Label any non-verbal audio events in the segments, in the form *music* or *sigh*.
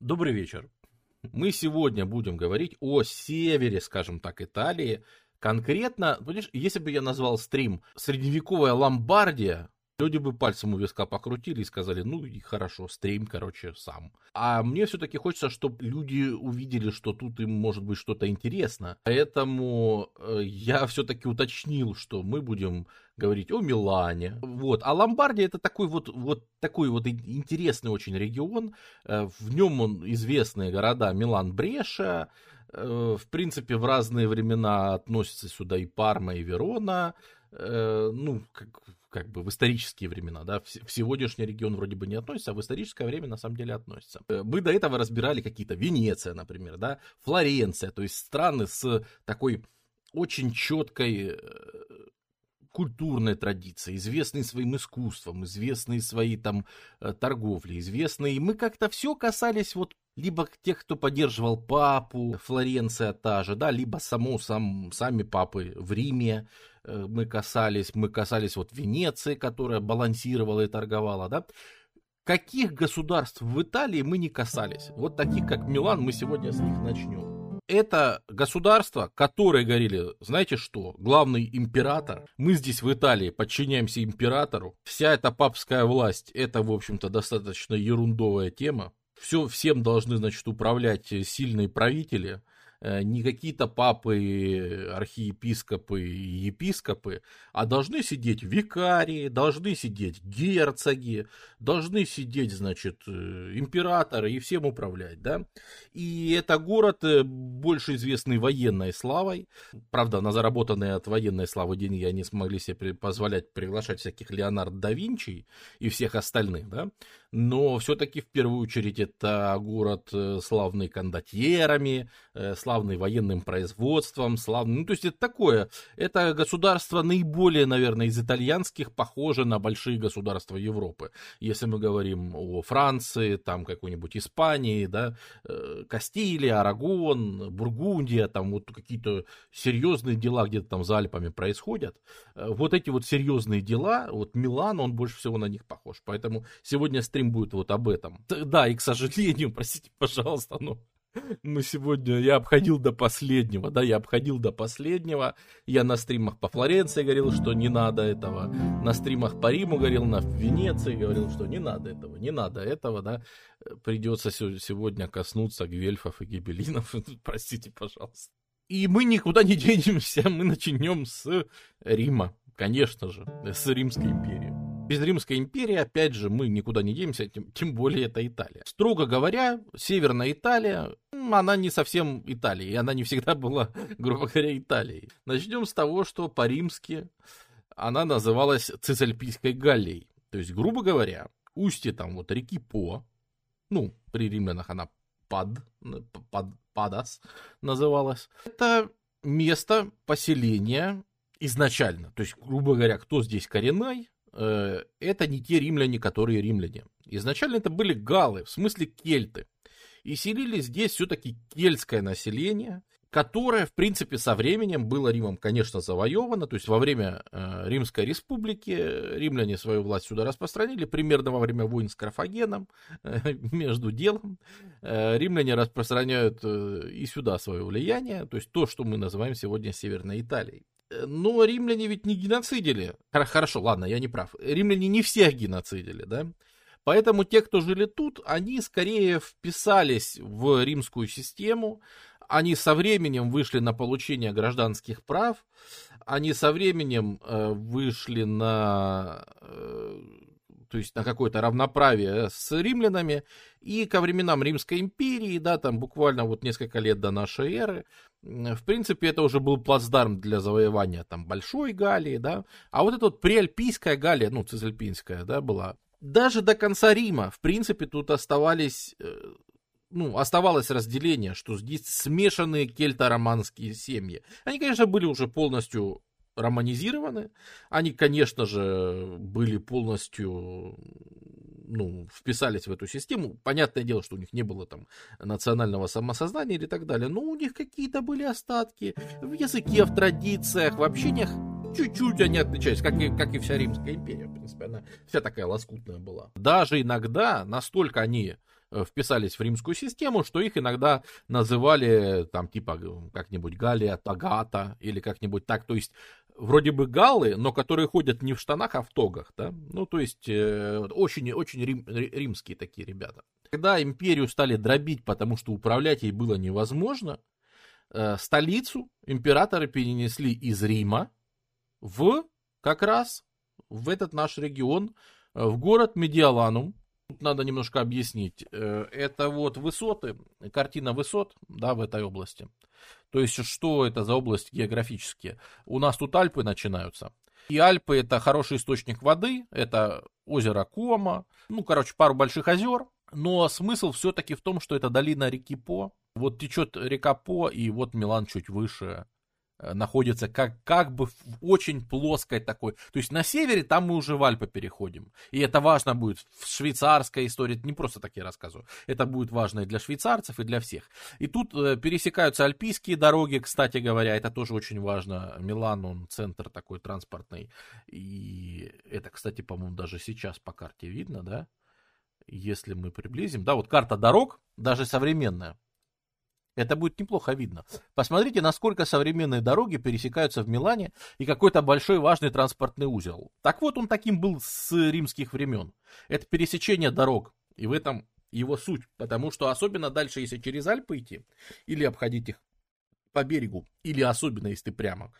Добрый вечер. Мы сегодня будем говорить о севере, скажем так, Италии. Конкретно, понимаешь, если бы я назвал стрим «Средневековая Ломбардия», Люди бы пальцем у виска покрутили и сказали, ну и хорошо, стрим, короче, сам. А мне все-таки хочется, чтобы люди увидели, что тут им может быть что-то интересно. Поэтому э, я все-таки уточнил, что мы будем говорить о Милане. Вот. А Ломбардия это такой вот, вот такой вот интересный очень регион. Э, в нем он известные города Милан, Бреша. Э, в принципе, в разные времена относятся сюда и Парма, и Верона. Ну, как как бы в исторические времена, да, в, сегодняшний регион вроде бы не относится, а в историческое время на самом деле относится. Э, мы до этого разбирали какие-то Венеция, например, да, Флоренция, то есть страны с такой очень четкой культурной традицией, известные своим искусством, известные своей там э, торговлей, известные. Мы как-то все касались вот либо тех, кто поддерживал папу, Флоренция та же, да, либо само, сам, сами папы в Риме э, мы касались, мы касались вот Венеции, которая балансировала и торговала, да. Каких государств в Италии мы не касались? Вот таких, как Милан, мы сегодня с них начнем. Это государство, которое говорили, знаете что, главный император, мы здесь в Италии подчиняемся императору, вся эта папская власть, это, в общем-то, достаточно ерундовая тема, все, всем должны, значит, управлять сильные правители, Э, не какие-то папы, архиепископы и епископы, а должны сидеть викарии, должны сидеть герцоги, должны сидеть, значит, э, императоры и всем управлять, да. И это город, э, больше известный военной славой. Правда, на заработанные от военной славы деньги они смогли себе позволять приглашать всяких Леонардо да Винчи и всех остальных, да. Но все-таки в первую очередь это город славный кондотьерами, славный военным производством, славный, ну, то есть это такое, это государство наиболее, наверное, из итальянских похоже на большие государства Европы. Если мы говорим о Франции, там какой-нибудь Испании, да, э, Кастилия, Арагон, Бургундия, там вот какие-то серьезные дела где-то там за Альпами происходят. Э, вот эти вот серьезные дела, вот Милан, он больше всего на них похож. Поэтому сегодня стрим будет вот об этом. Да, и к сожалению, *laughs* простите, пожалуйста, но ну, сегодня я обходил до последнего, да, я обходил до последнего. Я на стримах по Флоренции говорил, что не надо этого. На стримах по Риму говорил, на Венеции говорил, что не надо этого, не надо этого, да. Придется сегодня коснуться гвельфов и гибелинов. *laughs* Простите, пожалуйста. И мы никуда не денемся, мы начнем с Рима, конечно же, с Римской империи. Без Римской империи, опять же, мы никуда не денемся, тем, тем более это Италия. Строго говоря, Северная Италия, она не совсем Италия, и она не всегда была, *laughs* грубо говоря, Италией. Начнем с того, что по-римски она называлась Цисальпийской Галлией. То есть, грубо говоря, устье там вот реки По, ну, при римлянах она Пад, Пад, Падас называлась. Это место поселения изначально. То есть, грубо говоря, кто здесь коренной, это не те римляне, которые римляне. Изначально это были галы, в смысле кельты. И селили здесь все-таки кельтское население, которое, в принципе, со временем было Римом, конечно, завоевано. То есть во время э, Римской республики римляне свою власть сюда распространили, примерно во время войн с Карфагеном, э, *laughs* между делом. Э, римляне распространяют э, и сюда свое влияние, то есть то, что мы называем сегодня Северной Италией. Но римляне ведь не геноцидили. Хорошо, ладно, я не прав. Римляне не всех геноцидили, да? Поэтому те, кто жили тут, они скорее вписались в римскую систему, они со временем вышли на получение гражданских прав, они со временем э, вышли на э, то есть на какое-то равноправие с римлянами, и ко временам Римской империи, да, там буквально вот несколько лет до нашей эры, в принципе, это уже был плацдарм для завоевания там Большой Галлии, да, а вот эта вот приальпийская Галлия, ну, цизальпинская, да, была, даже до конца Рима, в принципе, тут оставались, э, ну, оставалось разделение, что здесь смешанные кельто-романские семьи. Они, конечно, были уже полностью романизированы. Они, конечно же, были полностью ну, вписались в эту систему. Понятное дело, что у них не было там национального самосознания или так далее, но у них какие-то были остатки в языке, в традициях, в общениях. Чуть-чуть они отличались, как и, как и вся Римская империя, в принципе, она вся такая лоскутная была. Даже иногда настолько они э, вписались в римскую систему, что их иногда называли там типа как-нибудь Галия Тагата или как-нибудь так, то есть вроде бы галлы, но которые ходят не в штанах, а в тогах, да, ну то есть очень-очень рим, римские такие ребята. Когда империю стали дробить, потому что управлять ей было невозможно, столицу императоры перенесли из Рима в как раз в этот наш регион, э, в город Медиаланум. Тут надо немножко объяснить. Э, это вот высоты, картина высот, да, в этой области. То есть, что это за область географические? У нас тут Альпы начинаются. И Альпы это хороший источник воды, это озеро Кома, ну, короче, пару больших озер. Но смысл все-таки в том, что это долина реки По. Вот течет река По, и вот Милан чуть выше находится как, как бы в очень плоской такой. То есть на севере там мы уже в Альпы переходим. И это важно будет в швейцарской истории. Не просто так я рассказываю. Это будет важно и для швейцарцев, и для всех. И тут э, пересекаются альпийские дороги, кстати говоря. Это тоже очень важно. Милан, он центр такой транспортный. И это, кстати, по-моему, даже сейчас по карте видно, да? Если мы приблизим. Да, вот карта дорог, даже современная это будет неплохо видно. Посмотрите, насколько современные дороги пересекаются в Милане и какой-то большой важный транспортный узел. Так вот, он таким был с римских времен. Это пересечение дорог. И в этом его суть. Потому что особенно дальше, если через Альпы идти, или обходить их по берегу, или особенно, если ты прямо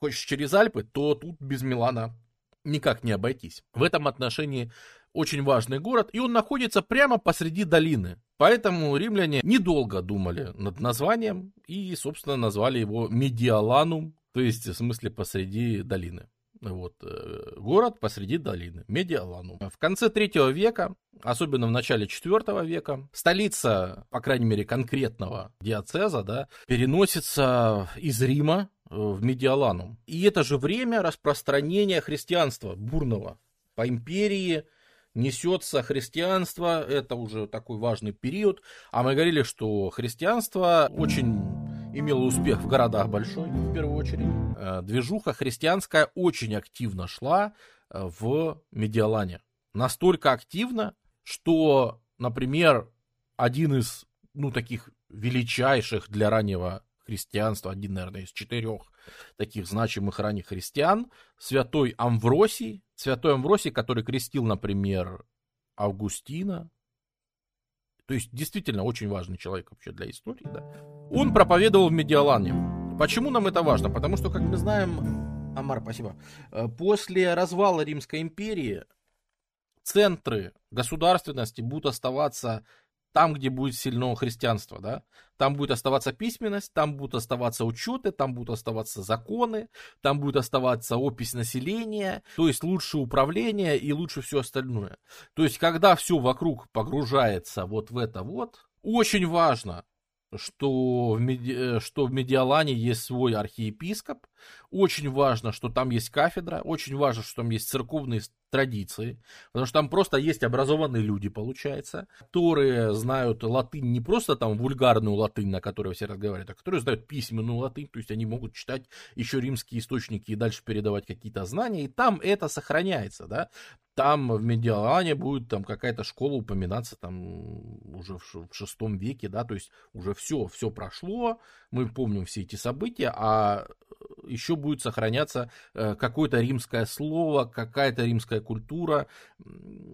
хочешь через Альпы, то тут без Милана никак не обойтись. В этом отношении очень важный город, и он находится прямо посреди долины. Поэтому римляне недолго думали над названием и, собственно, назвали его Медиаланум, то есть в смысле посреди долины. Вот, э, город посреди долины, Медиаланум. В конце третьего века, особенно в начале четвертого века, столица, по крайней мере, конкретного диацеза, да, переносится из Рима в Медиаланум. И это же время распространения христианства бурного по империи, несется христианство, это уже такой важный период. А мы говорили, что христианство очень имело успех в городах большой, в первую очередь. Э, движуха христианская очень активно шла э, в Медиалане. Настолько активно, что, например, один из, ну, таких величайших для раннего христианства, один, наверное, из четырех таких значимых ранних христиан, святой Амвросий, святой Амвросий, который крестил, например, Августина, то есть действительно очень важный человек вообще для истории, да, он проповедовал в Медиалане. Почему нам это важно? Потому что, как мы знаем, Амар, спасибо, э, после развала Римской империи центры государственности будут оставаться там, где будет сильно христианство, да, там будет оставаться письменность, там будут оставаться учеты, там будут оставаться законы, там будет оставаться опись населения, то есть лучше управление и лучше все остальное. То есть, когда все вокруг погружается вот в это вот, очень важно, что в, Меди... Э, что в Медиалане есть свой архиепископ. Очень важно, что там есть кафедра. Очень важно, что там есть церковные традиции. Потому что там просто есть образованные люди, получается, которые знают латынь не просто там вульгарную латынь, на которой все разговаривают, а которые знают письменную латынь. То есть они могут читать еще римские источники и дальше передавать какие-то знания. И там это сохраняется, да там в Медиалане будет там какая-то школа упоминаться там уже в шестом веке, да, то есть уже все, все прошло, мы помним все эти события, а еще будет сохраняться э, какое-то римское слово, какая-то римская культура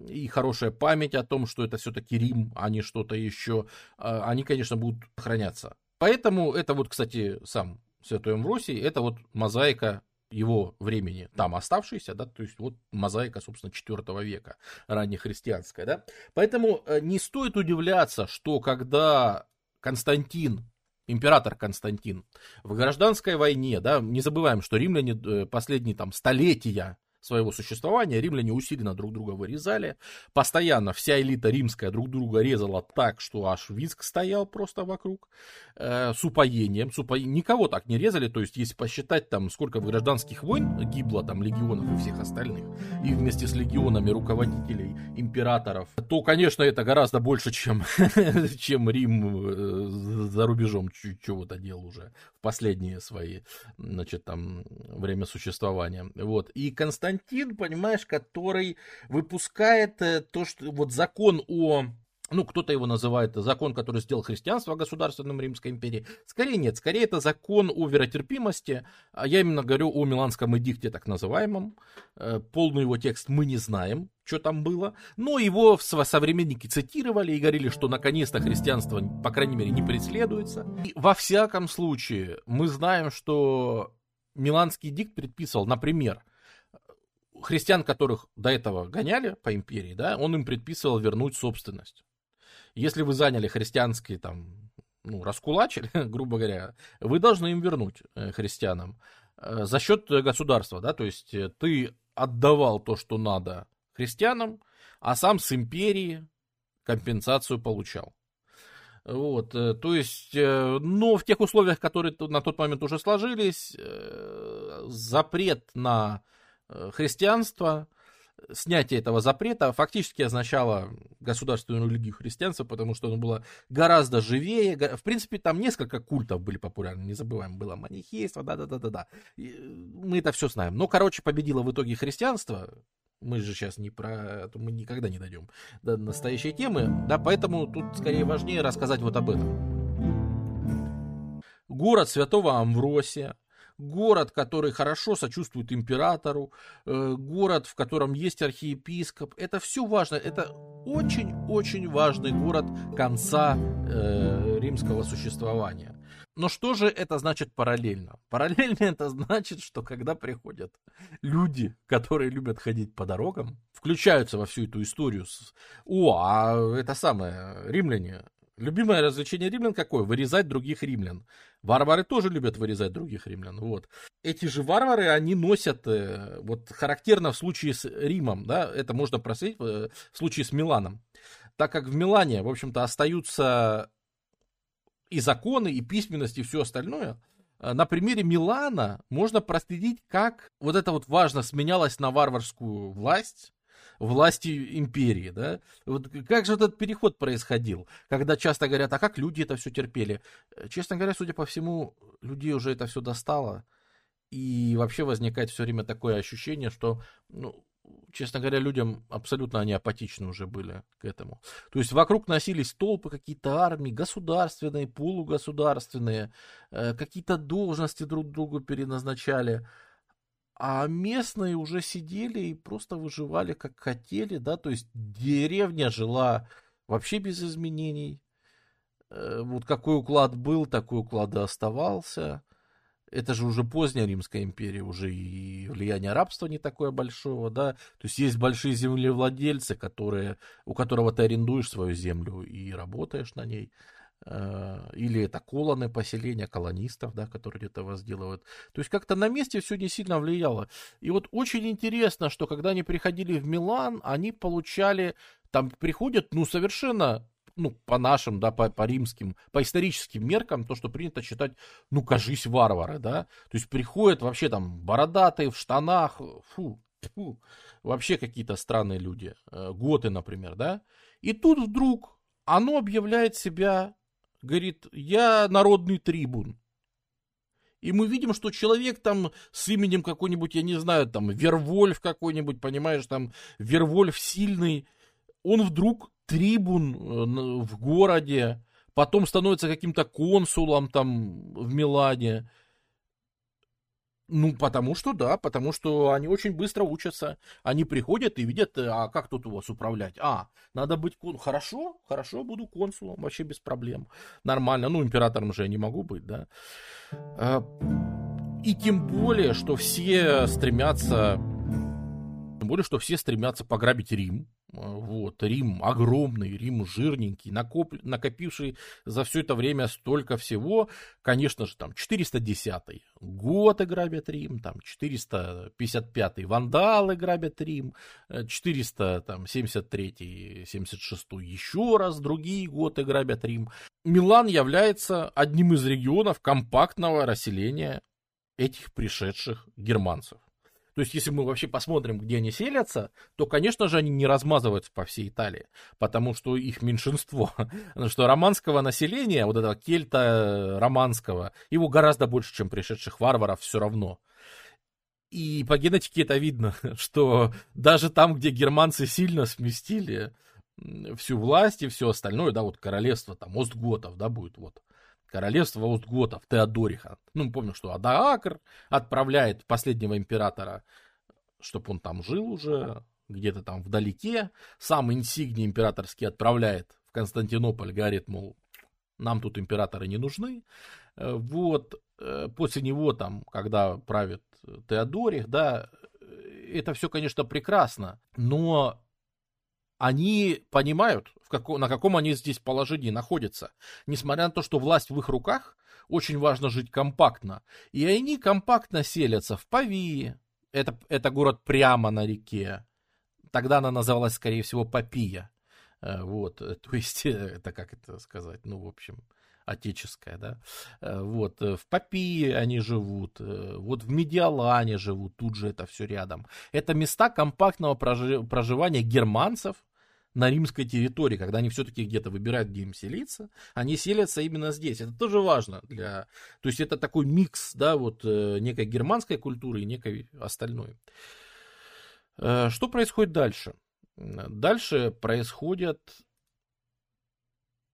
и хорошая память о том, что это все-таки Рим, а не что-то еще, а, они, конечно, будут сохраняться. Поэтому это вот, кстати, сам Святой Амвросий, это вот мозаика его времени, там оставшиеся, да, то есть вот мозаика, собственно, 4 века, раннехристианская, да. Поэтому э, не стоит удивляться, что когда Константин император Константин. В гражданской войне, да, не забываем, что римляне э, последние там столетия своего существования римляне усиленно друг друга вырезали. Постоянно вся элита римская друг друга резала так, что аж виск стоял просто вокруг. Э, с упоением. С упо... Никого так не резали. То есть, если посчитать, там, сколько в гражданских войн гибло там легионов и всех остальных, и вместе с легионами руководителей императоров, то, конечно, это гораздо больше, чем, *laughs* чем Рим э, за рубежом чего-то делал уже в последние свои, значит, там, время существования. Вот. И Константин, понимаешь, который выпускает э, то, что вот закон о ну, кто-то его называет закон, который сделал христианство государственным Римской империи. Скорее нет, скорее это закон о веротерпимости. А я именно говорю о Миланском эдикте, так называемом. Э, полный его текст мы не знаем, что там было. Но его современники цитировали и говорили, что наконец-то христианство, по крайней мере, не преследуется. И во всяком случае, мы знаем, что Миланский эдикт предписывал, например, христиан, которых до этого гоняли по империи, да, он им предписывал вернуть собственность. Если вы заняли христианские там, ну, раскулачили, *laughs* грубо говоря, вы должны им вернуть э, христианам э, за счет государства, да, то есть э, ты отдавал то, что надо христианам, а сам с империи компенсацию получал. Вот, то есть, но в тех условиях, которые на тот момент уже сложились, запрет на христианство снятие этого запрета фактически означало государственную религию христианства, потому что оно было гораздо живее. В принципе, там несколько культов были популярны, не забываем, было манихейство, да-да-да-да-да. Мы это все знаем. Но, короче, победило в итоге христианство. Мы же сейчас не про... Мы никогда не дойдем до настоящей темы, да, поэтому тут скорее важнее рассказать вот об этом. Город Святого Амвросия, город, который хорошо сочувствует императору, э, город, в котором есть архиепископ. Это все важно. Это очень-очень важный город конца э, римского существования. Но что же это значит параллельно? Параллельно это значит, что когда приходят люди, которые любят ходить по дорогам, включаются во всю эту историю с... О, а это самое, римляне, Любимое развлечение римлян какое? Вырезать других римлян. Варвары тоже любят вырезать других римлян. Вот. Эти же варвары, они носят, э, вот характерно в случае с Римом, да, это можно проследить э, в случае с Миланом. Так как в Милане, в общем-то, остаются и законы, и письменность, и все остальное, э, на примере Милана можно проследить, как вот это вот важно сменялось на варварскую власть, власти империи, да? Вот как же этот переход происходил, когда часто говорят, а как люди это все терпели? Э, честно говоря, судя по всему, людей уже это все достало, и вообще возникает все время такое ощущение, что, ну, честно говоря, людям абсолютно они апатичны уже были к этому. То есть вокруг носились толпы, какие-то армии, государственные, полугосударственные, э, какие-то должности друг другу переназначали а местные уже сидели и просто выживали как хотели, да, то есть деревня жила вообще без изменений. Э, вот какой уклад был, такой уклад и оставался. Это же уже поздняя Римская империя, уже и влияние рабства не такое большого, да. То есть есть большие землевладельцы, которые, у которого ты арендуешь свою землю и работаешь на ней. Э, или это колоны поселения колонистов, да, которые где-то возделывают. То есть как-то на месте все не сильно влияло. И вот очень интересно, что когда они приходили в Милан, они получали, там приходят, ну, совершенно ну, по нашим, да, по, по римским, по историческим меркам, то, что принято считать, ну, кажись, варвары, да, то есть приходят вообще там бородатые в штанах, фу, фу, вообще какие-то странные люди, э, готы, например, да, и тут вдруг оно объявляет себя говорит, я народный трибун. И мы видим, что человек там с именем какой-нибудь, я не знаю, там, Вервольф какой-нибудь, понимаешь, там, Вервольф сильный, он вдруг трибун э, в городе, потом становится каким-то консулом там в Милане. Ну, потому что да, потому что они очень быстро учатся. Они приходят и видят, э, а как тут у вас управлять? А, надо быть кон... Хорошо, хорошо, буду консулом, вообще без проблем. Нормально, ну, императором же я не могу быть, да. А, и тем более, что все стремятся, тем более, что все стремятся пограбить Рим. Вот, Рим огромный, Рим жирненький, накоп, накопивший за все это время столько всего. Конечно же, там 410-й год грабят Рим, там 455-й вандалы грабят Рим, 473-й, 76-й еще раз другие годы грабят Рим. Милан является одним из регионов компактного расселения этих пришедших германцев. То есть, если мы вообще посмотрим, где они селятся, то, конечно же, они не размазываются по всей Италии, потому что их меньшинство. *laughs* Потому что романского населения, вот этого кельта романского, его гораздо больше, чем пришедших варваров, все равно. И по генетике это видно, *laughs* что даже там, где германцы сильно сместили, всю власть и все остальное, да, вот королевство там Остготов, да, будет вот. Королевство Остготов, Теодориха. Ну, помню, что Адаакр отправляет последнего императора, чтобы он там жил уже, где-то там вдалеке. Сам инсигни императорский отправляет в Константинополь, говорит, мол, нам тут императоры не нужны. Э, вот, э, после него там, когда правит Теодорих, да, э, это все, конечно, прекрасно, но они понимают, в каком, на каком они здесь положении находятся. Несмотря на то, что власть в их руках, очень важно жить компактно. И они компактно селятся в Павии. Это, это город прямо на реке. Тогда она называлась, скорее всего, Папия. Вот, то есть, *laughs* это как это сказать, ну, в общем, отеческая, да, э, вот, э, в Папии они живут, э, вот в Медиалане живут, тут же это все рядом. Это места компактного проживания германцев, на римской территории, когда они все-таки где-то выбирают, где им селиться, они селятся именно здесь. Это тоже важно для... То есть это такой микс, да, вот некой германской культуры и некой остальной. Что происходит дальше? Дальше происходят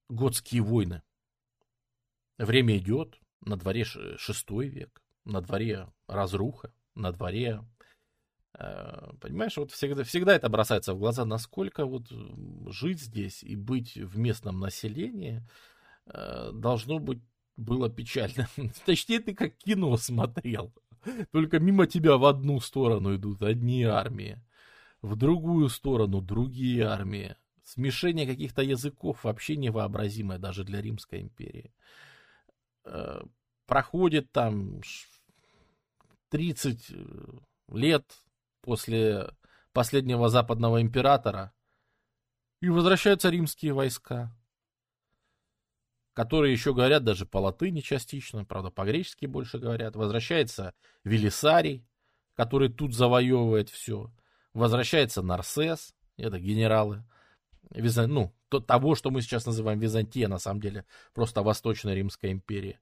готские войны. Время идет, на дворе шестой век, на дворе разруха, на дворе э, Понимаешь, вот всегда, всегда это бросается в глаза, насколько вот жить здесь и быть в местном населении э, должно быть было печально. *laughs* Точнее, ты как кино смотрел. Только мимо тебя в одну сторону идут одни армии, в другую сторону другие армии. Смешение каких-то языков вообще невообразимое даже для Римской империи. Э, проходит там 30 э, лет после последнего западного императора, и возвращаются римские войска, которые еще говорят даже по латыни частично, правда, по-гречески больше говорят. Возвращается Велисарий, который тут завоевывает все. Возвращается Нарсес, это генералы, Визан... ну, то, того, что мы сейчас называем Византия, на самом деле, просто Восточная Римская империя,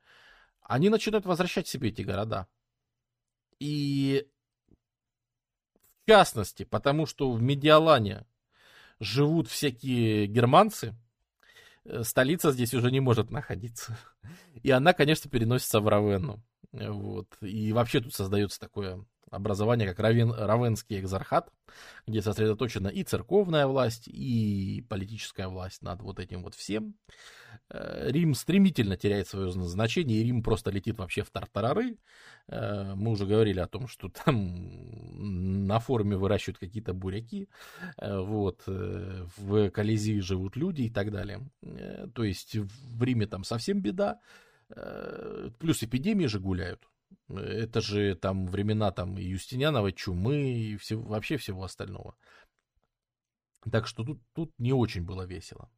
они начинают возвращать себе эти города. И частности, потому что в Медиалане живут всякие германцы, э, столица здесь уже не может находиться. *laughs* И она, конечно, переносится в Равенну. Вот. И вообще тут создается такое образование, как Равен, Равенский экзархат, где сосредоточена и церковная власть, и политическая власть над вот этим вот всем. Э, Рим стремительно теряет свое значение, и Рим просто летит вообще в тартарары. Э, мы уже говорили о том, что *laughs* там на форуме выращивают какие-то буряки, э, вот, в Колизии живут люди и так далее. То есть в Риме там совсем беда, плюс эпидемии же гуляют. Это же там времена там и Юстиниановой чумы, и все, вообще всего остального. Так что тут, тут не очень было весело.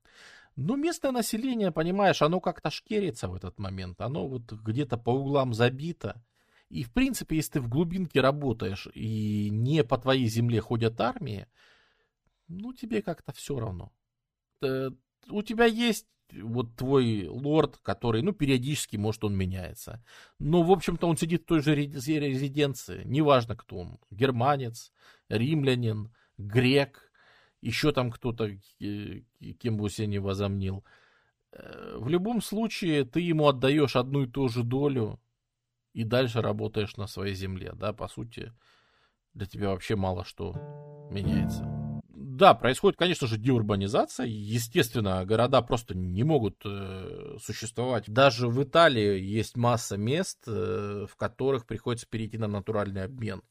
Но местное население, понимаешь, оно как-то шкерится в этот момент. Оно вот где-то по углам забито. И, в принципе, если ты в глубинке работаешь и не по твоей земле ходят армии, ну, тебе как-то все равно. Э, у тебя есть вот твой лорд, который, ну, периодически, может, он меняется. Но, в общем-то, он сидит в той же резиденции. Неважно, кто он. Германец, римлянин, грек, еще там кто-то, кем бы себя не возомнил. Э, в любом случае, ты ему отдаешь одну и ту же долю и дальше работаешь на своей земле. Да, по сути, для тебя вообще мало что меняется да, происходит, конечно же, деурбанизация. Естественно, города просто не могут э, существовать. Даже в Италии есть масса мест, э, в которых приходится перейти на натуральный обмен.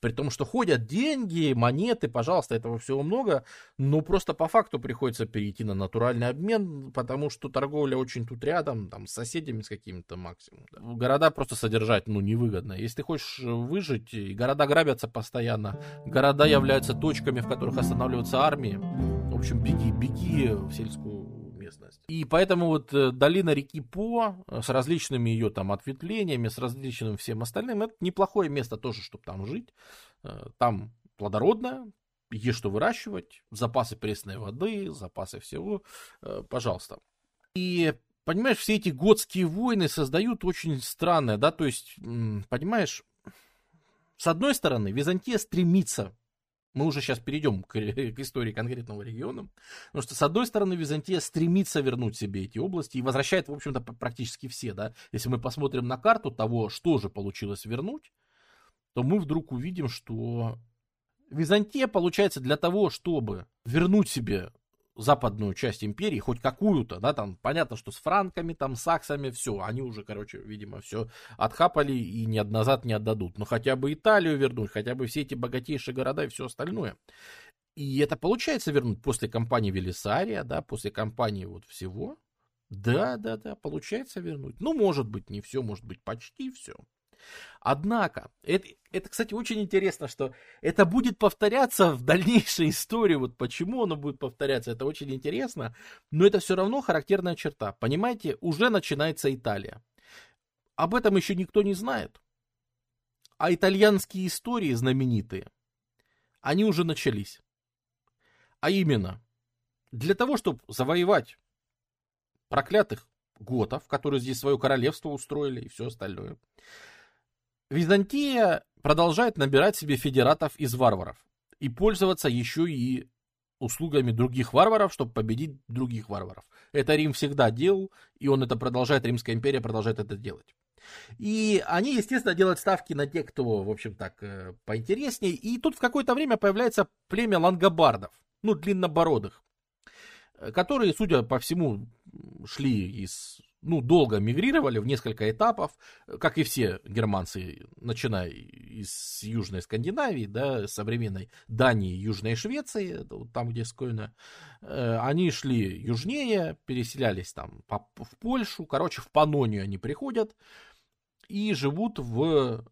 При том, что ходят деньги, монеты, пожалуйста, этого всего много, но просто по факту приходится перейти на натуральный обмен, потому что торговля очень тут рядом, там, с соседями с какими-то максимум. Да. Города просто содержать, ну, невыгодно. Если ты хочешь выжить, и города грабятся постоянно, города являются точками, в которых останавливаются армии. В общем, беги, беги в сельскую. И поэтому вот э, долина реки По э, с различными ее там ответвлениями, с различным всем остальным, это неплохое место тоже, чтобы там жить. Э, там плодородно, есть что выращивать, запасы пресной воды, запасы всего, пожалуйста. И понимаешь, все эти готские войны создают очень странное, да, то есть, понимаешь, с одной стороны, Византия стремится Мы уже сейчас перейдем к, к истории конкретного региона. Потому что, с одной стороны, Византия стремится вернуть себе эти области и возвращает, в общем-то, практически все. Да? Если мы посмотрим на карту того, что же получилось вернуть, то мы вдруг увидим, что Византия, получается, для того, чтобы вернуть себе западную часть империи, хоть какую-то, да, там понятно, что с франками, там, саксами, все, они уже, короче, видимо, все отхапали и ни назад не отдадут. Но хотя бы Италию вернуть, хотя бы все эти богатейшие города и все остальное. И это получается вернуть после кампании Велисария, да, после кампании вот всего. Да, да, да, получается вернуть. Ну, может быть, не все, может быть, почти все. Однако, это, это, кстати, очень интересно, что это будет повторяться в дальнейшей истории. Вот почему оно будет повторяться, это очень интересно. Но это все равно характерная черта. Понимаете, уже начинается Италия. Об этом еще никто не знает. А итальянские истории знаменитые, они уже начались. А именно, для того, чтобы завоевать проклятых готов, которые здесь свое королевство устроили и все остальное, Византия продолжает набирать себе федератов из варваров и пользоваться еще и услугами других варваров, чтобы победить других варваров. Это Рим всегда делал, и он это продолжает, Римская империя продолжает это делать. И они, естественно, делают ставки на тех, кто, в общем так, э, поинтереснее. И тут в какое-то время появляется племя лангобардов, ну, длиннобородых, э, которые, судя по всему, шли из ну, долго мигрировали в несколько этапов, как и все германцы, начиная из Южной Скандинавии, да, современной Дании, Южной Швеции, там, где Скойна, э, они шли южнее, переселялись там в Польшу, короче, в Панонию они приходят и живут в,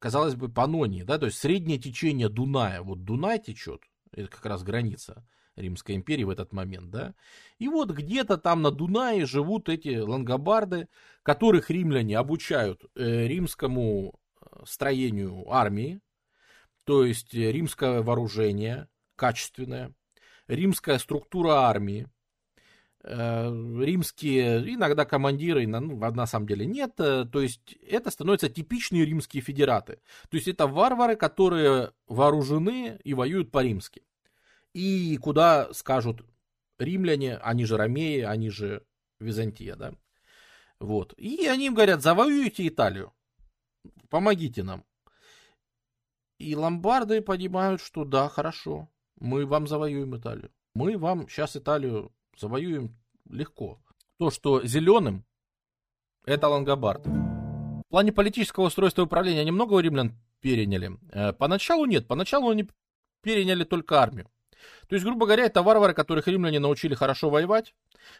казалось бы, Панонии, да, то есть среднее течение Дуная, вот Дунай течет, это как раз граница Римской империи в этот момент, да. И вот где-то там на Дунае живут эти лангобарды, которых римляне обучают э, римскому э, строению армии, то есть э, римское вооружение качественное, римская структура армии, э, римские, иногда командиры, ну, на самом деле нет, то есть это становятся типичные римские федераты. То есть это варвары, которые вооружены и воюют по-римски и куда скажут римляне, они же ромеи, они же Византия, да. Вот. И они им говорят, завоюйте Италию, помогите нам. И ломбарды понимают, что да, хорошо, мы вам завоюем Италию. Мы вам сейчас Италию завоюем легко. То, что зеленым, это лангобарды. В плане политического устройства и управления немного у римлян переняли. Э, поначалу нет, поначалу они переняли только армию. То есть, грубо говоря, это варвары, которых римляне научили хорошо воевать,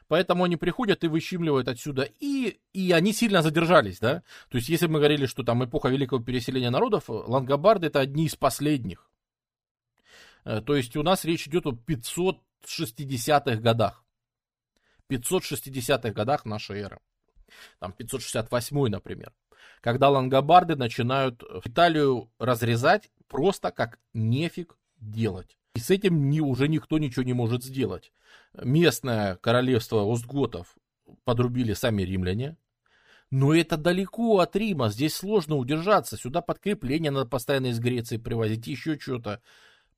поэтому они приходят и выщимливают отсюда, и, и они сильно задержались, да. То есть, если мы говорили, что там эпоха великого переселения народов, лангобарды это одни из последних. Э, то есть, у нас речь идет о 560-х годах. 560-х годах нашей эры. Там 568 например. Когда лангобарды начинают Италию разрезать просто как нефиг делать. И с этим ни, уже никто ничего не может сделать. Местное королевство Остготов подрубили сами римляне. Но это далеко от Рима, здесь сложно удержаться. Сюда подкрепление надо постоянно из Греции привозить, еще что-то.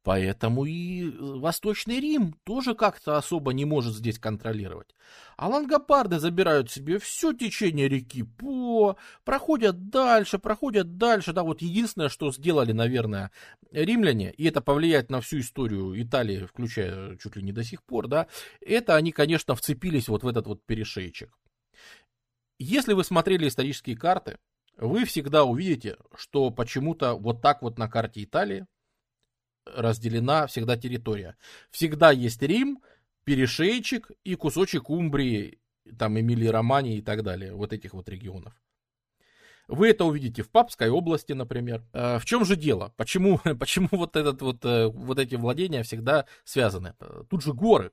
Поэтому и э, Восточный Рим тоже как-то особо не может здесь контролировать. А лангопарды забирают себе все течение реки По, проходят дальше, проходят дальше. Да, вот единственное, что сделали, наверное, римляне, и это повлияет на всю историю Италии, включая чуть ли не до сих пор, да, это они, конечно, вцепились вот в этот вот перешейчик. Если вы смотрели исторические карты, вы всегда увидите, что почему-то вот так вот на карте Италии разделена всегда территория. Всегда есть Рим, перешейчик и кусочек Умбрии, там Эмилии Романии и так далее, вот этих вот регионов. Вы это увидите в Папской области, например. Э, в чем же дело? Почему, *laughs* почему вот, этот вот, э, вот эти владения всегда связаны? Тут же горы.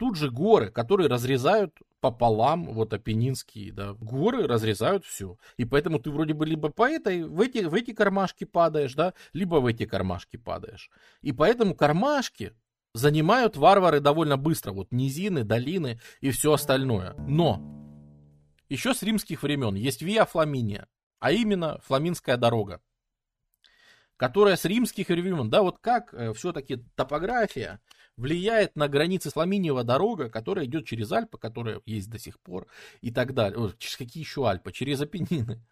Тут же горы, которые разрезают пополам, вот апеннинские, да, горы разрезают все. И поэтому ты вроде бы либо по этой, в эти, в эти кармашки падаешь, да, либо в эти кармашки падаешь. И поэтому кармашки занимают варвары довольно быстро, вот низины, долины и все остальное. Но еще с римских времен есть Виа Фламиния, а именно Фламинская дорога, которая с римских времен, да, вот как э, все-таки топография влияет на границы Сламиниева дорога, которая идет через Альпы, которая есть до сих пор, и так далее. Через какие еще Альпы? Через Апеннины.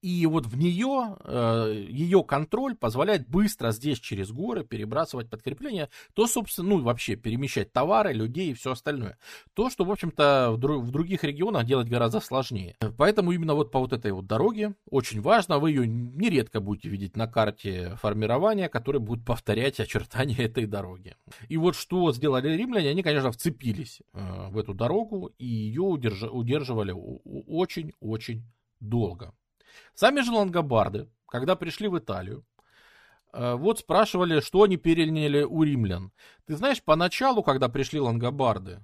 И вот в нее, э, ее контроль позволяет быстро здесь через горы перебрасывать подкрепления, то, собственно, ну, вообще перемещать товары, людей и все остальное. То, что, в общем-то, в, дру- в других регионах делать гораздо сложнее. Поэтому именно вот по вот этой вот дороге очень важно, вы ее нередко будете видеть на карте формирования, которая будет повторять очертания *laughs* этой дороги. И вот сделали римляне, они, конечно, вцепились э, в эту дорогу и ее удерж- удерживали очень-очень долго. Сами же лангобарды, когда пришли в Италию, э, вот спрашивали, что они переняли у римлян. Ты знаешь, поначалу, когда пришли лангобарды,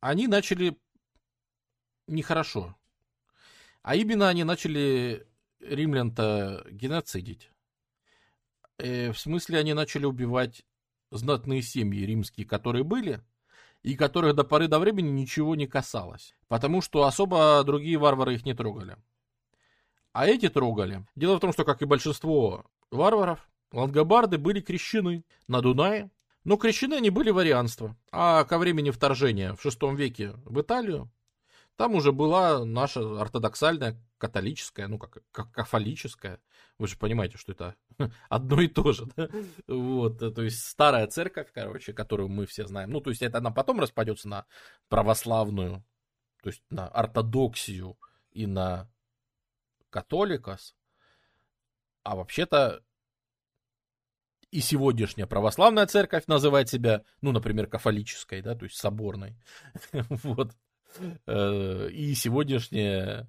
они начали нехорошо. А именно они начали римлян-то геноцидить. Э, в смысле, они начали убивать знатные семьи римские, которые были, и которых до поры до времени ничего не касалось. Потому что особо другие варвары их не трогали. А эти трогали. Дело в том, что, как и большинство варваров, лангобарды были крещены на Дунае. Но крещены они были варианство. А ко времени вторжения в VI веке в Италию, там уже была наша ортодоксальная католическая, ну как, как кафолическая. Вы же понимаете, что это *laughs* одно и то же, да? Вот, то есть старая церковь, короче, которую мы все знаем. Ну, то есть это она потом распадется на православную, то есть на ортодоксию и на католикос. А вообще-то и сегодняшняя православная церковь называет себя, ну, например, кафолической, да, то есть соборной. *laughs* Вот. Э, и сегодняшняя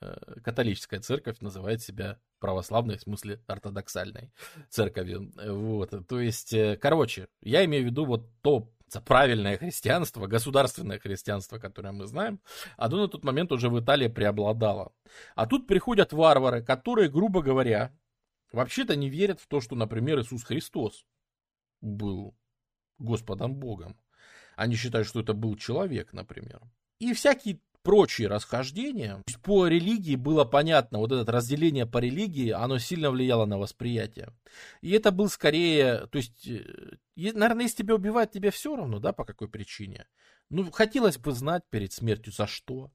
э, католическая церковь называет себя православной, в смысле ортодоксальной церковью. Вот. То есть, э, короче, я имею в виду вот то правильное христианство, государственное христианство, которое мы знаем, оно на тот момент уже в Италии преобладало. А тут приходят варвары, которые, грубо говоря, вообще-то не верят в то, что, например, Иисус Христос был Господом Богом. Они считают, что это был человек, например. И всякие прочие расхождения. По религии было понятно, вот это разделение по религии, оно сильно влияло на восприятие. И это был скорее, то есть, э, наверное, если тебя убивают, тебе все равно, да, по какой причине. Ну, хотелось бы знать перед смертью за что.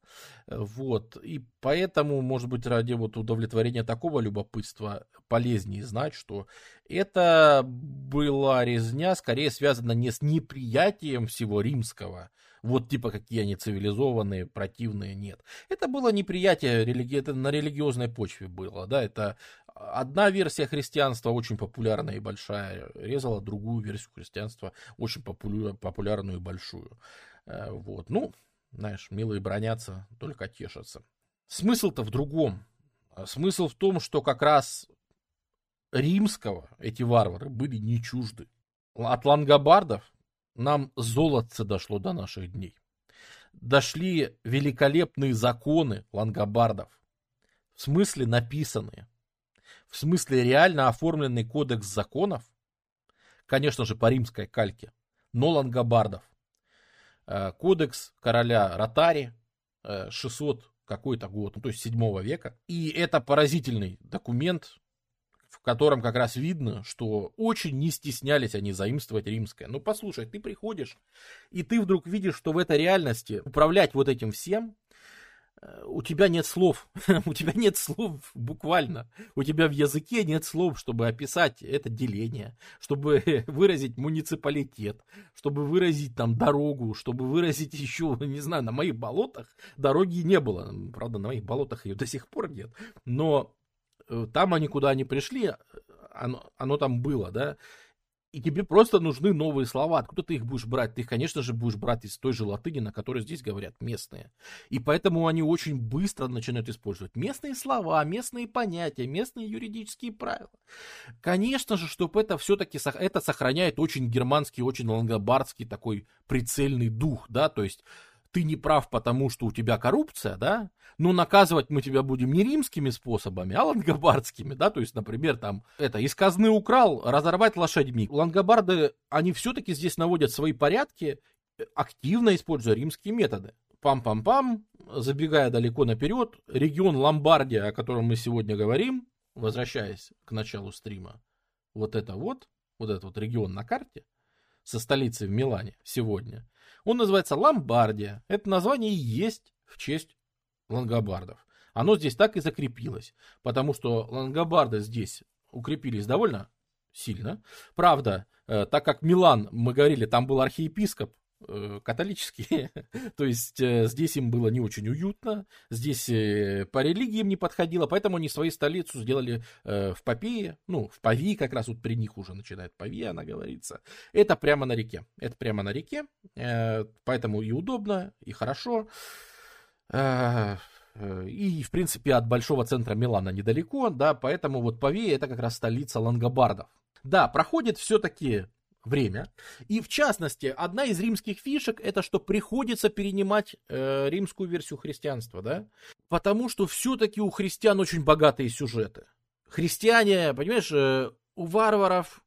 Вот. И поэтому, может быть, ради вот удовлетворения такого любопытства полезнее знать, что это была резня, скорее связана не с неприятием всего римского, вот типа какие они цивилизованные, противные, нет. Это было неприятие, религи... это на религиозной почве было, да, это одна версия христианства очень популярная и большая резала другую версию христианства очень популярную и большую. Э, вот, ну, знаешь, милые бронятся, только тешатся. Смысл-то в другом. Смысл в том, что как раз римского эти варвары были не чужды. От лангобардов нам золотце дошло до наших дней. Дошли великолепные законы лангобардов. В смысле написанные. В смысле реально оформленный кодекс законов. Конечно же, по римской кальке. Но лангобардов. Э, кодекс короля Ротари 600 э, какой-то год, ну то есть 7 века. И это поразительный документ, в котором как раз видно, что очень не стеснялись они заимствовать римское. Ну, послушай, ты приходишь, и ты вдруг видишь, что в этой реальности управлять вот этим всем, э, у тебя нет слов. *laughs* у тебя нет слов буквально. У тебя в языке нет слов, чтобы описать это деление, чтобы *laughs* выразить муниципалитет, чтобы выразить там дорогу, чтобы выразить еще, *laughs* не знаю, на моих болотах дороги не было. Правда, на моих болотах ее до сих пор нет. Но там они куда они пришли, э, оно, оно там было, да, и тебе просто нужны новые слова. Откуда ты их будешь брать? Ты их, конечно же, будешь брать из той же латыни, на которой здесь говорят местные. И поэтому они очень быстро начинают использовать местные слова, местные понятия, местные юридические правила. Конечно же, чтобы это все-таки это сохраняет очень германский, очень лангобардский такой прицельный дух, да, то есть ты не прав, потому что у тебя коррупция, да, но наказывать мы тебя будем не римскими способами, а лангобардскими, да, то есть, например, там, это, из казны украл, разорвать лошадьми. Лангобарды, они все-таки здесь наводят свои порядки, активно используя римские методы. Пам-пам-пам, забегая далеко наперед, регион Ломбардия, о котором мы сегодня говорим, возвращаясь к началу стрима, вот это вот, вот этот вот регион на карте, со столицей в Милане сегодня, он называется Ломбардия. Это название и есть в честь лангобардов. Оно здесь так и закрепилось, потому что лангобарды здесь укрепились довольно сильно. Правда, э, так как Милан, мы говорили, там был архиепископ, католические, *laughs* то есть э, здесь им было не очень уютно, здесь э, по религии им не подходило, поэтому они свою столицу сделали в Попее, ну, в Пави как раз вот при них уже начинает Пави, она говорится. Это прямо на реке, это прямо на реке, поэтому и удобно, и хорошо. И, в принципе, от большого центра Милана недалеко, да, поэтому вот Павия это как раз столица лангобардов. Да, проходит все-таки время. И в частности, одна из римских фишек это что приходится перенимать э, римскую версию христианства, да? Потому что все-таки у христиан очень богатые сюжеты. Христиане, понимаешь, э, у варваров,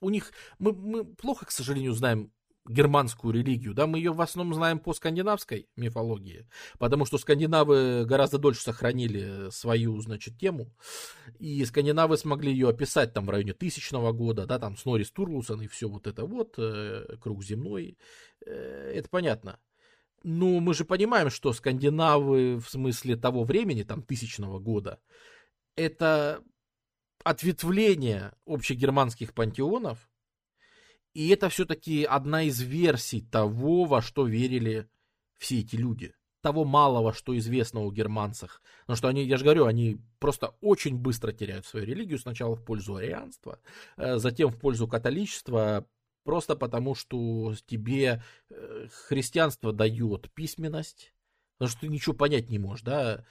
у них мы, мы плохо, к сожалению, знаем германскую религию, да, мы ее в основном знаем по скандинавской мифологии, потому что скандинавы гораздо дольше сохранили свою, значит, тему, и скандинавы смогли ее описать там в районе тысячного года, да, там Снорис Турлусон и все вот это вот, э, круг земной, э, это понятно. Ну, мы же понимаем, что скандинавы в смысле того времени, там, тысячного года, это ответвление общегерманских пантеонов, и это все-таки одна из версий того, во что верили все эти люди. Того малого, что известно о германцах. Потому что они, я же говорю, они просто очень быстро теряют свою религию. Сначала в пользу арианства, э, затем в пользу католичества, просто потому что тебе э, христианство дает письменность, потому что ты ничего понять не можешь, да,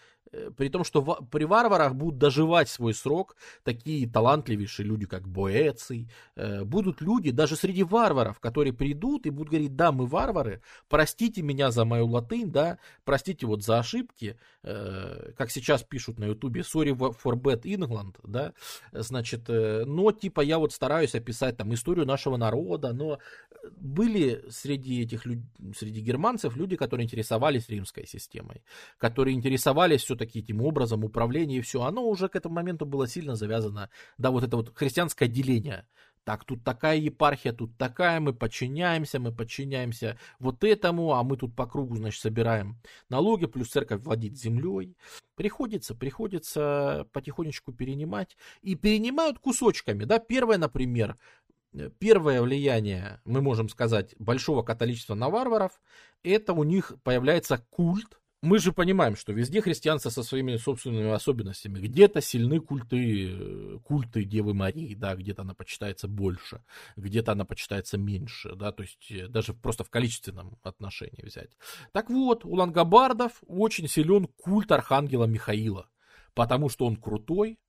при том, что при варварах будут доживать свой срок такие талантливейшие люди, как Боэций, э, будут люди даже среди варваров, которые придут и будут говорить, да, мы варвары, простите меня за мою латынь, да, простите вот за ошибки, э, как сейчас пишут на ютубе, sorry for bad England, да, значит, но типа я вот стараюсь описать там историю нашего народа, но были среди этих людей, среди германцев люди, которые интересовались римской системой, которые интересовались этим образом управления и все, оно уже к этому моменту было сильно завязано, да, вот это вот христианское деление. Так, тут такая епархия, тут такая, мы подчиняемся, мы подчиняемся вот этому, а мы тут по кругу, значит, собираем налоги, плюс церковь владит землей. Приходится, приходится потихонечку перенимать. И перенимают кусочками, да. Первое, например, первое влияние, мы можем сказать, большого католичества на варваров, это у них появляется культ мы же понимаем, что везде христианство со своими собственными особенностями. Где-то сильны культы, культы Девы Марии, да, где-то она почитается больше, где-то она почитается меньше, да, то есть э, даже просто в количественном отношении взять. Так вот, у лангобардов очень силен культ архангела Михаила, потому что он крутой,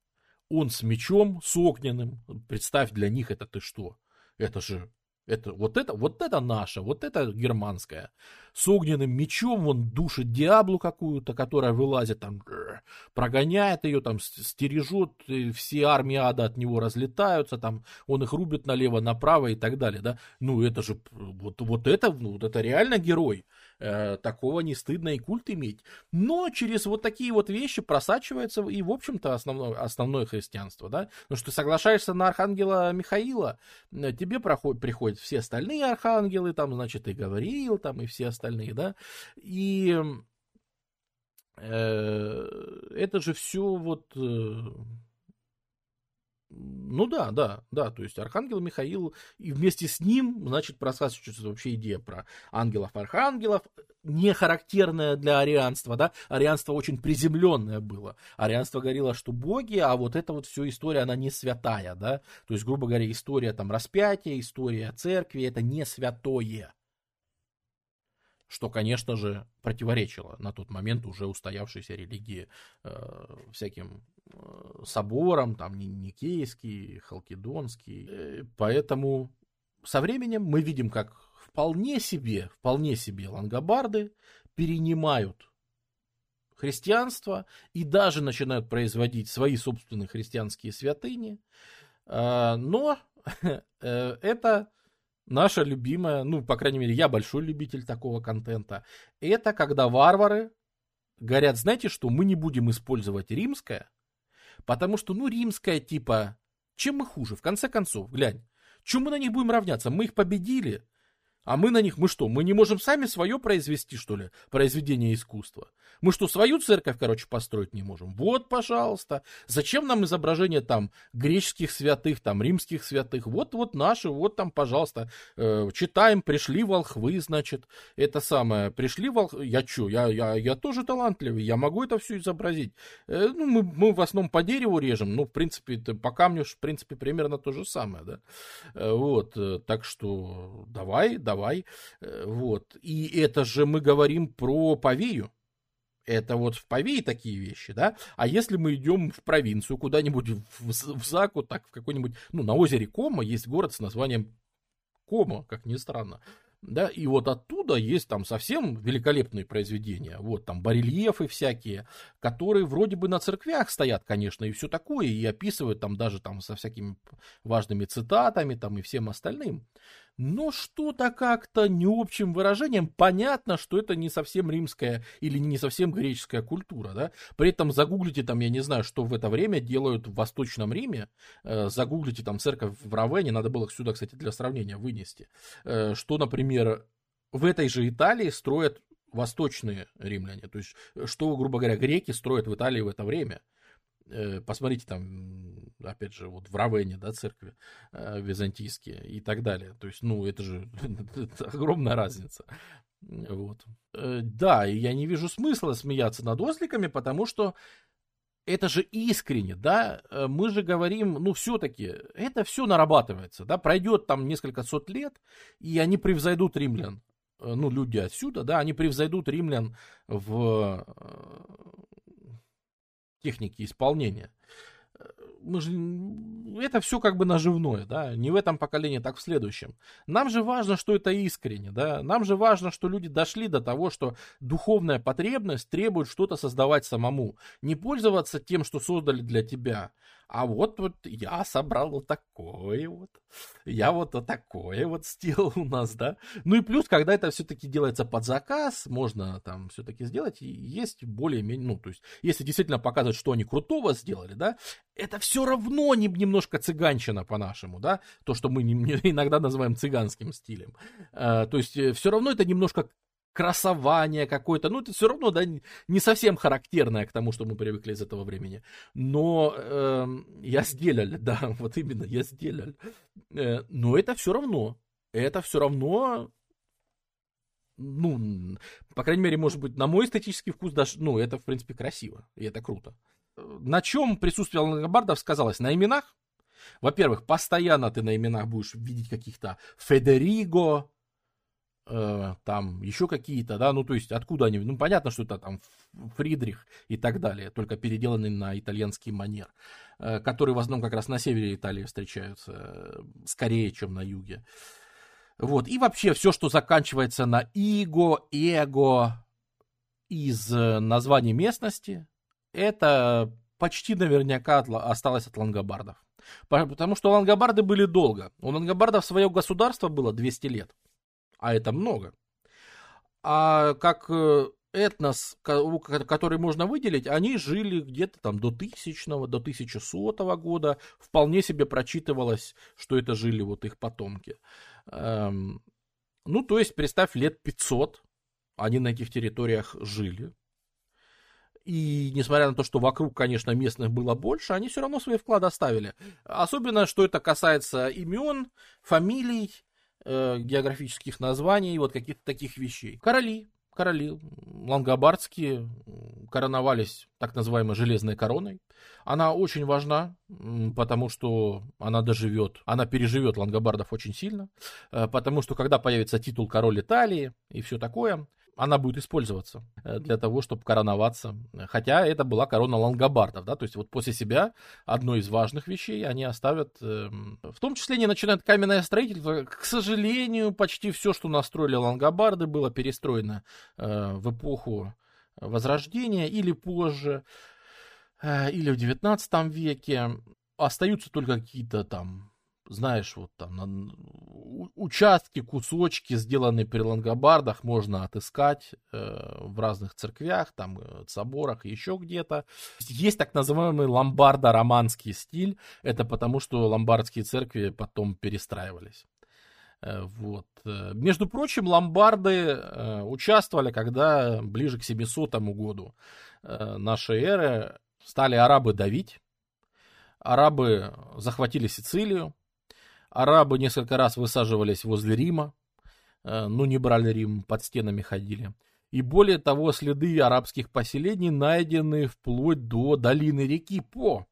он с мечом, с огненным. Представь, для них это ты что? Это же это, вот, это, вот это наше, вот это германское. С огненным мечом он душит Диаблу какую-то, которая вылазит там, прогоняет ее, там стережет, все армии ада от него разлетаются, там он их рубит налево-направо и так далее, да. Ну это же, вот, вот это, ну, вот это реально герой. Э, такого не стыдно и культ иметь. Но через вот такие вот вещи просачивается и, в общем-то, основное, основное христианство, да. Ну что соглашаешься на архангела Михаила, э, тебе проходит, приходят все остальные архангелы, там, значит, и Гавриил, там, и все остальные, да. И э, это же все вот э, ну да, да, да, то есть Архангел Михаил, и вместе с ним, значит, просказывается вообще идея про ангелов-архангелов, не характерная для арианства, да, арианство очень приземленное было, арианство говорило, что боги, а вот эта вот все история, она не святая, да, то есть, грубо говоря, история там распятия, история церкви, это не святое, что, конечно же, противоречило на тот момент уже устоявшейся религии э, всяким э, соборам, там Никейский, Халкидонский. Э, поэтому со временем мы видим, как вполне себе, вполне себе лангобарды перенимают христианство и даже начинают производить свои собственные христианские святыни. Э, но *laughs* э, это наша любимая, ну, по крайней мере, я большой любитель такого контента, это когда варвары говорят, знаете что, мы не будем использовать римское, Потому что, ну, римская типа, чем мы хуже? В конце концов, глянь, чем мы на них будем равняться? Мы их победили, а мы на них, мы что, мы не можем сами свое произвести, что ли, произведение искусства? Мы что, свою церковь, короче, построить не можем? Вот, пожалуйста. Зачем нам изображение там греческих святых, там римских святых? Вот, вот наши, вот там, пожалуйста. Э, читаем, пришли волхвы, значит, это самое, пришли волхвы. Я что, я, я, я тоже талантливый, я могу это все изобразить. Э, ну, мы, мы в основном по дереву режем, ну, в принципе, по камню, в принципе, примерно то же самое, да. Э, вот, э, так что давай, давай давай. Э, вот. И это же мы говорим про Павею. Это вот в Павее такие вещи, да? А если мы идем в провинцию, куда-нибудь в, в Заку, так в какой-нибудь, ну, на озере Кома есть город с названием Кома, как ни странно. Да, и вот оттуда есть там совсем великолепные произведения. Вот там барельефы всякие, которые вроде бы на церквях стоят, конечно, и все такое, и описывают там даже там со всякими важными цитатами там и всем остальным но что-то как-то не общим выражением понятно, что это не совсем римская или не совсем греческая культура, да. При этом загуглите там, я не знаю, что в это время делают в Восточном Риме, э, загуглите там церковь в Равене, надо было сюда, кстати, для сравнения вынести, э, что, например, в этой же Италии строят восточные римляне, то есть что, грубо говоря, греки строят в Италии в это время. Э, посмотрите там, опять же, вот в Равене, да, церкви э, византийские и так далее. То есть, ну, это же это *laughs* огромная разница. Вот. Э, да, и я не вижу смысла смеяться над осликами, потому что это же искренне, да, мы же говорим, ну, все-таки, это все нарабатывается, да, пройдет там несколько сот лет, и они превзойдут римлян, ну, люди отсюда, да, они превзойдут римлян в техники исполнения. Мы же, это все как бы наживное, да, не в этом поколении, так в следующем. Нам же важно, что это искренне, да, нам же важно, что люди дошли до того, что духовная потребность требует что-то создавать самому, не пользоваться тем, что создали для тебя, а вот, вот я собрал вот такое вот, я вот, вот такое вот сделал у нас, да. Ну и плюс, когда это все-таки делается под заказ, можно там все-таки сделать, и есть более-менее, ну, то есть, если действительно показывать, что они крутого сделали, да, это все равно не, немножко цыганщина по-нашему, да, то, что мы не, не, иногда называем цыганским стилем. А, то есть, э, все равно это немножко красование какое-то, ну, это все равно, да, не совсем характерное к тому, что мы привыкли из этого времени. Но э, я сделал, да, *laughs* вот именно, я сделал. Э, но это все равно, это все равно, ну, по крайней мере, может быть, на мой эстетический вкус даже, ну, это, в принципе, красиво, и это круто. На чем присутствие лангобардов сказалось? На именах? Во-первых, постоянно ты на именах будешь видеть каких-то Федериго, э, там еще какие-то, да, ну то есть откуда они, ну понятно, что это там Фридрих и так далее, только переделанный на итальянский манер, э, которые в основном как раз на севере Италии встречаются, э, скорее, чем на юге. Вот, и вообще все, что заканчивается на иго, эго из э, названий местности, это почти наверняка осталось от лангобардов. Потому что лангобарды были долго. У лангобардов свое государство было 200 лет а это много. А как э, этнос, который можно выделить, они жили где-то там до тысячного, до 1100 года. Вполне себе прочитывалось, что это жили вот их потомки. Эм, ну, то есть, представь, лет 500 они на этих территориях жили. И несмотря на то, что вокруг, конечно, местных было больше, они все равно свои вклады оставили. Особенно, что это касается имен, фамилий, э, географических названий, вот каких-то таких вещей. Короли, короли лангобардские короновались так называемой железной короной. Она очень важна, потому что она доживет, она переживет лангобардов очень сильно, э, потому что когда появится титул король Италии и все такое, она будет использоваться э, для того, чтобы короноваться. Хотя это была корона лангобардов, да, то есть вот после себя одной из важных вещей они оставят, эм, в том числе не начинают каменное строительство. К сожалению, почти все, что настроили лангобарды, было перестроено э, в эпоху Возрождения или позже, э, или в 19 веке. Остаются только какие-то там знаешь, вот там на, участки, кусочки, сделанные при лангобардах, можно отыскать э, в разных церквях, там, э, соборах, еще где-то. Есть так называемый ломбардо-романский стиль. Это потому, что ломбардские церкви потом перестраивались. Э, вот. Э, между прочим, ломбарды участвовали, когда ближе к 700 году нашей эры стали арабы давить. Арабы захватили Сицилию. Арабы несколько раз высаживались возле Рима. Ну, не брали Рим, под стенами ходили. И более того, следы арабских поселений найдены вплоть до долины реки По.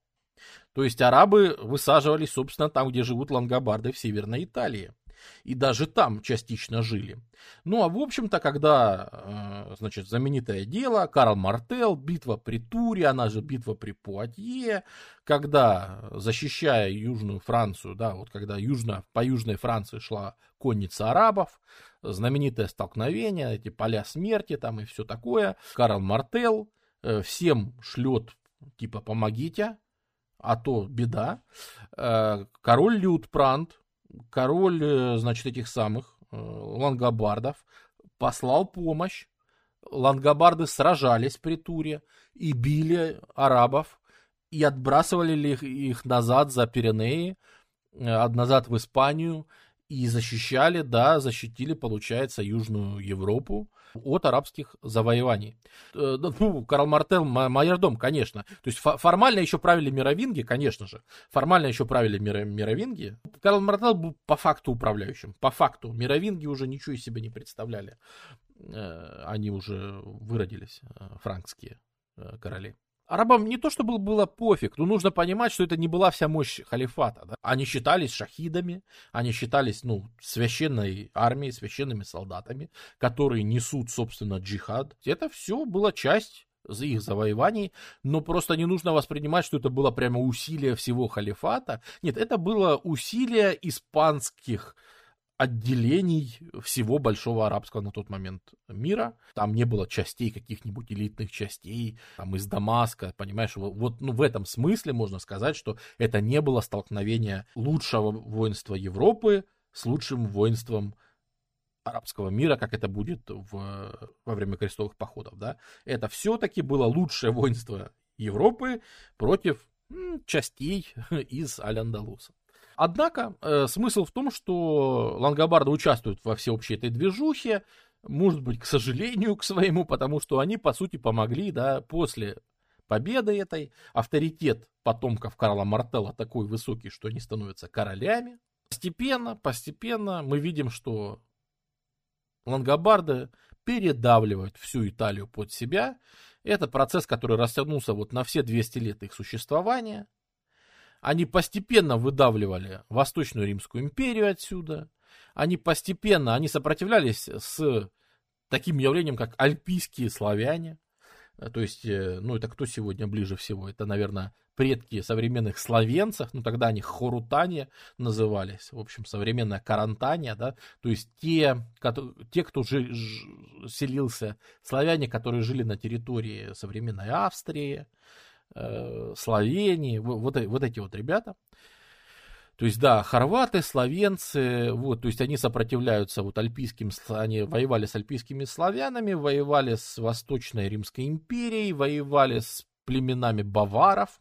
То есть арабы высаживались, собственно, там, где живут лангобарды в Северной Италии и даже там частично жили. Ну а в общем-то, когда, э, значит, знаменитое дело, Карл Мартел, битва при Туре, она же битва при Пуатье, когда, защищая Южную Францию, да, вот когда южно, по Южной Франции шла конница арабов, знаменитое столкновение, эти поля смерти там и все такое, Карл Мартел э, всем шлет, типа, помогите, а то беда. Э, король Лютпрант король, э, значит, этих самых э, лангобардов послал помощь. Лангобарды сражались при Туре и били арабов, и отбрасывали их, их назад за Пиренеи, э, назад в Испанию, и защищали, да, защитили, получается, Южную Европу от арабских завоеваний. Э, ну, Карл Мартел, Майердом, конечно. То есть формально еще правили мировинги, конечно же. Формально еще правили мировинги. Карл Мартел был по факту управляющим. По факту. Мировинги уже ничего из себя не представляли. Э, они уже выродились, э, франкские короли. Арабам не то, чтобы было пофиг, но нужно понимать, что это не была вся мощь халифата. Да? Они считались шахидами, они считались ну, священной армией, священными солдатами, которые несут, собственно, джихад. Это все была часть их завоеваний, но просто не нужно воспринимать, что это было прямо усилие всего халифата. Нет, это было усилие испанских отделений всего большого арабского на тот момент мира. Там не было частей, каких-нибудь элитных частей, там из Дамаска, понимаешь, вот ну, в этом смысле можно сказать, что это не было столкновение лучшего воинства Европы с лучшим воинством арабского мира, как это будет в, во время крестовых походов, да. Это все-таки было лучшее воинство Европы против частей *laughs* из Аль-Андалуса. Однако э, смысл в том, что лангобарды участвуют во всеобщей этой движухе, может быть, к сожалению, к своему, потому что они, по сути, помогли, да, после победы этой, авторитет потомков Карла Мартелла такой высокий, что они становятся королями. Постепенно, постепенно мы видим, что лангобарды передавливают всю Италию под себя. Это процесс, который растянулся вот на все 200 лет их существования – они постепенно выдавливали Восточную Римскую империю отсюда. Они постепенно, они сопротивлялись с таким явлением, как альпийские славяне. Э, то есть, э, ну это кто сегодня ближе всего? Это, наверное, предки современных славянцев, ну тогда они хорутане назывались, в общем, современная карантания, да, то есть те, те кто жи, селился, славяне, которые жили на территории современной Австрии, э, Словении, вот, вот эти вот ребята. То есть, да, хорваты, словенцы, вот, то есть они сопротивляются вот альпийским, они воевали с альпийскими славянами, воевали с Восточной Римской империей, воевали с племенами баваров,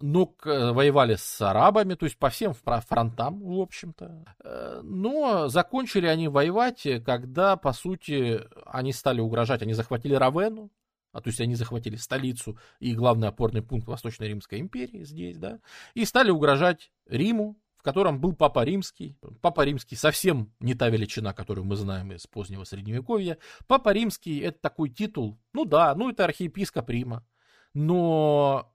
но воевали с арабами, то есть по всем фронтам, в общем-то. Э, но закончили они воевать, когда, по сути, они стали угрожать, они захватили Равену, а то есть они захватили столицу и главный опорный пункт Восточной Римской империи здесь, да, и стали угрожать Риму, в котором был Папа Римский. Папа Римский совсем не та величина, которую мы знаем из позднего Средневековья. Папа Римский это такой титул, ну да, ну это архиепископ Рима, но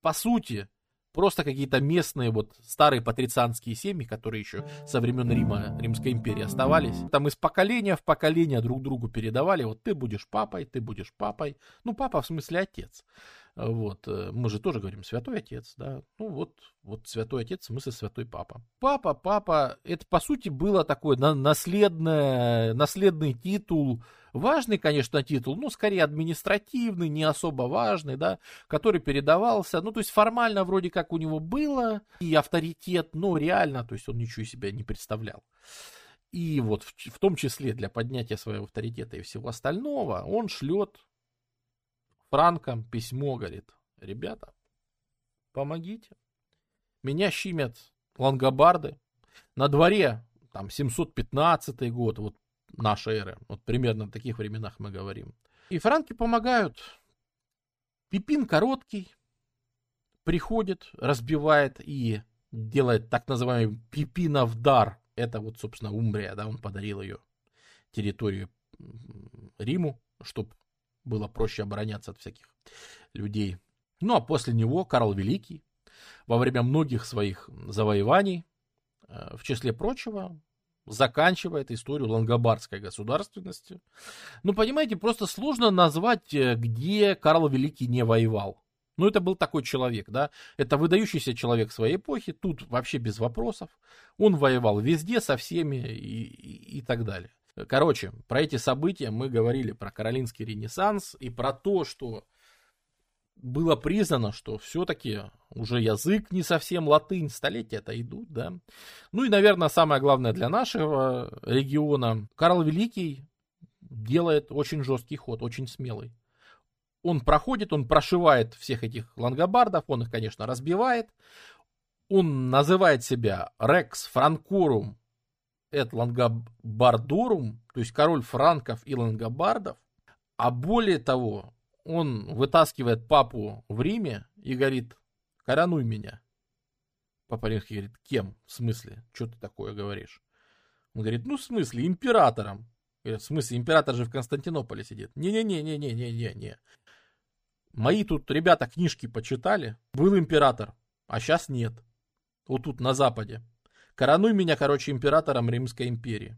по сути просто какие-то местные вот старые патрицианские семьи, которые еще со времен Рима, Римской империи оставались. Там из поколения в поколение друг другу передавали, вот ты будешь папой, ты будешь папой. Ну, папа в смысле отец. Вот, э, мы же тоже говорим святой отец, да. Ну вот, вот святой отец, в смысле святой папа. Папа, папа, это по сути было такой наследное, наследный титул Важный, конечно, титул, но скорее административный, не особо важный, да, который передавался, ну, то есть формально вроде как у него было и авторитет, но реально, то есть он ничего из себя не представлял. И вот в, в том числе для поднятия своего авторитета и всего остального он шлет франкам письмо, говорит, ребята, помогите. Меня щимят лангобарды. На дворе там 715 год, вот наша эра, вот примерно в таких временах мы говорим. И франки помогают. Пипин короткий, приходит, разбивает и делает так называемый Пипинов дар. Это вот, собственно, Умбрия, да, он подарил ее территорию Риму, чтобы было проще обороняться от всяких людей. Ну а после него Карл Великий во время многих своих завоеваний, э, в числе прочего, заканчивает историю лангобардской государственности. Ну, понимаете, просто сложно назвать, э, где Карл Великий не воевал. Ну, это был такой человек, да, это выдающийся человек своей эпохи, тут вообще без вопросов. Он воевал везде, со всеми и, и, и так далее. Короче, про эти события мы говорили, про Каролинский ренессанс и про то, что было признано, что все-таки уже язык не совсем латынь, столетия-то идут, да. Ну и, наверное, самое главное для нашего региона, Карл Великий делает очень жесткий ход, очень смелый. Он проходит, он прошивает всех этих лангобардов, он их, конечно, разбивает. Он называет себя Рекс Франкурум эт Лангобардурум, то есть король франков и лангобардов. А более того, он вытаскивает папу в Риме и говорит, коронуй меня. Папа Римский говорит, кем? В смысле? Что ты такое говоришь? Он говорит, ну в смысле, императором. Говорит, в смысле, император же в Константинополе сидит. Не-не-не-не-не-не-не. Мои тут ребята книжки почитали. Был император, а сейчас нет. Вот тут на Западе. Коронуй меня, короче, императором Римской империи.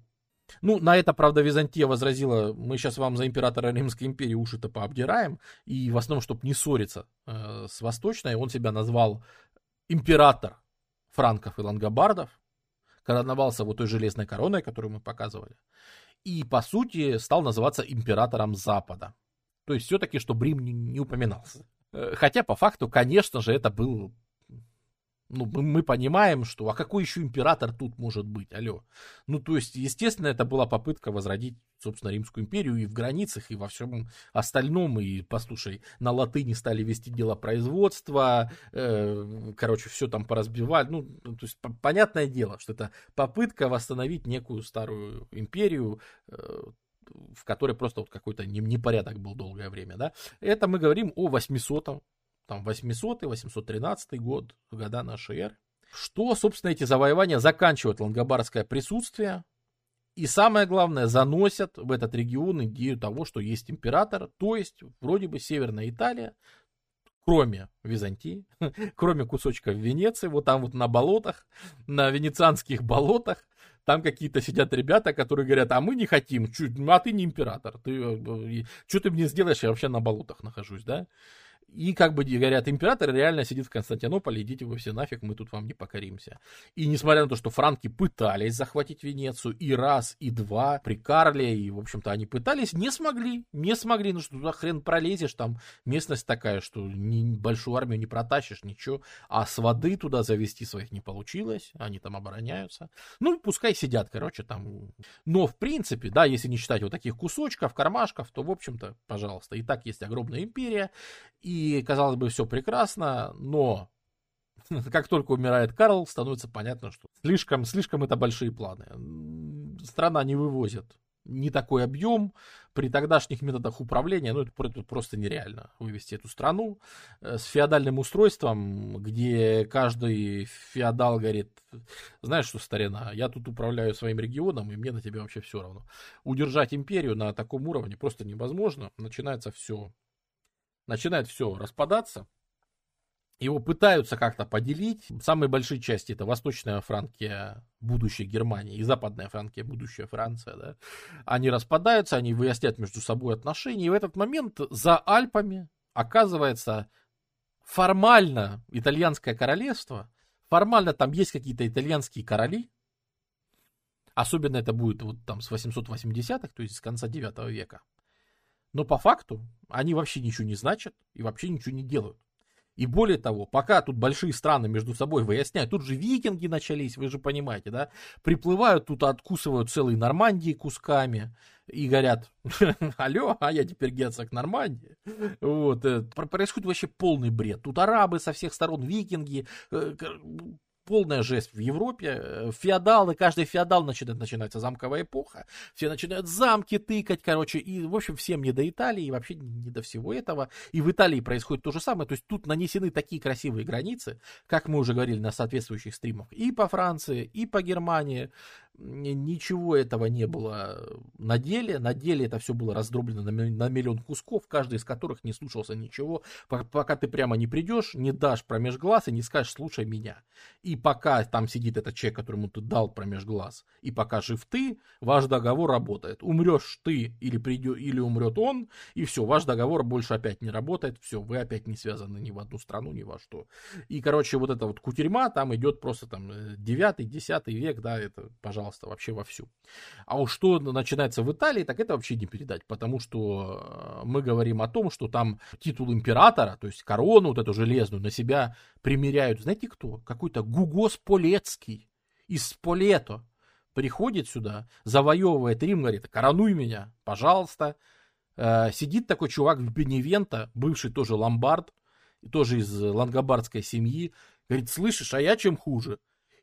Ну, на это, правда, Византия возразила, мы сейчас вам за императора Римской империи уши-то пообдираем, и в основном, чтобы не ссориться э, с Восточной, он себя назвал император франков и лангобардов, короновался вот той железной короной, которую мы показывали, и, по сути, стал называться императором Запада. То есть, все-таки, чтобы Рим не, не упоминался. Э, хотя, по факту, конечно же, это был ну, мы, мы понимаем, что, а какой еще император тут может быть, алло. Ну, то есть, естественно, это была попытка возродить, собственно, Римскую империю и в границах, и во всем остальном, и, послушай, на латыни стали вести дело производства, э, короче, все там поразбивали, ну, то есть, понятное дело, что это попытка восстановить некую старую империю, э, в которой просто вот какой-то непорядок был долгое время, да. Это мы говорим о 800 там 800 813 год, года нашей эры. Что, собственно, эти завоевания заканчивают лангобардское присутствие, и самое главное, заносят в этот регион идею того, что есть император, то есть вроде бы Северная Италия, кроме Византии, *laughs* кроме кусочков Венеции, вот там вот на болотах, на венецианских болотах, там какие-то сидят ребята, которые говорят, а мы не хотим, а ты не император, ты, э, что ты мне сделаешь, я вообще на болотах нахожусь, да? И, как бы говорят, император реально сидит в Константинополе, идите вы все нафиг, мы тут вам не покоримся. И несмотря на то, что франки пытались захватить Венецию и раз, и два при Карле, и, в общем-то, они пытались, не смогли, не смогли, ну что туда хрен пролезешь, там местность такая, что ни, большую армию не протащишь, ничего, а с воды туда завести своих не получилось, они там обороняются. Ну, пускай сидят, короче, там. Но, в принципе, да, если не считать вот таких кусочков, кармашков, то, в общем-то, пожалуйста, и так есть огромная империя, и и, казалось бы, все прекрасно, но *laughs* как только умирает Карл, становится понятно, что слишком, слишком это большие планы. Страна не вывозит не такой объем при тогдашних методах управления, ну, это, просто нереально вывести эту страну э, с феодальным устройством, где каждый феодал говорит, знаешь что, старина, я тут управляю своим регионом, и мне на тебя вообще все равно. Удержать империю на таком уровне просто невозможно, начинается все начинает все распадаться. Его пытаются как-то поделить. Самые большие части это Восточная Франкия, будущая Германия, и Западная Франкия, будущая Франция. Да? Они распадаются, они выясняют между собой отношения. И в этот момент за Альпами оказывается формально итальянское королевство. Формально там есть какие-то итальянские короли. Особенно это будет вот там с 880-х, то есть с конца 9 века. Но по факту они вообще ничего не значат и вообще ничего не делают. И более того, пока тут большие страны между собой выясняют, тут же викинги начались, вы же понимаете, да, приплывают, тут откусывают целые Нормандии кусками и говорят, *laughs* алло, а я теперь герцог Нормандии. Вот, э, происходит вообще полный бред. Тут арабы со всех сторон, викинги, э, полная жесть в Европе. Э, феодалы, каждый феодал начинает, начинается замковая эпоха. Все начинают замки тыкать, короче. И, в общем, всем не до Италии, и вообще не до всего этого. И в Италии происходит то же самое. То есть тут нанесены такие красивые границы, как мы уже говорили на соответствующих стримах, и по Франции, и по Германии ничего этого не было на деле. На деле это все было раздроблено на миллион кусков, каждый из которых не слушался ничего. Пока ты прямо не придешь, не дашь промеж глаз и не скажешь «слушай меня». И пока там сидит этот человек, которому ты дал промеж глаз, и пока жив ты, ваш договор работает. Умрешь ты или, придет, или умрет он, и все, ваш договор больше опять не работает, все, вы опять не связаны ни в одну страну, ни во что. И, короче, вот эта вот кутерьма там идет просто там 9-10 э, век, да, это, пожалуйста, пожалуйста, вообще вовсю. А уж что начинается в Италии, так это вообще не передать, потому что э, мы говорим о том, что там титул императора, то есть корону вот эту железную на себя примеряют, знаете кто? Какой-то Гуго Сполецкий из Сполето приходит сюда, завоевывает Рим, говорит, коронуй меня, пожалуйста. Э, сидит такой чувак в Беневенто, бывший тоже ломбард, тоже из лангобардской семьи, говорит, слышишь, а я чем хуже?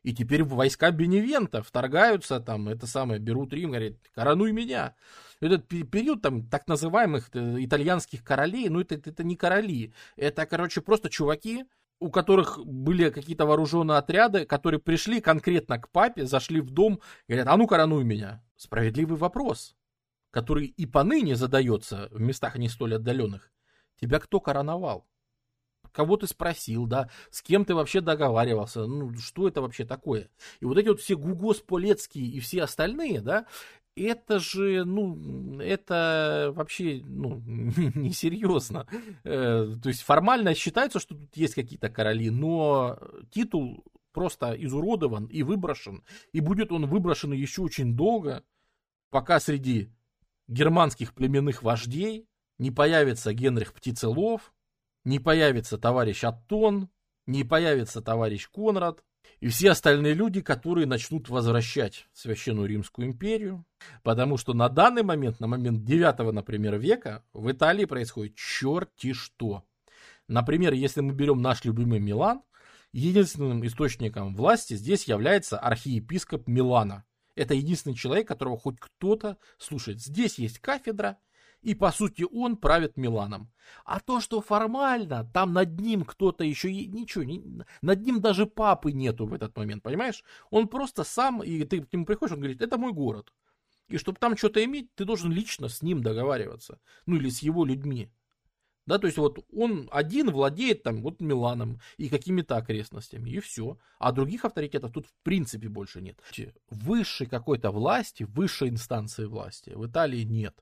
И теперь войска Беневента вторгаются там, это самое, берут Рим, говорят, коронуй меня. Этот период там так называемых э, итальянских королей, ну это, это не короли, это, короче, просто чуваки, у которых были какие-то вооруженные отряды, которые пришли конкретно к папе, зашли в дом, говорят, а ну коронуй меня. Справедливый вопрос, который и поныне задается в местах не столь отдаленных. Тебя кто короновал? Кого ты спросил, да, с кем ты вообще договаривался, ну, что это вообще такое. И вот эти вот все Гугос Полецкие и все остальные, да, это же, ну, это вообще, ну, *laughs* несерьезно. Э, то есть формально считается, что тут есть какие-то короли, но титул просто изуродован и выброшен. И будет он выброшен еще очень долго, пока среди германских племенных вождей не появится Генрих Птицелов, не появится товарищ Аттон, не появится товарищ Конрад и все остальные люди, которые начнут возвращать Священную Римскую империю, потому что на данный момент, на момент 9, например, века, в Италии происходит черти что. Например, если мы берем наш любимый Милан, единственным источником власти здесь является архиепископ Милана. Это единственный человек, которого хоть кто-то слушает. Здесь есть кафедра, и по сути он правит Миланом. А то, что формально там над ним кто-то еще ничего, не, над ним даже папы нету в этот момент, понимаешь? Он просто сам, и ты к нему приходишь, он говорит, это мой город. И чтобы там что-то иметь, ты должен лично с ним договариваться. Ну или с его людьми. Да, то есть вот он один владеет там вот Миланом и какими-то окрестностями, и все. А других авторитетов тут в принципе больше нет. Высшей какой-то власти, высшей инстанции власти в Италии нет.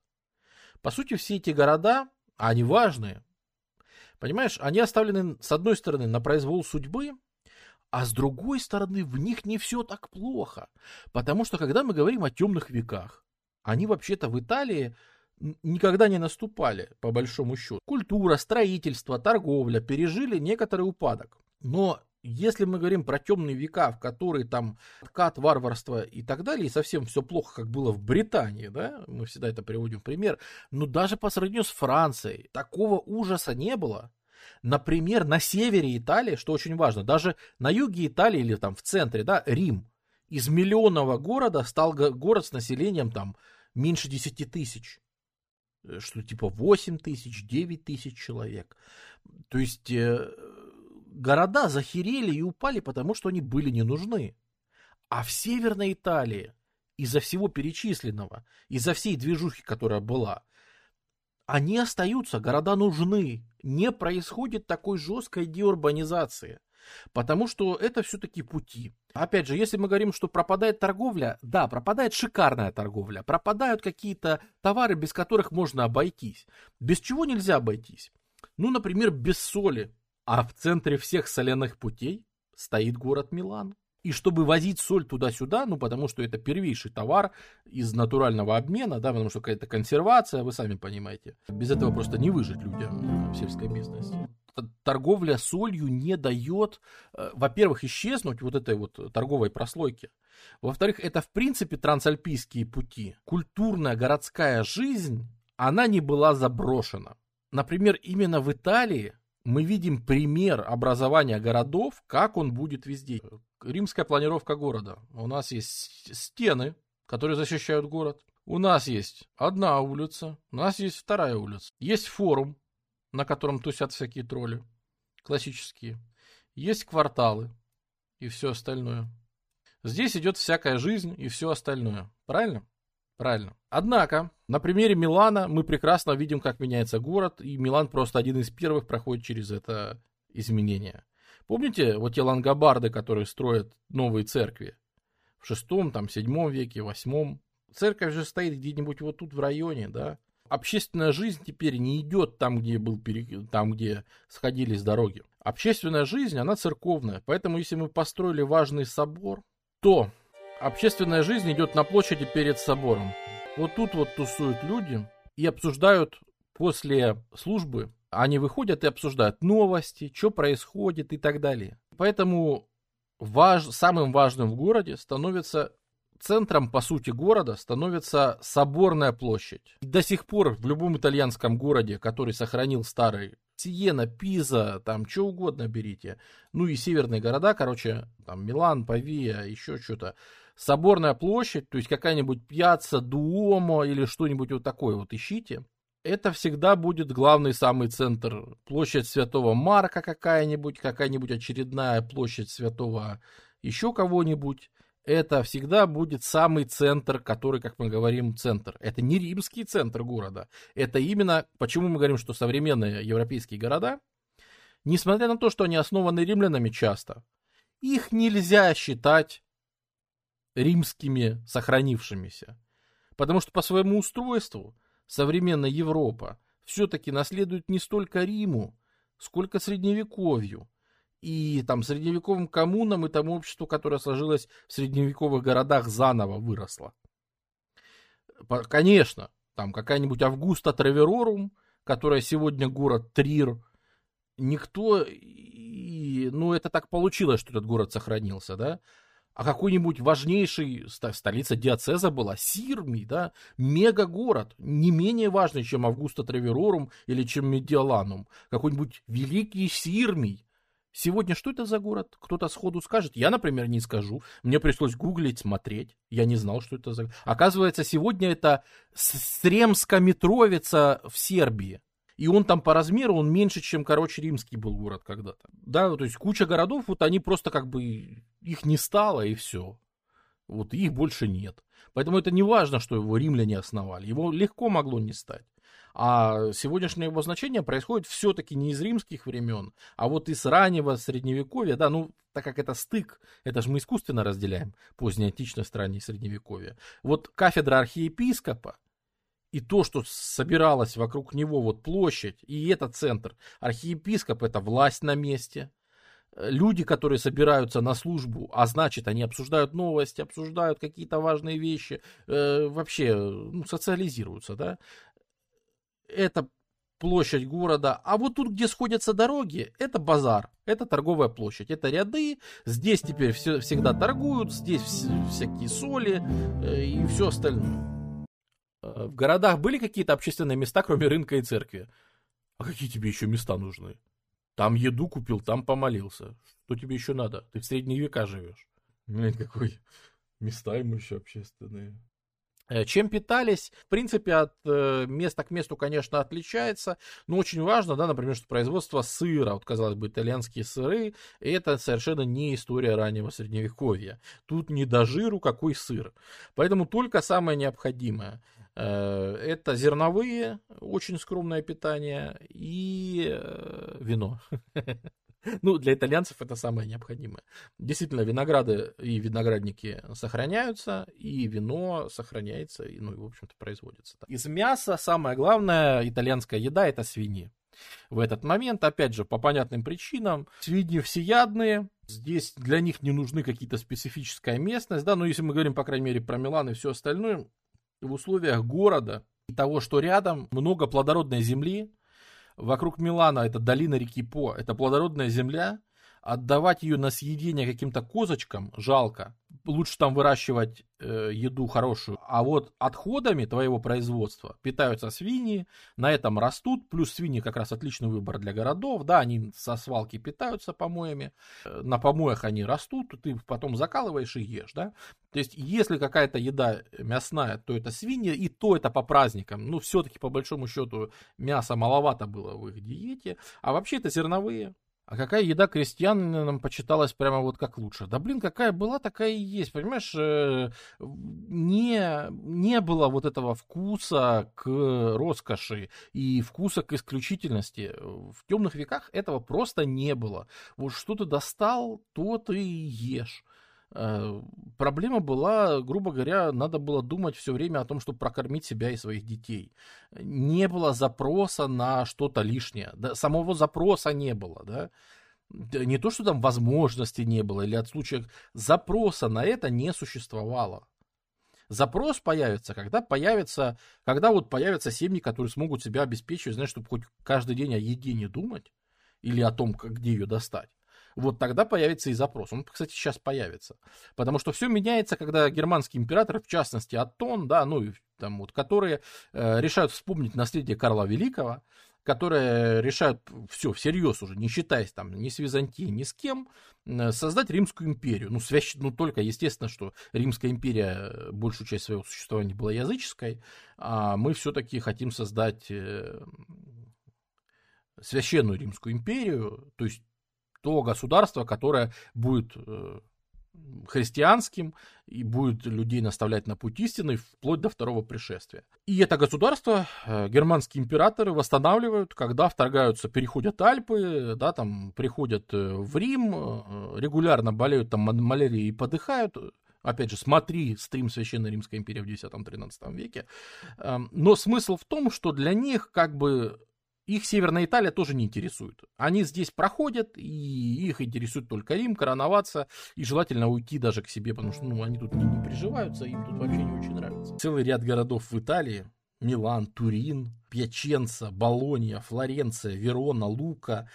По сути, все эти города, они важные, понимаешь, они оставлены, с одной стороны, на произвол судьбы, а с другой стороны, в них не все так плохо. Потому что, когда мы говорим о темных веках, они вообще-то в Италии никогда не наступали, по большому счету. Культура, строительство, торговля пережили некоторый упадок. Но если мы говорим про темные века, в которые там откат, варварство и так далее, и совсем все плохо, как было в Британии, да, мы всегда это приводим в пример, но даже по сравнению с Францией такого ужаса не было. Например, на севере Италии, что очень важно, даже на юге Италии или там в центре, да, Рим, из миллионного города стал город с населением там меньше 10 тысяч э, что типа 8 тысяч, 9 тысяч человек. То есть э, города захерели и упали, потому что они были не нужны. А в Северной Италии, из-за всего перечисленного, из-за всей движухи, которая была, они остаются, города нужны. Не происходит такой жесткой деурбанизации. Потому что это все-таки пути. Опять же, если мы говорим, что пропадает торговля, да, пропадает шикарная торговля, пропадают какие-то товары, без которых можно обойтись. Без чего нельзя обойтись? Ну, например, без соли. А в центре всех соляных путей стоит город Милан. И чтобы возить соль туда-сюда, ну, потому что это первейший товар из натурального обмена, да, потому что какая-то консервация, вы сами понимаете. Без этого просто не выжить людям в сельской местности торговля солью не дает, э, во-первых, исчезнуть вот этой вот торговой прослойки. Во-вторых, это в принципе трансальпийские пути. Культурная городская жизнь, она не была заброшена. Например, именно в Италии мы видим пример образования городов, как он будет везде. Римская планировка города. У нас есть стены, которые защищают город. У нас есть одна улица, у нас есть вторая улица. Есть форум, на котором тусят всякие тролли, классические. Есть кварталы и все остальное. Здесь идет всякая жизнь и все остальное. Правильно? Правильно. Однако, на примере Милана мы прекрасно видим, как меняется город, и Милан просто один из первых проходит через это изменение. Помните вот те лангобарды, которые строят новые церкви? В шестом, там, седьмом веке, восьмом. Церковь же стоит где-нибудь вот тут в районе, да? Общественная жизнь теперь не идет там, где был пере... там, где сходились дороги. Общественная жизнь, она церковная. Поэтому, если мы построили важный собор, то общественная жизнь идет на площади перед собором. Вот тут вот тусуют люди и обсуждают после службы, они выходят и обсуждают новости, что происходит и так далее. Поэтому важ, самым важным в городе становится центром, по сути, города становится Соборная площадь. И до сих пор в любом итальянском городе, который сохранил старый Сиена, Пиза, там что угодно берите, ну и северные города, короче, там Милан, Павия, еще что-то, Соборная площадь, то есть какая-нибудь пьяца, Дуомо или что-нибудь вот такое вот ищите, это всегда будет главный самый центр. Площадь Святого Марка какая-нибудь, какая-нибудь очередная площадь Святого еще кого-нибудь это всегда будет самый центр, который, как мы говорим, центр. Это не римский центр города. Это именно, почему мы говорим, что современные европейские города, несмотря на то, что они основаны римлянами часто, их нельзя считать римскими сохранившимися. Потому что по своему устройству современная Европа все-таки наследует не столько Риму, сколько Средневековью и там средневековым коммунам и тому обществу, которое сложилось в средневековых городах, заново выросло. Конечно, там какая-нибудь Августа Траверорум, которая сегодня город Трир, никто, и, ну это так получилось, что этот город сохранился, да, а какой-нибудь важнейший, столица диацеза была, Сирми, да, мегагород, не менее важный, чем Августа Траверорум или чем Медиаланум, какой-нибудь великий Сирмий, Сегодня что это за город? Кто-то сходу скажет. Я, например, не скажу. Мне пришлось гуглить, смотреть. Я не знал, что это за... Оказывается, сегодня это Сремска Митровица в Сербии. И он там по размеру, он меньше, чем, короче, римский был город когда-то. Да, то есть куча городов, вот они просто как бы, их не стало и все. Вот их больше нет. Поэтому это не важно, что его римляне основали. Его легко могло не стать. А сегодняшнее его значение происходит все-таки не из римских времен, а вот из раннего средневековья, да, ну, так как это стык, это же мы искусственно разделяем позднее античность, раннее средневековье. Вот кафедра архиепископа, и то, что собиралось вокруг него, вот площадь, и этот центр, архиепископ это власть на месте, люди, которые собираются на службу, а значит, они обсуждают новости, обсуждают какие-то важные вещи, э, вообще ну, социализируются, да, это площадь города, а вот тут, где сходятся дороги, это базар, это торговая площадь, это ряды, здесь теперь все, всегда торгуют, здесь вс- всякие соли э, и все остальное. Э, в городах были какие-то общественные места, кроме рынка и церкви? А какие тебе еще места нужны? Там еду купил, там помолился. Что тебе еще надо? Ты в средние века живешь. Блин, какой места ему еще общественные. Э, чем питались, в принципе, от э, места к месту, конечно, отличается, но очень важно, да, например, что производство сыра, вот, казалось бы, итальянские сыры, это совершенно не история раннего средневековья. Тут не до жиру какой сыр. Поэтому только самое необходимое. Э, это зерновые, очень скромное питание и вино. *laughs* Ну, для итальянцев это самое необходимое. Действительно, винограды и виноградники сохраняются, и вино сохраняется, и, ну, и, в общем-то, производится. Из мяса самое главное итальянская еда – это свиньи. В этот момент, опять же, по понятным причинам, свиньи всеядные, Здесь для них не нужны какие-то специфическая местность, да, но если мы говорим, по крайней мере, про Милан и все остальное, в условиях города и того, что рядом много плодородной земли, вокруг Милана это долина реки По, это плодородная земля, отдавать ее на съедение каким-то козочкам жалко. Лучше там выращивать э, еду хорошую. А вот отходами твоего производства питаются свиньи, на этом растут. Плюс свиньи как раз отличный выбор для городов. Да, они со свалки питаются помоями. Э, на помоях они растут, ты потом закалываешь и ешь. Да? То есть, если какая-то еда мясная, то это свинья, и то это по праздникам. Ну, все-таки, по большому счету, мяса маловато было в их диете. А вообще это зерновые а какая еда крестьянам почиталась прямо вот как лучше? Да блин, какая была, такая и есть. Понимаешь, э, не, не было вот этого вкуса к роскоши и вкуса к исключительности. В темных веках этого просто не было. Вот что ты достал, то ты и ешь. Э, проблема была, грубо говоря, надо было думать все время о том, чтобы прокормить себя и своих детей. Не было запроса на что-то лишнее. Да, самого запроса не было, да. Не то, что там возможности не было, или от случая запроса на это не существовало. Запрос появится, когда появится, когда вот появятся семьи, которые смогут себя обеспечивать, знаешь, чтобы хоть каждый день о еде не думать или о том, как, где ее достать вот тогда появится и запрос. Он, кстати, сейчас появится. Потому что все меняется, когда германские императоры, в частности Аттон, да, ну, там вот, которые э, решают вспомнить наследие Карла Великого, которые решают все всерьез уже, не считаясь там ни с Византией, ни с кем, э, создать Римскую империю. Ну, свящ... ну, только естественно, что Римская империя э, большую часть своего существования была языческой, а мы все-таки хотим создать э, священную Римскую империю, то есть то государство, которое будет э, христианским и будет людей наставлять на путь истины вплоть до второго пришествия. И это государство э, германские императоры восстанавливают, когда вторгаются, переходят Альпы, да, там приходят э, в Рим, регулярно болеют там малярией и подыхают, Опять же, смотри стрим Священной Римской империи в 10-13 веке. Эм, но смысл в том, что для них как бы их Северная Италия тоже не интересует. Они здесь проходят, и их интересует только Рим, короноваться, и желательно уйти даже к себе, потому что ну, они тут не, не приживаются, им тут вообще не очень нравится. Целый ряд городов в Италии, Милан, Турин, Пьяченца, Болонья, Флоренция, Верона, Лука,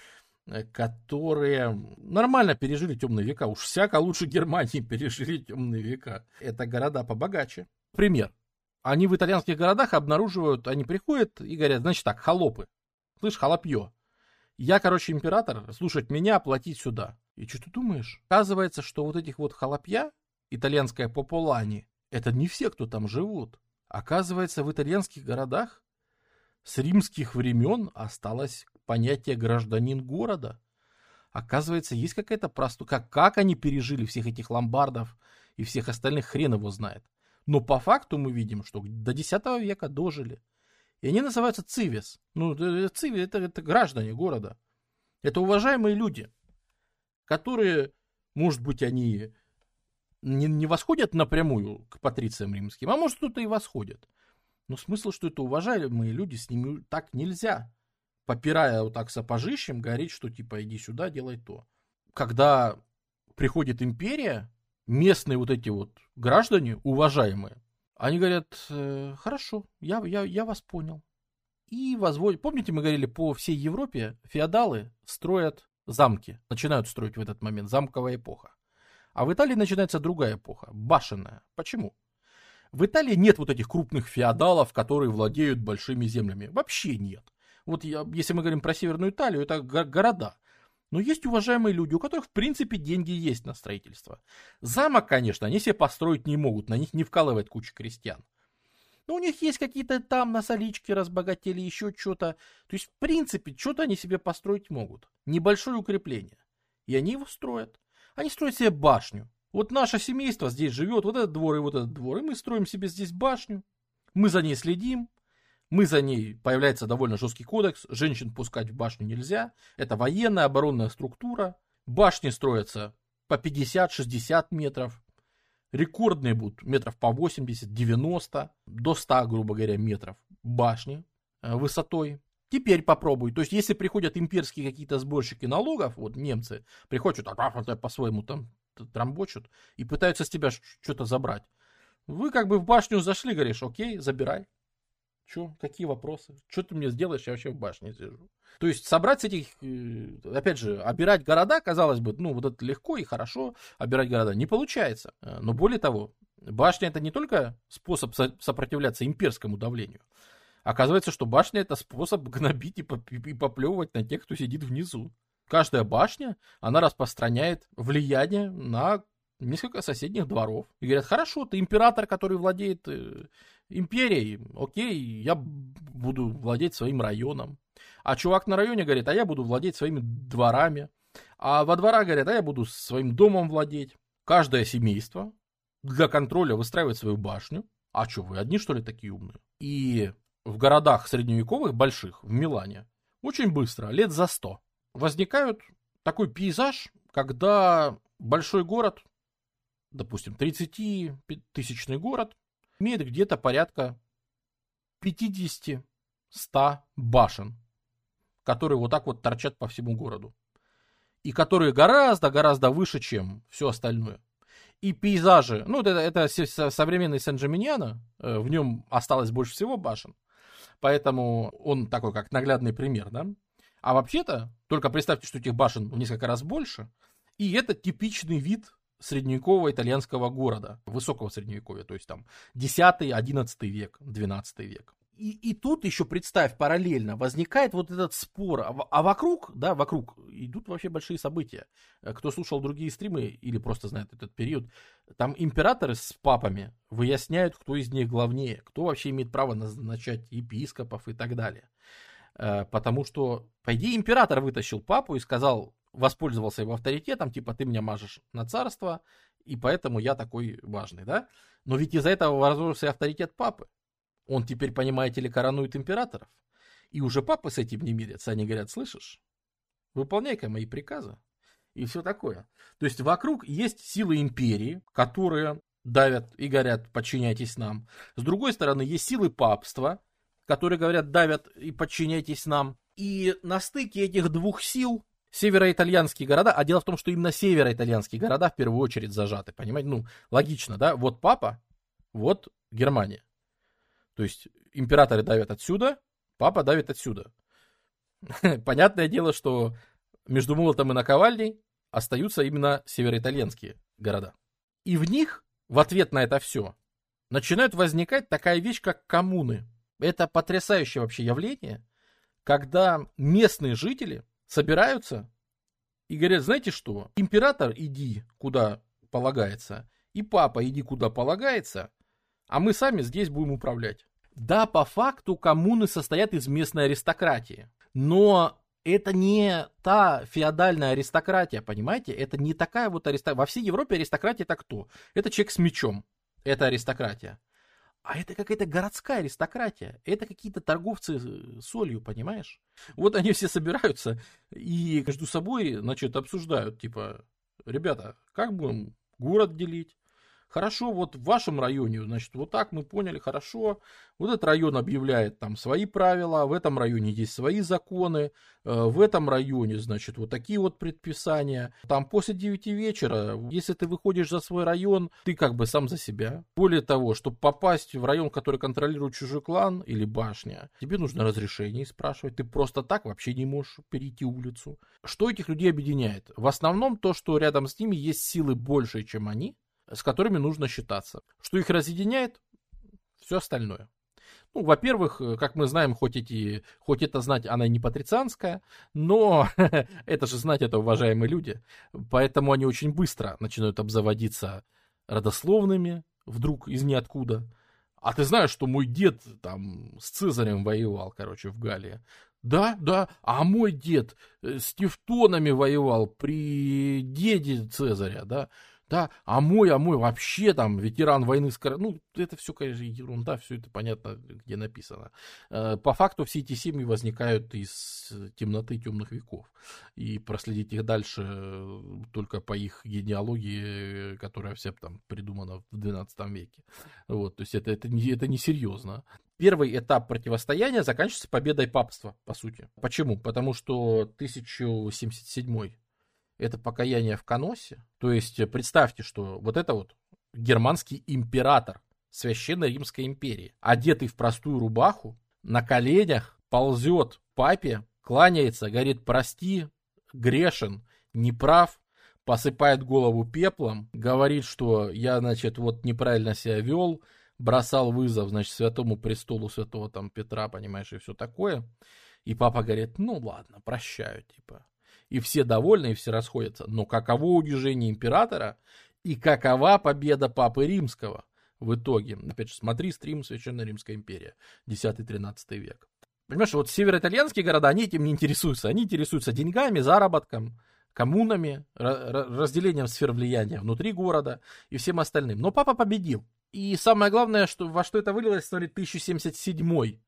которые нормально пережили темные века. Уж всяко лучше Германии пережили темные века. Это города побогаче. Пример. Они в итальянских городах обнаруживают, они приходят и говорят, значит так, холопы, Слышь, халапье. Я, короче, император, слушать меня, платить сюда. И что ты думаешь? Оказывается, что вот этих вот халапья, итальянская пополани, это не все, кто там живут. Оказывается, в итальянских городах с римских времен осталось понятие гражданин города. Оказывается, есть какая-то простая... Как, как они пережили всех этих ломбардов и всех остальных, хрен его знает. Но по факту мы видим, что до X века дожили. И они называются цивис. Ну, цивис это, это граждане города. Это уважаемые люди, которые, может быть, они не, не восходят напрямую к патрициям римским, а может, кто-то и восходит. Но смысл, что это уважаемые люди, с ними так нельзя. Попирая вот так сапожищем, говорить, что типа иди сюда, делай то. Когда приходит империя, местные вот эти вот граждане, уважаемые, они говорят, «Э, хорошо, я, я, я вас понял. И возводят, помните, мы говорили, по всей Европе феодалы строят замки, начинают строить в этот момент, замковая эпоха. А в Италии начинается другая эпоха, башенная. Почему? В Италии нет вот этих крупных феодалов, которые владеют большими землями. Вообще нет. Вот я, если мы говорим про Северную Италию, это города. Но есть уважаемые люди, у которых в принципе деньги есть на строительство. Замок, конечно, они себе построить не могут, на них не вкалывает куча крестьян. Но у них есть какие-то там на соличке разбогатели, еще что-то. То есть, в принципе, что-то они себе построить могут. Небольшое укрепление. И они его строят. Они строят себе башню. Вот наше семейство здесь живет, вот этот двор и вот этот двор, и мы строим себе здесь башню. Мы за ней следим, мы за ней, появляется довольно жесткий кодекс, женщин пускать в башню нельзя, это военная оборонная структура, башни строятся по 50-60 метров, рекордные будут метров по 80, 90, до 100, грубо говоря, метров башни э, высотой. Теперь попробуй. То есть, если приходят имперские какие-то сборщики налогов, вот немцы приходят, а, по-своему там трамбочут и пытаются с тебя что-то забрать. Вы как бы в башню зашли, говоришь, окей, забирай. Че, какие вопросы? Что ты мне сделаешь, я вообще в башне сижу. То есть собрать с этих, э, опять же, обирать города, казалось бы, ну вот это легко и хорошо, обирать города, не получается. Э, но более того, башня это не только способ сопротивляться имперскому давлению. Оказывается, что башня это способ гнобить и поплевывать на тех, кто сидит внизу. Каждая башня, она распространяет влияние на несколько соседних дворов. И говорят, хорошо, ты император, который владеет э, империей, окей, я буду владеть своим районом. А чувак на районе говорит, а я буду владеть своими дворами. А во двора говорят, а я буду своим домом владеть. Каждое семейство для контроля выстраивает свою башню. А что, вы одни, что ли, такие умные? И в городах средневековых, больших, в Милане, очень быстро, лет за сто, возникают такой пейзаж, когда большой город допустим, 30-тысячный город имеет где-то порядка 50-100 башен, которые вот так вот торчат по всему городу. И которые гораздо-гораздо выше, чем все остальное. И пейзажи, ну, это, это современный Сен-Джиминьяно, э, в нем осталось больше всего башен, поэтому он такой, как наглядный пример, да. А вообще-то, только представьте, что этих башен в несколько раз больше, и это типичный вид средневекового итальянского города, высокого средневековья, то есть там 10-11 век, 12 век. И, и тут еще представь, параллельно возникает вот этот спор, а, а вокруг, да, вокруг идут вообще большие события. Э, кто слушал другие стримы или просто знает этот период, там императоры с папами выясняют, кто из них главнее, кто вообще имеет право назначать епископов и так далее. Э, потому что, по идее, император вытащил папу и сказал, воспользовался его авторитетом, типа ты меня мажешь на царство, и поэтому я такой важный, да? Но ведь из-за этого возросся авторитет папы. Он теперь, понимаете ли, коронует императоров. И уже папы с этим не мирятся. Они говорят, слышишь, выполняй-ка мои приказы. И все такое. То есть вокруг есть силы империи, которые давят и говорят, подчиняйтесь нам. С другой стороны, есть силы папства, которые говорят, давят и подчиняйтесь нам. И на стыке этих двух сил североитальянские города, а дело в том, что именно североитальянские города в первую очередь зажаты, понимаете? Ну, логично, да? Вот папа, вот Германия. То есть императоры давят отсюда, папа давит отсюда. *laughs* Понятное дело, что между молотом и наковальней остаются именно североитальянские города. И в них, в ответ на это все, начинает возникать такая вещь, как коммуны. Это потрясающее вообще явление, когда местные жители собираются и говорят, знаете что, император иди куда полагается, и папа иди куда полагается, а мы сами здесь будем управлять. Да, по факту коммуны состоят из местной аристократии, но это не та феодальная аристократия, понимаете? Это не такая вот аристократия. Во всей Европе аристократия это кто? Это человек с мечом. Это аристократия. А это какая-то городская аристократия. Это какие-то торговцы солью, понимаешь? Вот они все собираются и между собой, значит, обсуждают, типа, ребята, как будем город делить? Хорошо, вот в вашем районе, значит, вот так мы поняли, хорошо. Вот этот район объявляет там свои правила, в этом районе есть свои законы, э, в этом районе, значит, вот такие вот предписания. Там после 9 вечера, если ты выходишь за свой район, ты как бы сам за себя. Более того, чтобы попасть в район, который контролирует чужой клан или башня, тебе нужно разрешение спрашивать. Ты просто так вообще не можешь перейти улицу. Что этих людей объединяет? В основном то, что рядом с ними есть силы больше, чем они, с которыми нужно считаться. Что их разъединяет? Все остальное. Ну, во-первых, э, как мы знаем, хоть, эти, хоть это знать, она не патрицианская, но *laughs* это же знать, это уважаемые люди. Поэтому они очень быстро начинают обзаводиться родословными, вдруг из ниоткуда. А ты знаешь, что мой дед там с Цезарем воевал, короче, в Галлии. Да, да, а мой дед э, с тевтонами воевал при деде Цезаря, да да, а мой, а мой вообще там ветеран войны с Ну, это все, конечно, ерунда, все это понятно, где написано. Э, по факту все эти семьи возникают из темноты темных веков. И проследить их дальше э, только по их генеалогии, которая вся там придумана в 12 веке. Вот, то есть это, это, не, это несерьезно. Первый этап противостояния заканчивается победой папства, по сути. Почему? Потому что 1077 это покаяние в Коносе. То есть представьте, что вот это вот германский император Священной Римской империи, одетый в простую рубаху, на коленях ползет папе, кланяется, говорит, прости, грешен, неправ, посыпает голову пеплом, говорит, что я, значит, вот неправильно себя вел, бросал вызов, значит, святому престолу святого там Петра, понимаешь, и все такое. И папа говорит, ну ладно, прощаю, типа. И все довольны, и все расходятся. Но каково унижение императора и какова победа папы римского в итоге? Опять же, смотри стрим Священная Римская империя, 10-13 век. Понимаешь, вот североитальянские города, они этим не интересуются. Они интересуются деньгами, заработком, коммунами, разделением сфер влияния внутри города и всем остальным. Но папа победил. И самое главное, что, во что это вылилось, смотри, 1077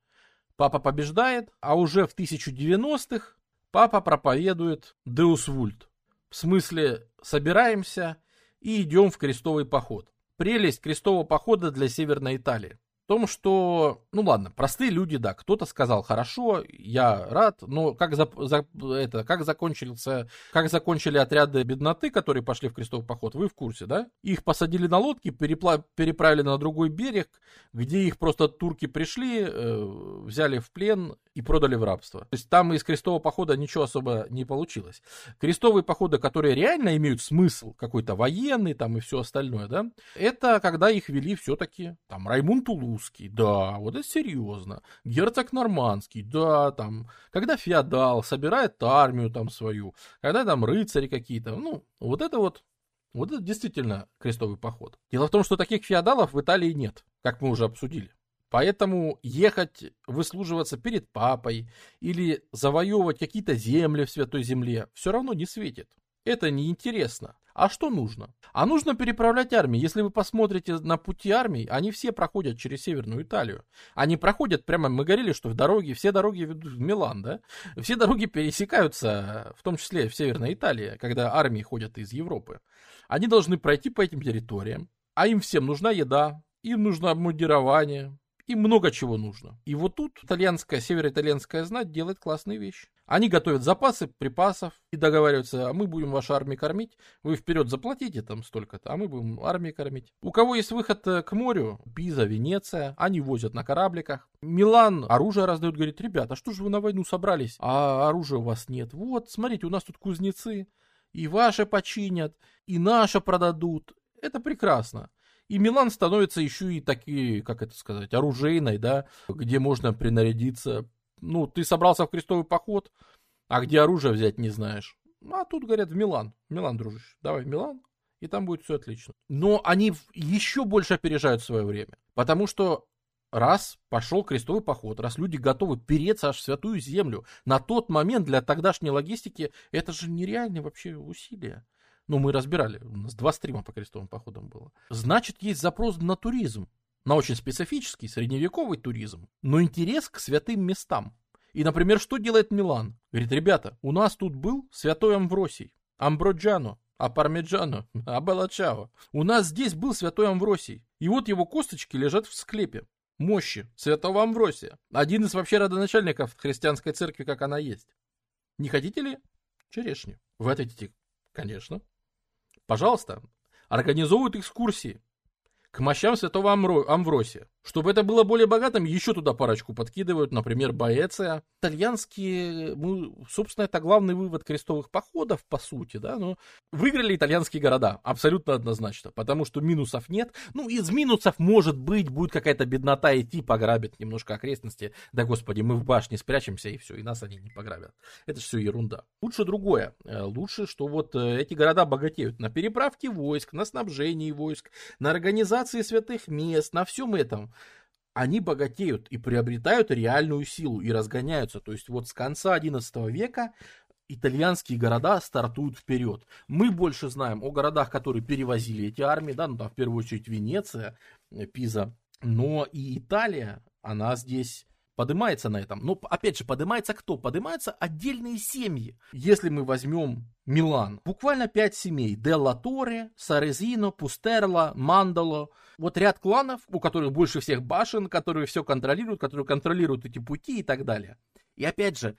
Папа побеждает, а уже в 1090-х папа проповедует Deus Vult. В смысле, собираемся и идем в крестовый поход. Прелесть крестового похода для Северной Италии том, что, ну ладно, простые люди, да, кто-то сказал хорошо, я рад, но как, за, за, это, как, закончился, как закончили отряды бедноты, которые пошли в крестовый поход, вы в курсе, да? Их посадили на лодки, перепла, переправили на другой берег, где их просто турки пришли, э, взяли в плен и продали в рабство. То есть там из крестового похода ничего особо не получилось. Крестовые походы, которые реально имеют смысл, какой-то военный там и все остальное, да, это когда их вели все-таки там Раймун Тулус, русский, да, вот это серьезно. Герцог нормандский, да, там, когда феодал собирает армию там свою, когда там рыцари какие-то, ну, вот это вот, вот это действительно крестовый поход. Дело в том, что таких феодалов в Италии нет, как мы уже обсудили. Поэтому ехать, выслуживаться перед папой или завоевывать какие-то земли в Святой Земле все равно не светит. Это неинтересно. А что нужно? А нужно переправлять армии. Если вы посмотрите на пути армий, они все проходят через Северную Италию. Они проходят прямо, мы говорили, что в дороге, все дороги ведут в Милан, да? Все дороги пересекаются, в том числе в Северной Италии, когда армии ходят из Европы. Они должны пройти по этим территориям, а им всем нужна еда, им нужно обмундирование, им много чего нужно. И вот тут итальянская, североитальянская знать делает классные вещи. Они готовят запасы припасов и договариваются, а мы будем вашу армию кормить, вы вперед заплатите там столько-то, а мы будем армию кормить. У кого есть выход э, к морю, Пиза, Венеция, они возят на корабликах. Милан оружие раздают, говорит, ребята, а что же вы на войну собрались, а оружия у вас нет? Вот, смотрите, у нас тут кузнецы, и ваши починят, и наше продадут. Это прекрасно. И Милан становится еще и такие, как это сказать, оружейной, да, где можно принарядиться ну, ты собрался в крестовый поход, а где оружие взять не знаешь. А тут, говорят, в Милан. Милан, дружище, давай в Милан, и там будет все отлично. Но они еще больше опережают свое время. Потому что раз пошел крестовый поход, раз люди готовы переться аж в святую землю, на тот момент для тогдашней логистики это же нереальные вообще усилия. Ну, мы разбирали, у нас два стрима по крестовым походам было. Значит, есть запрос на туризм на очень специфический средневековый туризм, но интерес к святым местам. И, например, что делает Милан? Говорит, ребята, у нас тут был святой Амвросий, Амброджано, а Пармеджано, а Белачао. У нас здесь был святой Амвросий, и вот его косточки лежат в склепе. Мощи святого Амвросия. Один из вообще родоначальников христианской церкви, как она есть. Не хотите ли черешню? Вы ответите, конечно. Пожалуйста, организовывают экскурсии к мощам святого Амро... Амвросия. Чтобы это было более богатым, еще туда парочку подкидывают, например, Боэция. Итальянские, ну, собственно, это главный вывод крестовых походов, по сути, да, но выиграли итальянские города, абсолютно однозначно, потому что минусов нет. Ну, из минусов, может быть, будет какая-то беднота идти, пограбят немножко окрестности. Да, господи, мы в башне спрячемся, и все, и нас они не пограбят. Это все ерунда. Лучше другое. Э, лучше, что вот э, эти города богатеют на переправке войск, на снабжении войск, на организации святых мест, на всем этом они богатеют и приобретают реальную силу и разгоняются. То есть вот с конца XI века итальянские города стартуют вперед. Мы больше знаем о городах, которые перевозили эти армии, да, ну там в первую очередь Венеция, э, Пиза, но и Италия, она здесь поднимается на этом. Но, опять же, поднимается кто? Поднимаются отдельные семьи. Если мы возьмем Милан, буквально пять семей. Делла Торе, Сарезино, Пустерло, Мандало. Вот ряд кланов, у которых больше всех башен, которые все контролируют, которые контролируют эти пути и так далее. И опять же,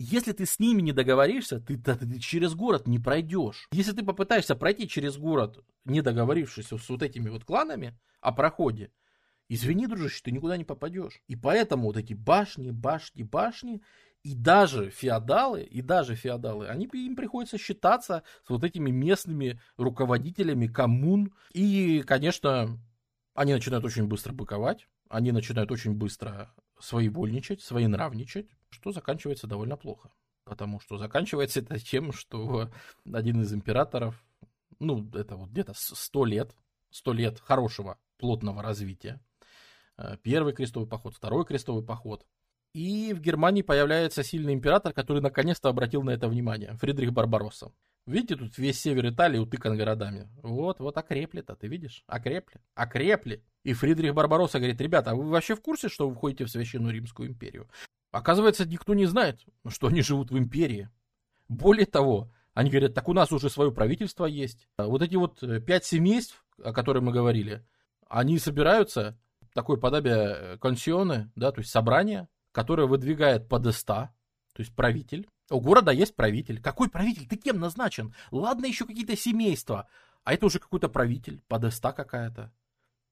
если ты с ними не договоришься, ты, ты, ты через город не пройдешь. Если ты попытаешься пройти через город, не договорившись с вот этими вот кланами о проходе, извини, дружище, ты никуда не попадешь. И поэтому вот эти башни, башни, башни, и даже феодалы, и даже феодалы, они, им приходится считаться с вот этими местными руководителями коммун. И, конечно, они начинают очень быстро быковать, они начинают очень быстро своевольничать, своенравничать, что заканчивается довольно плохо. Потому что заканчивается это тем, что один из императоров, ну, это вот где-то сто лет, сто лет хорошего, плотного развития. Э, первый крестовый поход, второй крестовый поход. И в Германии появляется сильный император, который наконец-то обратил на это внимание. Фридрих Барбаросса. Видите, тут весь север Италии утыкан городами. Вот, вот окрепли-то, ты видишь? Окрепли. Окрепли. И Фридрих Барбаросса говорит, ребята, а вы вообще в курсе, что вы входите в Священную Римскую империю? Оказывается, никто не знает, что они живут в империи. Более того, они говорят, так у нас уже свое правительство есть. Вот эти вот э, пять семейств, о которых мы говорили, они собираются, такое подобие э, консионы, да, то есть собрание, которое выдвигает подеста, то есть правитель, у города есть правитель. Какой правитель? Ты кем назначен? Ладно, еще какие-то семейства. А это уже какой-то правитель, подоста какая-то.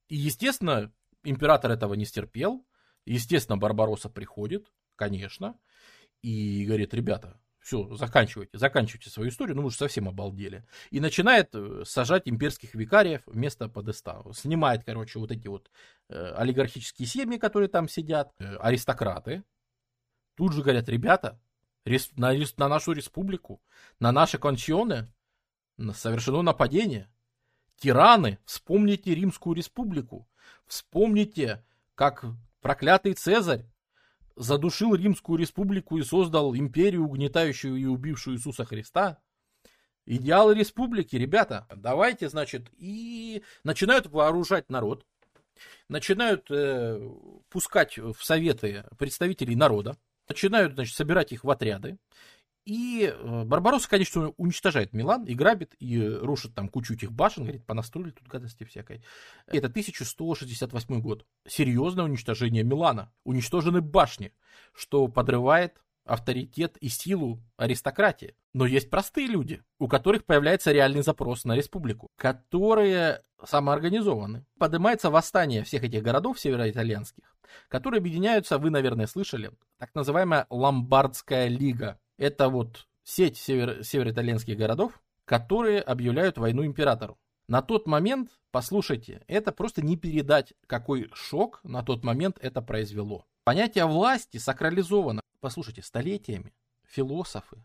И, естественно, император этого не стерпел. Естественно, Барбароса приходит, конечно, и говорит, ребята, все, заканчивайте, заканчивайте свою историю, ну вы же совсем обалдели. И начинает э, сажать имперских викариев вместо подеста. Снимает, короче, вот эти вот э, олигархические семьи, которые там сидят, э, аристократы. Тут же говорят, ребята, на, на нашу республику, на наши консионы совершено нападение. Тираны, вспомните Римскую республику, вспомните, как проклятый Цезарь задушил Римскую республику и создал империю, угнетающую и убившую Иисуса Христа. Идеалы республики, ребята, давайте, значит, и начинают вооружать народ, начинают э, пускать в советы представителей народа, начинают, значит, собирать их в отряды. И э, Барбаросса, конечно, уничтожает Милан и грабит, и рушит там кучу этих башен, говорит, понастроили тут гадости всякой. Это 1168 год. Серьезное уничтожение Милана. Уничтожены башни, что подрывает авторитет и силу аристократии. Но есть простые люди, у которых появляется реальный запрос на республику, которые самоорганизованы. Поднимается восстание всех этих городов североитальянских, которые объединяются, вы, наверное, слышали, так называемая Ломбардская лига. Это вот сеть север, североитальянских городов, которые объявляют войну императору. На тот момент, послушайте, это просто не передать, какой шок на тот момент это произвело. Понятие власти сакрализовано. Послушайте, столетиями философы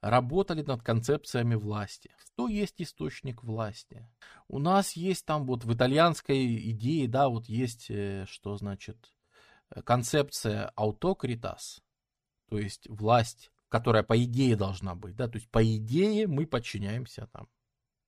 работали над концепциями власти. Что есть источник власти? У нас есть там вот в итальянской идее, да, вот есть, э, что значит, э, концепция аутокритас, то есть власть, которая по идее должна быть, да, то есть по идее мы подчиняемся там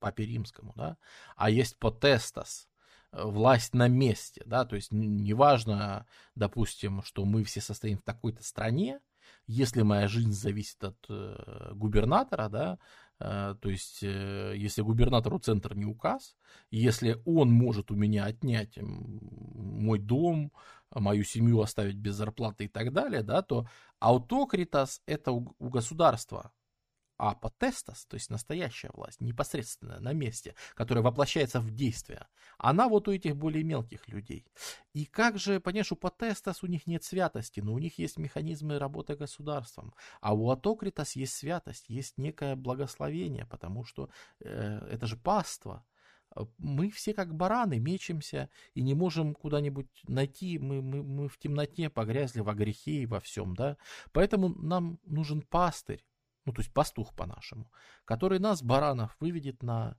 папе римскому, да, а есть потестас, э, власть на месте, да, то есть неважно, допустим, что мы все состоим в такой-то стране, если моя жизнь зависит от э, губернатора, да, э, то есть э, если губернатору центр не указ, если он может у меня отнять мой дом, мою семью оставить без зарплаты и так далее, да, то аутокритас это у, государства а потестас, то есть настоящая власть, непосредственно на месте, которая воплощается в действие, она вот у этих более мелких людей. И как же, понимаешь, у потестас у них нет святости, но у них есть механизмы работы государством, а у атокритас есть святость, есть некое благословение, потому что э, это же паства, мы все как бараны мечемся и не можем куда-нибудь найти, мы, мы, мы в темноте погрязли во грехе и во всем, да, поэтому нам нужен пастырь, ну то есть пастух по-нашему, который нас, баранов, выведет на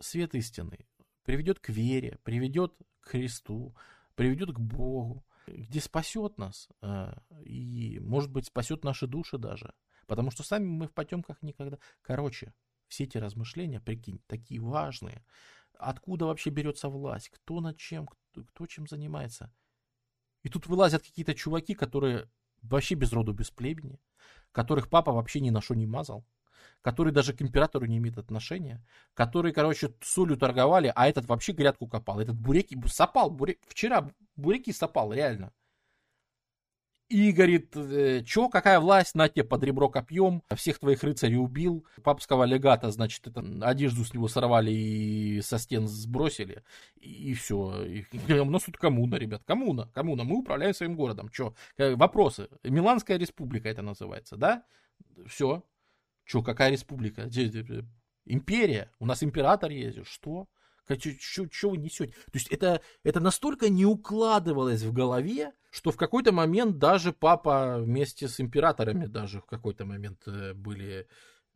свет истины, приведет к вере, приведет к Христу, приведет к Богу, где спасет нас э, и, может быть, спасет наши души даже. Потому что сами мы в потемках никогда... Короче, все эти размышления, прикинь, такие важные. Откуда вообще берется власть? Кто над чем? Кто, кто чем занимается? И тут вылазят какие-то чуваки, которые вообще без роду, без племени, которых папа вообще ни на что не мазал, которые даже к императору не имеют отношения, которые, короче, солью торговали, а этот вообще грядку копал. Этот буреки сопал, бурек, вчера буряки сопал, реально. И говорит, э, чё, какая власть, на тебе под ребро копьем, всех твоих рыцарей убил, папского легата, значит, это, одежду с него сорвали и со стен сбросили, и, и все. И, у нас тут коммуна, ребят, коммуна, коммуна, мы управляем своим городом, чё, э, вопросы, Миланская республика это называется, да? Все. Чё, какая республика? Империя, у нас император есть, что? Что вы несете? То есть это, это настолько не укладывалось в голове, что в какой-то момент даже папа вместе с императорами даже в какой-то момент э, были,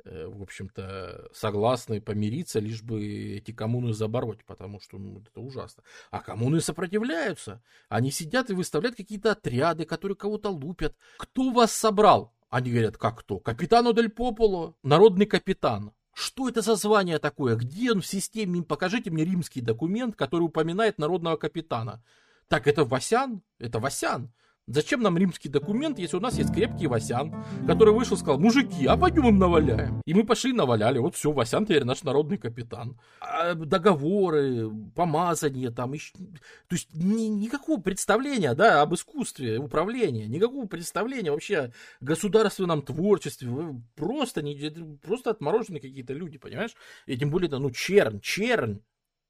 э, в общем-то, согласны помириться, лишь бы эти коммуны забороть, потому что ну, это ужасно. А коммуны сопротивляются. Они сидят и выставляют какие-то отряды, которые кого-то лупят. Кто вас собрал? Они говорят, как кто? Капитану Дель Пополо, народный капитан. Что это за звание такое? Где он в системе? Покажите мне римский документ, который упоминает народного капитана. Так, это Васян? Это Васян. Зачем нам римский документ, если у нас есть крепкий Васян, который вышел и сказал, мужики, а пойдем им наваляем. И мы пошли наваляли, вот все, Васян теперь наш народный капитан. А договоры, помазание там, еще... то есть ни, никакого представления, да, об искусстве управления, никакого представления вообще о государственном творчестве, просто, не, просто отмороженные какие-то люди, понимаешь? И тем более, ну, чернь, чернь,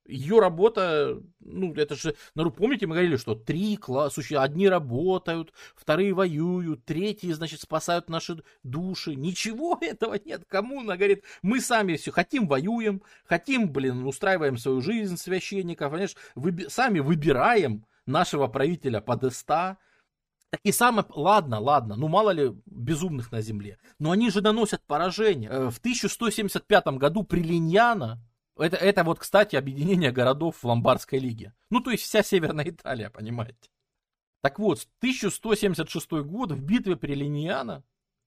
ее работа, ну, это же, ну, помните, мы говорили, что три класса, одни работают, вторые воюют, третьи, значит, спасают наши души. Ничего *laughs* этого нет. Кому она говорит, мы сами все хотим, воюем, хотим, блин, устраиваем свою жизнь священников, понимаешь, выби- сами выбираем нашего правителя подеста, так и самое, ладно, ладно, ну мало ли безумных на земле, но они же наносят поражение. Э, в 1175 году при Линьяна это, это вот, кстати, объединение городов в Ломбардской лиге. Ну, то есть вся Северная Италия, понимаете. Так вот, 1176 год в битве при Линьяно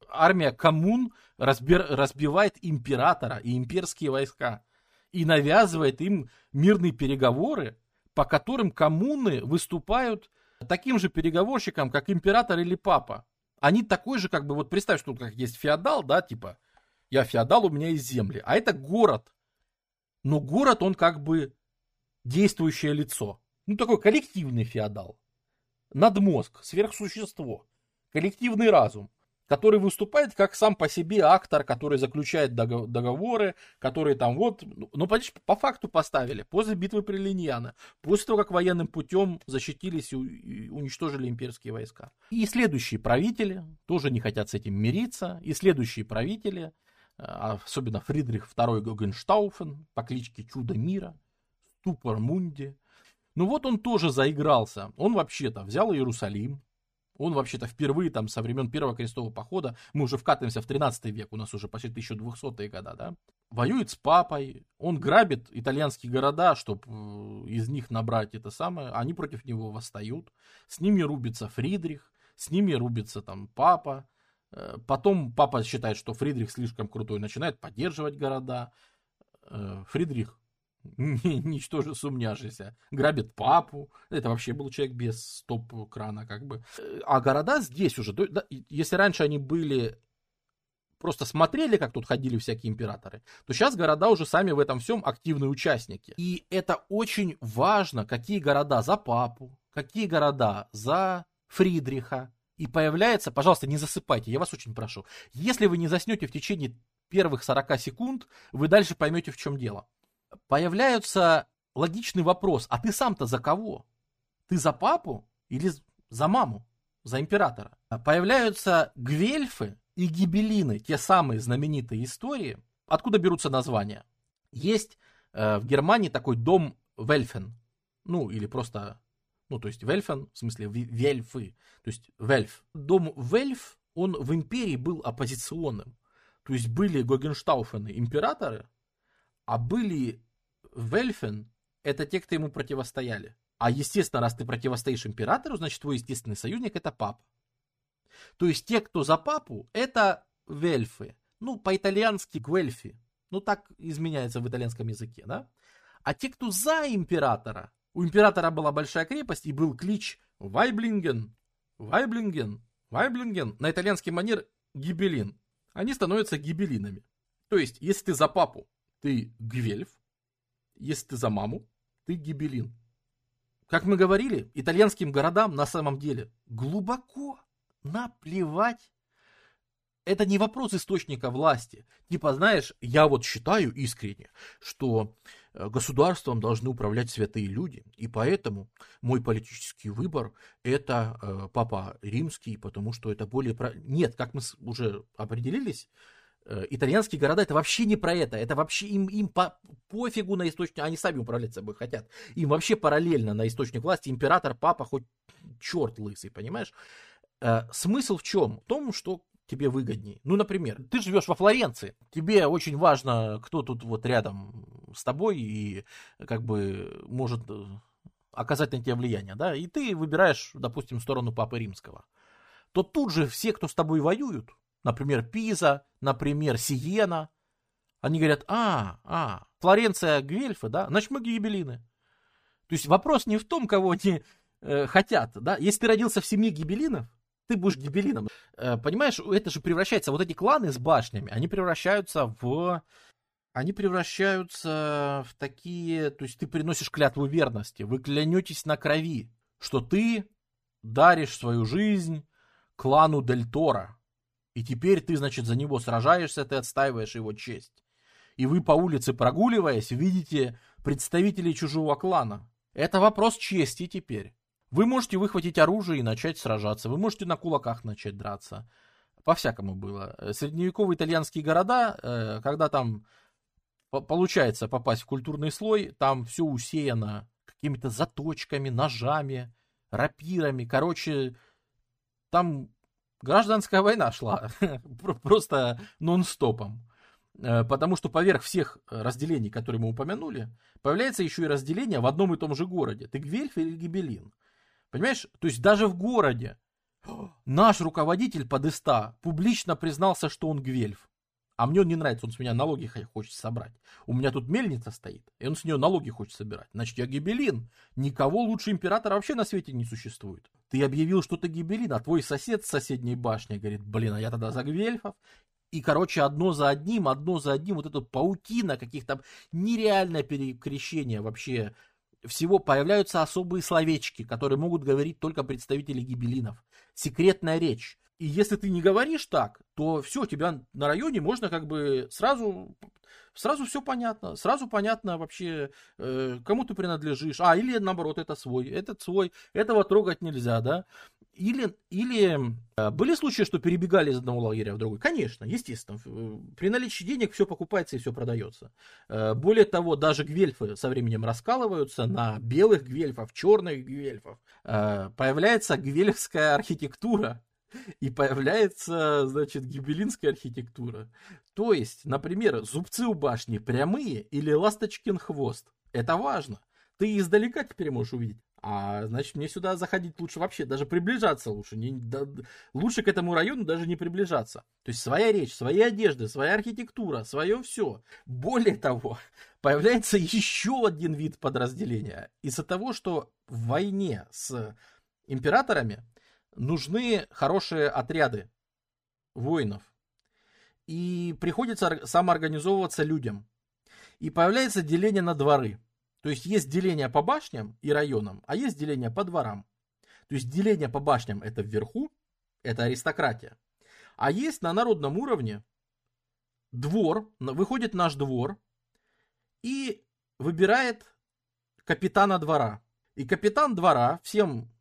армия коммун разбир, разбивает императора и имперские войска и навязывает им мирные переговоры, по которым коммуны выступают таким же переговорщиком, как император или папа. Они такой же, как бы, вот представь, что тут как есть феодал, да, типа, я феодал, у меня есть земли, а это город, но город, он как бы действующее лицо. Ну, такой коллективный феодал. Надмозг, сверхсущество, коллективный разум, который выступает как сам по себе актор, который заключает договоры, которые там вот, ну, ну по факту поставили, после битвы при Линьяно, после того, как военным путем защитились и уничтожили имперские войска. И следующие правители тоже не хотят с этим мириться, и следующие правители особенно Фридрих II Гогенштауфен по кличке Чудо мира, Ступор Мунди. Ну вот он тоже заигрался. Он вообще-то взял Иерусалим, он вообще-то впервые там со времен Первого крестового похода, мы уже вкатываемся в 13 век, у нас уже почти 1200-е года, да, воюет с папой, он грабит итальянские города, чтобы э, из них набрать это самое, они против него восстают, с ними рубится Фридрих, с ними рубится там папа, потом папа считает, что Фридрих слишком крутой, начинает поддерживать города. Э, Фридрих, *laughs* ничтоже сумняшися, грабит папу. Это вообще был человек без стоп-крана, как бы. Э, а города здесь уже, если раньше они были просто смотрели, как тут ходили всякие императоры, то сейчас города уже сами в этом всем активные участники. И это очень важно, какие города за папу, какие города за Фридриха, и появляется, пожалуйста, не засыпайте, я вас очень прошу. Если вы не заснете в течение первых 40 секунд, вы дальше поймете, в чем дело. Появляется логичный вопрос, а ты сам-то за кого? Ты за папу или за маму, за императора? Появляются гвельфы и гибелины, те самые знаменитые истории. Откуда берутся названия? Есть э, в Германии такой дом Вельфен, ну или просто ну, то есть Вельфен, в смысле Вельфы, то есть Вельф. Дом Вельф, он в империи был оппозиционным. То есть были Гогенштауфены императоры, а были Вельфен, это те, кто ему противостояли. А естественно, раз ты противостоишь императору, значит твой естественный союзник это папа. То есть те, кто за папу, это вельфы. Ну, по-итальянски гвельфи. Ну, так изменяется в итальянском языке, да? А те, кто за императора, У императора была большая крепость и был клич Вайблинген, Вайблинген, Вайблинген, на итальянский манер гибелин. Они становятся гибелинами. То есть, если ты за папу, ты гвельф, если ты за маму, ты гибелин. Как мы говорили, итальянским городам на самом деле глубоко наплевать. Это не вопрос источника власти. Типа, знаешь, я вот считаю искренне, что государством должны управлять святые люди, и поэтому мой политический выбор это э, папа римский, потому что это более... Про... Нет, как мы уже определились, Э, итальянские города это вообще не про это. Это вообще им, им по, пофигу на источник. Они сами управлять собой хотят. Им вообще параллельно на источник власти император, папа, хоть черт лысый, понимаешь? Э, смысл в чем? В том, что тебе выгоднее. Ну, например, ты живешь во Флоренции, тебе очень важно, кто тут вот рядом с тобой и как бы может э, оказать на тебя влияние, да, и ты выбираешь, допустим, сторону Папы Римского, то тут же все, кто с тобой воюют, например, Пиза, например, Сиена. Они говорят, а, а, Флоренция Гвельфы, да, значит мы гибелины. То есть вопрос не в том, кого они э, хотят, да. Если ты родился в семье гибелинов, ты будешь гибелином. Э, понимаешь, это же превращается, вот эти кланы с башнями, они превращаются в... Они превращаются в такие... То есть ты приносишь клятву верности, вы клянетесь на крови, что ты даришь свою жизнь клану Дель Торо. И теперь ты, значит, за него сражаешься, ты отстаиваешь его честь. И вы по улице прогуливаясь, видите представителей чужого клана. Это вопрос чести теперь. Вы можете выхватить оружие и начать сражаться. Вы можете на кулаках начать драться. По-всякому было. Средневековые итальянские города, э, когда там получается попасть в культурный слой, там все усеяно какими-то заточками, ножами, рапирами. Короче, там гражданская война шла *laughs* просто нон-стопом. Э, потому что поверх всех разделений, которые мы упомянули, появляется еще и разделение в одном и том же городе. Ты Гвельф или Гибелин? Понимаешь? То есть даже в городе наш руководитель подыста публично признался, что он Гвельф. А мне он не нравится, он с меня налоги хочет собрать. У меня тут мельница стоит, и он с нее налоги хочет собирать. Значит, я гибелин. Никого лучше императора вообще на свете не существует. Ты объявил, что ты гибелин, а твой сосед с соседней башни говорит, блин, а я тогда за гвельфов. И, короче, одно за одним, одно за одним, вот эта паутина каких-то нереальное перекрещение вообще всего появляются особые словечки, которые могут говорить только представители гибелинов. Секретная речь. И если ты не говоришь так, то все, тебя на районе можно как бы сразу, сразу все понятно, сразу понятно вообще, э, кому ты принадлежишь. А, или наоборот, это свой, этот свой, этого трогать нельзя, да. Или, или э, были случаи, что перебегали из одного лагеря в другой? Конечно, естественно. Э, при наличии денег все покупается и все продается. Э, более того, даже гвельфы со временем раскалываются на белых гвельфов, черных гвельфов. Появляется гвельфская архитектура, и появляется, значит, гибелинская архитектура. То есть, например, зубцы у башни прямые или ласточкин хвост. Это важно. Ты издалека теперь можешь увидеть. А значит, мне сюда заходить лучше вообще, даже приближаться лучше. Не, да, лучше к этому району даже не приближаться. То есть своя речь, свои одежды, своя архитектура, свое все. Более того, появляется еще один вид подразделения. Из-за того, что в войне с императорами нужны хорошие отряды воинов. И приходится самоорганизовываться людям. И появляется деление на дворы. То есть есть деление по башням и районам, а есть деление по дворам. То есть деление по башням это вверху, это аристократия. А есть на народном уровне двор, выходит наш двор и выбирает капитана двора. И капитан двора всем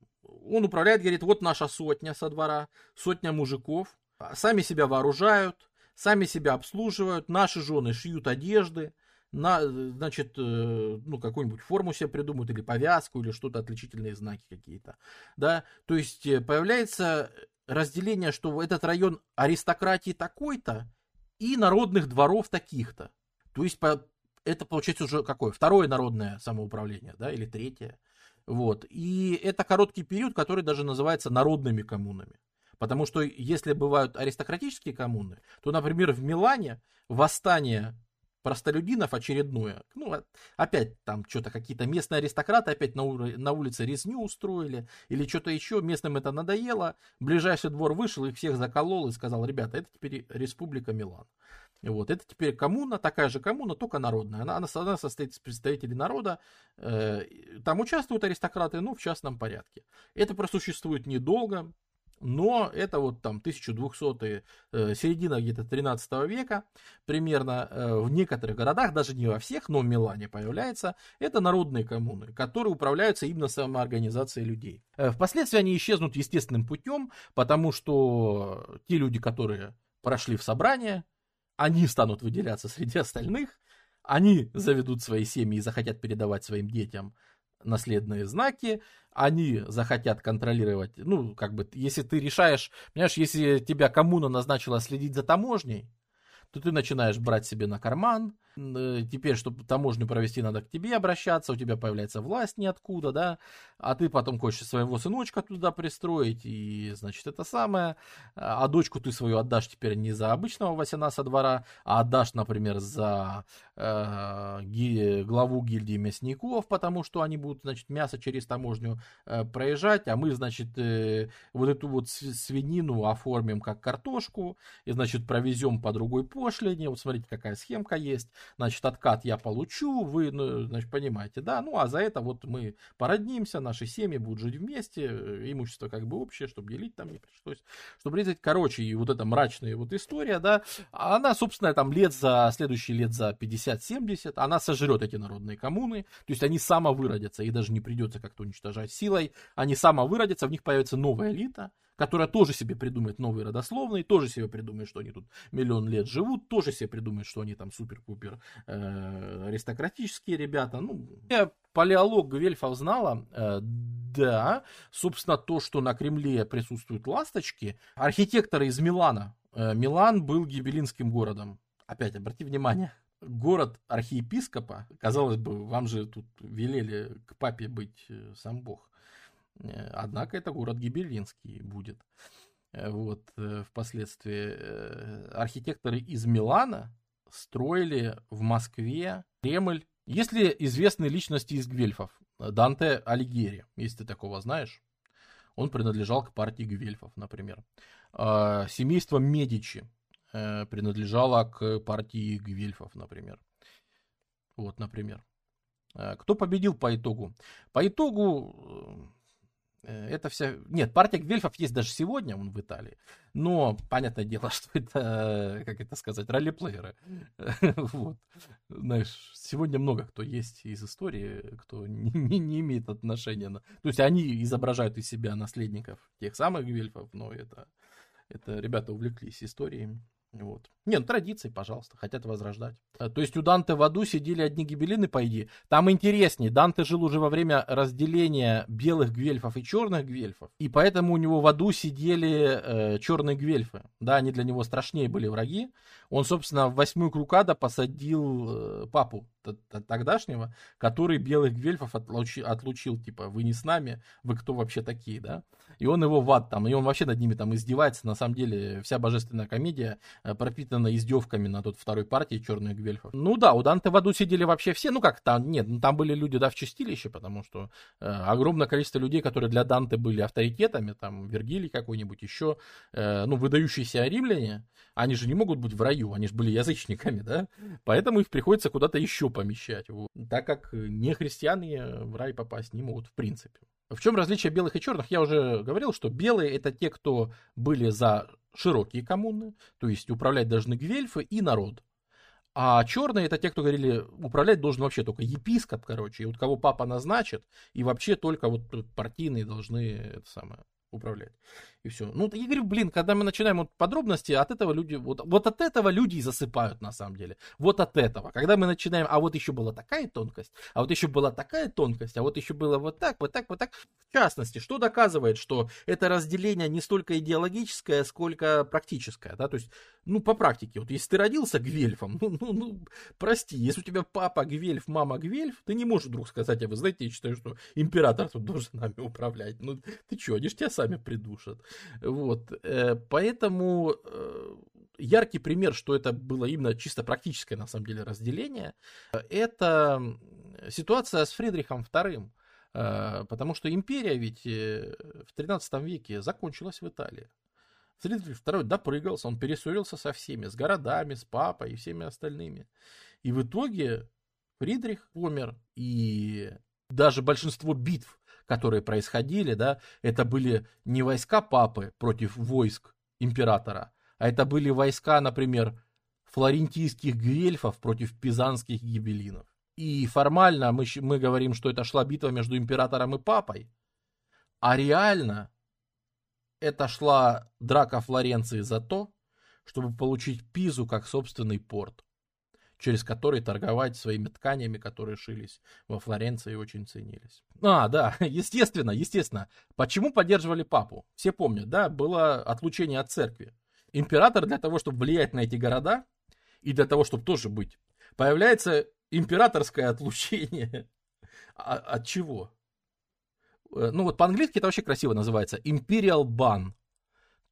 он управляет, говорит, вот наша сотня со двора, сотня мужиков, сами себя вооружают, сами себя обслуживают, наши жены шьют одежды, на, значит, э, ну, какую-нибудь форму себе придумают, или повязку, или что-то, отличительные знаки какие-то, да, то есть э, появляется разделение, что этот район аристократии такой-то и народных дворов таких-то, то есть по, это получается уже какое? Второе народное самоуправление, да, или третье, вот. И это короткий период, который даже называется народными коммунами. Потому что если бывают аристократические коммуны, то, например, в Милане восстание простолюдинов очередное. Ну, опять там что-то какие-то местные аристократы опять на, на улице резню устроили, или что-то еще, местным это надоело. Ближайший двор вышел, их всех заколол и сказал, ребята, это теперь республика Милан. Вот, это теперь коммуна, такая же коммуна, только народная. Она, она, состоит из представителей народа. Э, там участвуют аристократы, ну, в частном порядке. Это просуществует недолго, но это вот там 1200-е, э, середина где-то 13 века, примерно э, в некоторых городах, даже не во всех, но в Милане появляется, это народные коммуны, которые управляются именно самоорганизацией людей. Э, впоследствии они исчезнут естественным путем, потому что те люди, которые прошли в собрание, они станут выделяться среди остальных, они заведут свои семьи и захотят передавать своим детям наследные знаки, они захотят контролировать, ну, как бы, если ты решаешь, понимаешь, если тебя коммуна назначила следить за таможней, то ты начинаешь брать себе на карман, теперь, чтобы таможню провести, надо к тебе обращаться, у тебя появляется власть ниоткуда, да, а ты потом хочешь своего сыночка туда пристроить, и, значит, это самое, а дочку ты свою отдашь теперь не за обычного Васяна со двора, а отдашь, например, за э, ги, главу гильдии мясников, потому что они будут, значит, мясо через таможню э, проезжать, а мы, значит, э, вот эту вот свинину оформим как картошку, и, значит, провезем по другой пошлине, вот смотрите, какая схемка есть, значит, откат я получу, вы, ну, значит, понимаете, да, ну, а за это вот мы породнимся, наши семьи будут жить вместе, э, имущество как бы общее, чтобы делить там не пришлось, чтобы резать, короче, и вот эта мрачная вот история, да, она, собственно, там лет за, следующие лет за 50-70, она сожрет эти народные коммуны, то есть они самовыродятся, и даже не придется как-то уничтожать силой, они самовыродятся, в них появится новая элита, которая тоже себе придумает новые родословные, тоже себе придумает, что они тут миллион лет живут, тоже себе придумает, что они там супер-пупер э, аристократические ребята. Ну, я палеолог Гвельфов знала, э, да, собственно, то, что на Кремле присутствуют ласточки, архитекторы из Милана. Э, Милан был гибелинским городом. Опять, обрати внимание, город архиепископа, казалось бы, вам же тут велели к папе быть э, сам Бог. Э, однако это город Гибелинский будет. Э, вот, э, впоследствии архитекторы из Милана строили в Москве Кремль. Если известные личности из Гвельфов, Данте Алигьери, если ты такого знаешь, он принадлежал к партии Гвельфов, например. Семейство Медичи принадлежало к партии Гвельфов, например. Вот, например. Кто победил по итогу? По итогу это вся... Нет, партия Гвельфов есть даже сегодня, он в Италии. Но, понятное дело, *laughs* что это, как это сказать, ролеплееры. *laughs* вот. Знаешь, сегодня много кто есть из истории, кто не, не имеет отношения. На... То есть они изображают из себя наследников тех самых Гвельфов, но это, это ребята увлеклись историей. Вот. Не, ну традиции, пожалуйста, хотят возрождать. А, то есть у Данте в аду сидели одни гибелины, по идее. Там интереснее. Данте жил уже во время разделения белых гвельфов и черных гвельфов. И поэтому у него в аду сидели э, черные гвельфы. Да, они для него страшнее были враги. Он, собственно, в восьмую крукада посадил э, папу тогдашнего, который белых гвельфов отлучил, отлучил, типа, вы не с нами, вы кто вообще такие, да? И он его в ад там, и он вообще над ними там издевается. На самом деле, вся божественная комедия э, пропитана издевками на тот второй партии черных гвельфов. Ну да, у Данте в аду сидели вообще все, ну как там, нет, ну там были люди, да, в чистилище, потому что э, огромное количество людей, которые для Данте были авторитетами, там, Вергилий какой-нибудь еще, э, ну, выдающиеся римляне, они же не могут быть в раю, они же были язычниками, да, поэтому их приходится куда-то еще помещать, вот. так как не христиане в рай попасть не могут в принципе. В чем различие белых и черных? Я уже говорил, что белые это те, кто были за широкие коммуны, то есть управлять должны гвельфы и народ. А черные это те, кто говорили, управлять должен вообще только епископ, короче, и вот кого папа назначит, и вообще только вот партийные должны это самое управлять и все. Ну, я говорю, блин, когда мы начинаем вот подробности, от этого люди, вот, вот от этого люди и засыпают на самом деле. Вот от этого. Когда мы начинаем, а вот еще была такая тонкость, а вот еще была такая тонкость, а вот еще было вот так, вот так, вот так. В частности, что доказывает, что это разделение не столько идеологическое, сколько практическое, да, то есть, ну, по практике, вот если ты родился гвельфом, *laughs* ну, ну, ну, прости, если у тебя папа гвельф, мама гвельф, ты не можешь вдруг сказать, а вы знаете, я считаю, что император тут должен нами управлять. Ну, ты что, они же тебя придушат. Вот. Э, поэтому э, яркий пример, что это было именно чисто практическое, на самом деле, разделение, это ситуация с Фридрихом II. Потому что империя ведь в 13 веке закончилась в Италии. Фридрих II допрыгался, он перессорился со всеми, с городами, с папой и всеми остальными. И в итоге Фридрих умер, и даже большинство битв, которые происходили, да, это были не войска папы против войск императора, а это были войска, например, флорентийских гвельфов против пизанских гибелинов. И формально мы, мы говорим, что это шла битва между императором и папой, а реально это шла драка Флоренции за то, чтобы получить Пизу как собственный порт, через который торговать своими тканями, которые шились во Флоренции и очень ценились. А, да, *laughs* естественно, естественно. Почему поддерживали папу? Все помнят, да, было отлучение от церкви. Император для того, чтобы влиять на эти города, и для того, чтобы тоже быть, появляется императорское отлучение. *laughs* А, от чего? Э, ну вот по-английски это вообще красиво называется, Imperial Ban.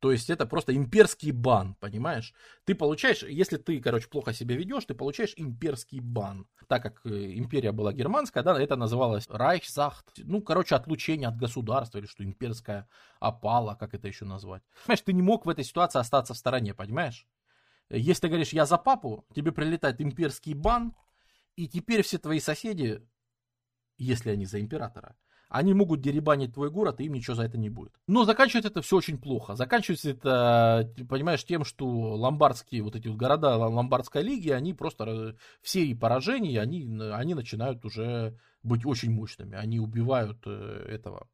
То есть это просто имперский бан, понимаешь? Ты получаешь, если ты, короче, плохо себя ведешь, ты получаешь имперский бан. Так как э, империя была германская, да, это называлось Райхсахт. Ну, короче, отлучение от государства или что, имперская опала, как это еще назвать. Понимаешь, ты не мог в этой ситуации остаться в стороне, понимаешь? Если ты говоришь, я за папу, тебе прилетает имперский бан, и теперь все твои соседи, если они за императора, они могут деребанить твой город, и им ничего за это не будет. Но заканчивается это все очень плохо. Заканчивается это, понимаешь, тем, что ломбардские вот эти вот города ломбардской лиги, они просто в серии поражений, они, они начинают уже быть очень мощными. Они убивают э, этого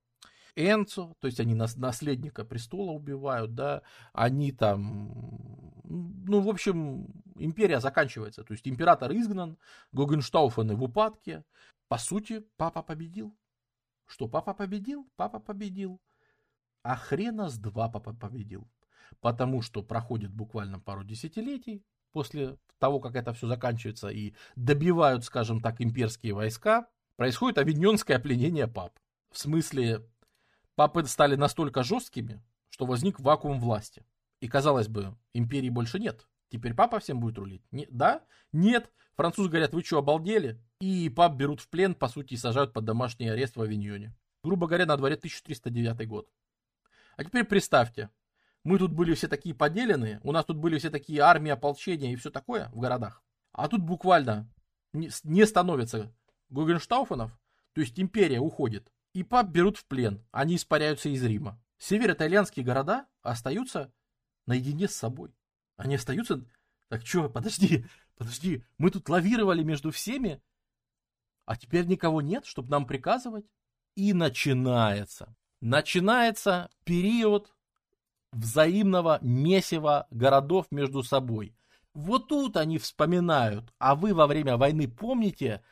Энцо, то есть они наследника престола убивают, да, они там, ну, в общем, империя заканчивается, то есть император изгнан, Гогенштауфены в упадке, по сути, папа победил. Что папа победил? Папа победил. А хрена с два папа победил. Потому что проходит буквально пару десятилетий после того, как это все заканчивается и добивают, скажем так, имперские войска, происходит авиньонское пленение пап. В смысле, папы стали настолько жесткими, что возник вакуум власти. И казалось бы, империи больше нет. Теперь папа всем будет рулить? Не, да? Нет. Французы говорят, вы что, обалдели? И пап берут в плен, по сути, и сажают под домашний арест в Авиньоне. Грубо говоря, на дворе 1309 год. А теперь представьте, мы тут были все такие поделенные, у нас тут были все такие армии, ополчения и все такое в городах. А тут буквально не становится Гугенштауфенов, то есть империя уходит, и пап берут в плен, они испаряются из Рима. Северо-итальянские города остаются наедине с собой. Они остаются... Так что, подожди, подожди, мы тут лавировали между всеми, а теперь никого нет, чтобы нам приказывать. И начинается. Начинается период взаимного месива городов между собой. Вот тут они вспоминают, а вы во время войны помните,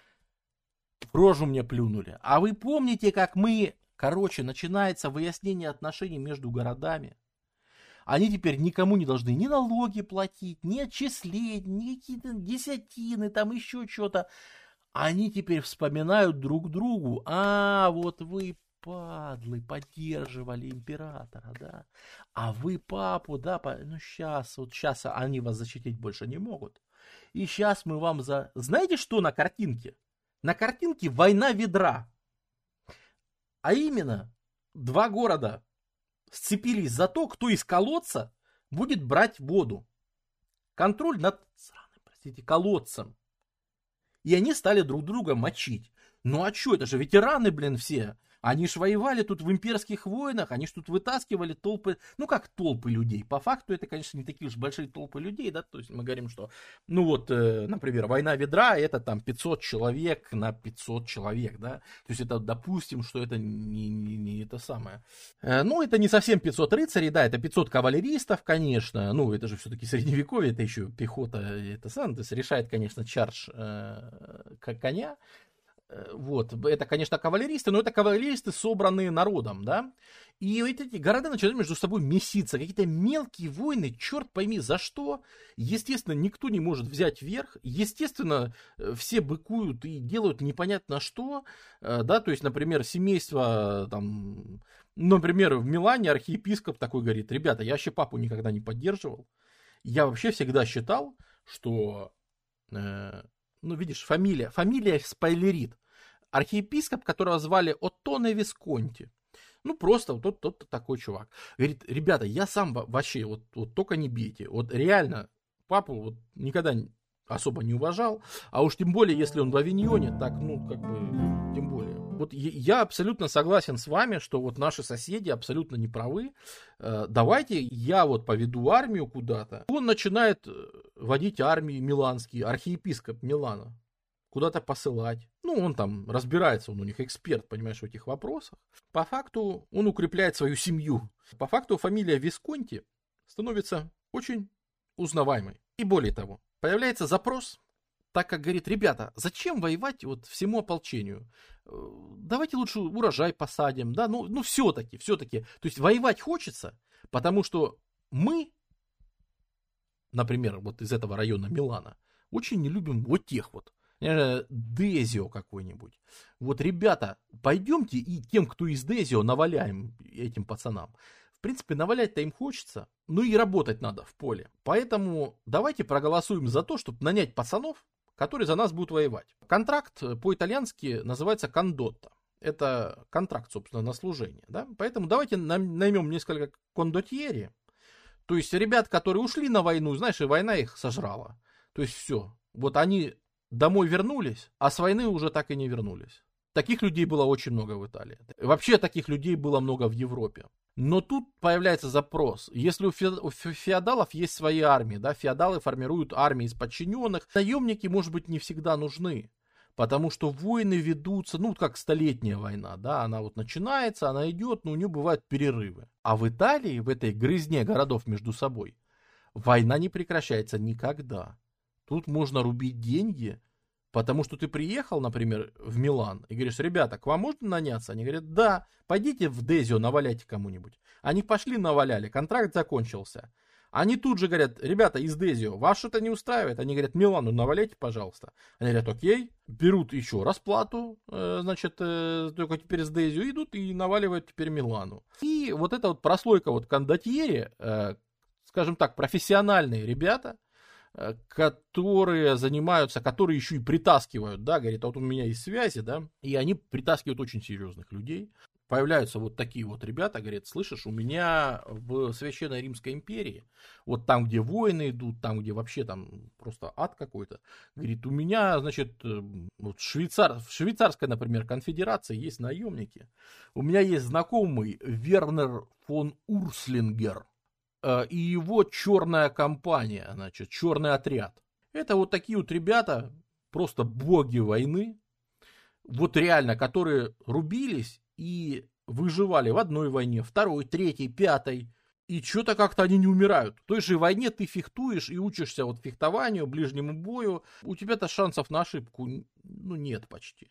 в рожу мне плюнули, а вы помните, как мы, короче, начинается выяснение отношений между городами. Они теперь никому не должны ни налоги платить, ни отчисления, ни какие-то десятины, там еще что-то они теперь вспоминают друг другу, а вот вы падлы, поддерживали императора, да, а вы папу, да, ну сейчас, вот сейчас они вас защитить больше не могут. И сейчас мы вам за... Знаете, что на картинке? На картинке война ведра. А именно, два города сцепились за то, кто из колодца будет брать воду. Контроль над, сраным, простите, колодцем. И они стали друг друга мочить. Ну а что, это же ветераны, блин, все. Они ж воевали тут в имперских войнах, они ж тут вытаскивали толпы, ну как толпы людей. По факту это, конечно, не такие уж большие толпы людей, да, то есть мы говорим, что, ну вот, э, например, война ведра, это там 500 человек на 500 человек, да, то есть это, допустим, что это не, не, не это самое. Э, ну, это не совсем 500 рыцарей, да, это 500 кавалеристов, конечно, ну, это же все-таки средневековье, это еще пехота, это сам, то есть решает, конечно, чардж э, коня, Э, вот, это, конечно, кавалеристы, но это кавалеристы, собранные народом, да. И эти города начинают между собой меситься, какие-то мелкие войны, черт пойми за что. Естественно, никто не может взять верх. Естественно, э, все быкуют и делают непонятно что, э, да, то есть, например, семейство там Например, в Милане архиепископ такой говорит, ребята, я вообще папу никогда не поддерживал. Я вообще всегда считал, что, э, ну, видишь, фамилия, фамилия спойлерит. Архиепископ, которого звали Оттоне Висконти. Ну, просто вот тот, тот такой чувак. Говорит, ребята, я сам вообще, вот, вот только не бейте. Вот реально, папу вот никогда особо не уважал. А уж тем более, если он в Авиньоне, так, ну, как бы. Вот я абсолютно согласен с вами, что вот наши соседи абсолютно не правы. Э, давайте я вот поведу армию куда-то. Он начинает э, водить армии миланский, архиепископ Милана куда-то посылать. Ну, он там разбирается, он у них эксперт, понимаешь, в этих вопросах. По факту он укрепляет свою семью. По факту фамилия Висконти становится очень узнаваемой. И более того, появляется запрос, так как говорит, ребята, зачем воевать вот всему ополчению? Э, давайте лучше урожай посадим, да, ну, ну все-таки, все-таки. То есть воевать хочется, потому что мы, например, вот из этого района Милана, очень не любим вот тех вот. Дезио какой-нибудь. Вот, ребята, пойдемте и тем, кто из Дезио, наваляем этим пацанам принципе, навалять-то им хочется, ну и работать надо в поле. Поэтому давайте проголосуем за то, чтобы нанять пацанов, которые за нас будут воевать. Контракт по-итальянски называется кондотто. Это контракт, собственно, на служение. Да? Поэтому давайте наймем несколько кондотьери, то есть ребят, которые ушли на войну, знаешь, и война их сожрала. То есть все. Вот они домой вернулись, а с войны уже так и не вернулись. Таких людей было очень много в Италии. Вообще таких людей было много в Европе. Но тут появляется запрос. Если у, феодалов есть свои армии, да, феодалы формируют армии из подчиненных, наемники, может быть, не всегда нужны. Потому что войны ведутся, ну, как столетняя война, да, она вот начинается, она идет, но у нее бывают перерывы. А в Италии, в этой грызне городов между собой, война не прекращается никогда. Тут можно рубить деньги, Потому что ты приехал, например, в Милан и говоришь, ребята, к вам можно наняться? Они говорят, да, пойдите в Дезио, наваляйте кому-нибудь. Они пошли, наваляли, контракт закончился. Они тут же говорят, ребята, из Дезио, вас что-то не устраивает? Они говорят, Милану наваляйте, пожалуйста. Они говорят, окей, берут еще расплату, э, значит, э, только теперь с Дезио идут и наваливают теперь Милану. И вот эта вот прослойка вот кондотьери, э, скажем так, профессиональные ребята, которые занимаются, которые еще и притаскивают, да, говорит, а вот у меня есть связи, да, и они притаскивают очень серьезных людей. Появляются вот такие вот ребята, говорят, слышишь, у меня в Священной Римской империи, вот там, где войны идут, там, где вообще там просто ад какой-то, говорит, у меня, значит, э, вот швейцар, в швейцарской, например, конфедерации есть наемники. У меня есть знакомый Вернер фон Урслингер, Э, и его черная компания, значит, черный отряд. Это вот такие вот ребята, просто боги войны, вот реально, которые рубились и выживали в одной войне, второй, третьей, пятой, и что-то как-то они не умирают. В той же войне ты фехтуешь и учишься вот фехтованию, ближнему бою, у тебя-то шансов на ошибку, ну, нет почти.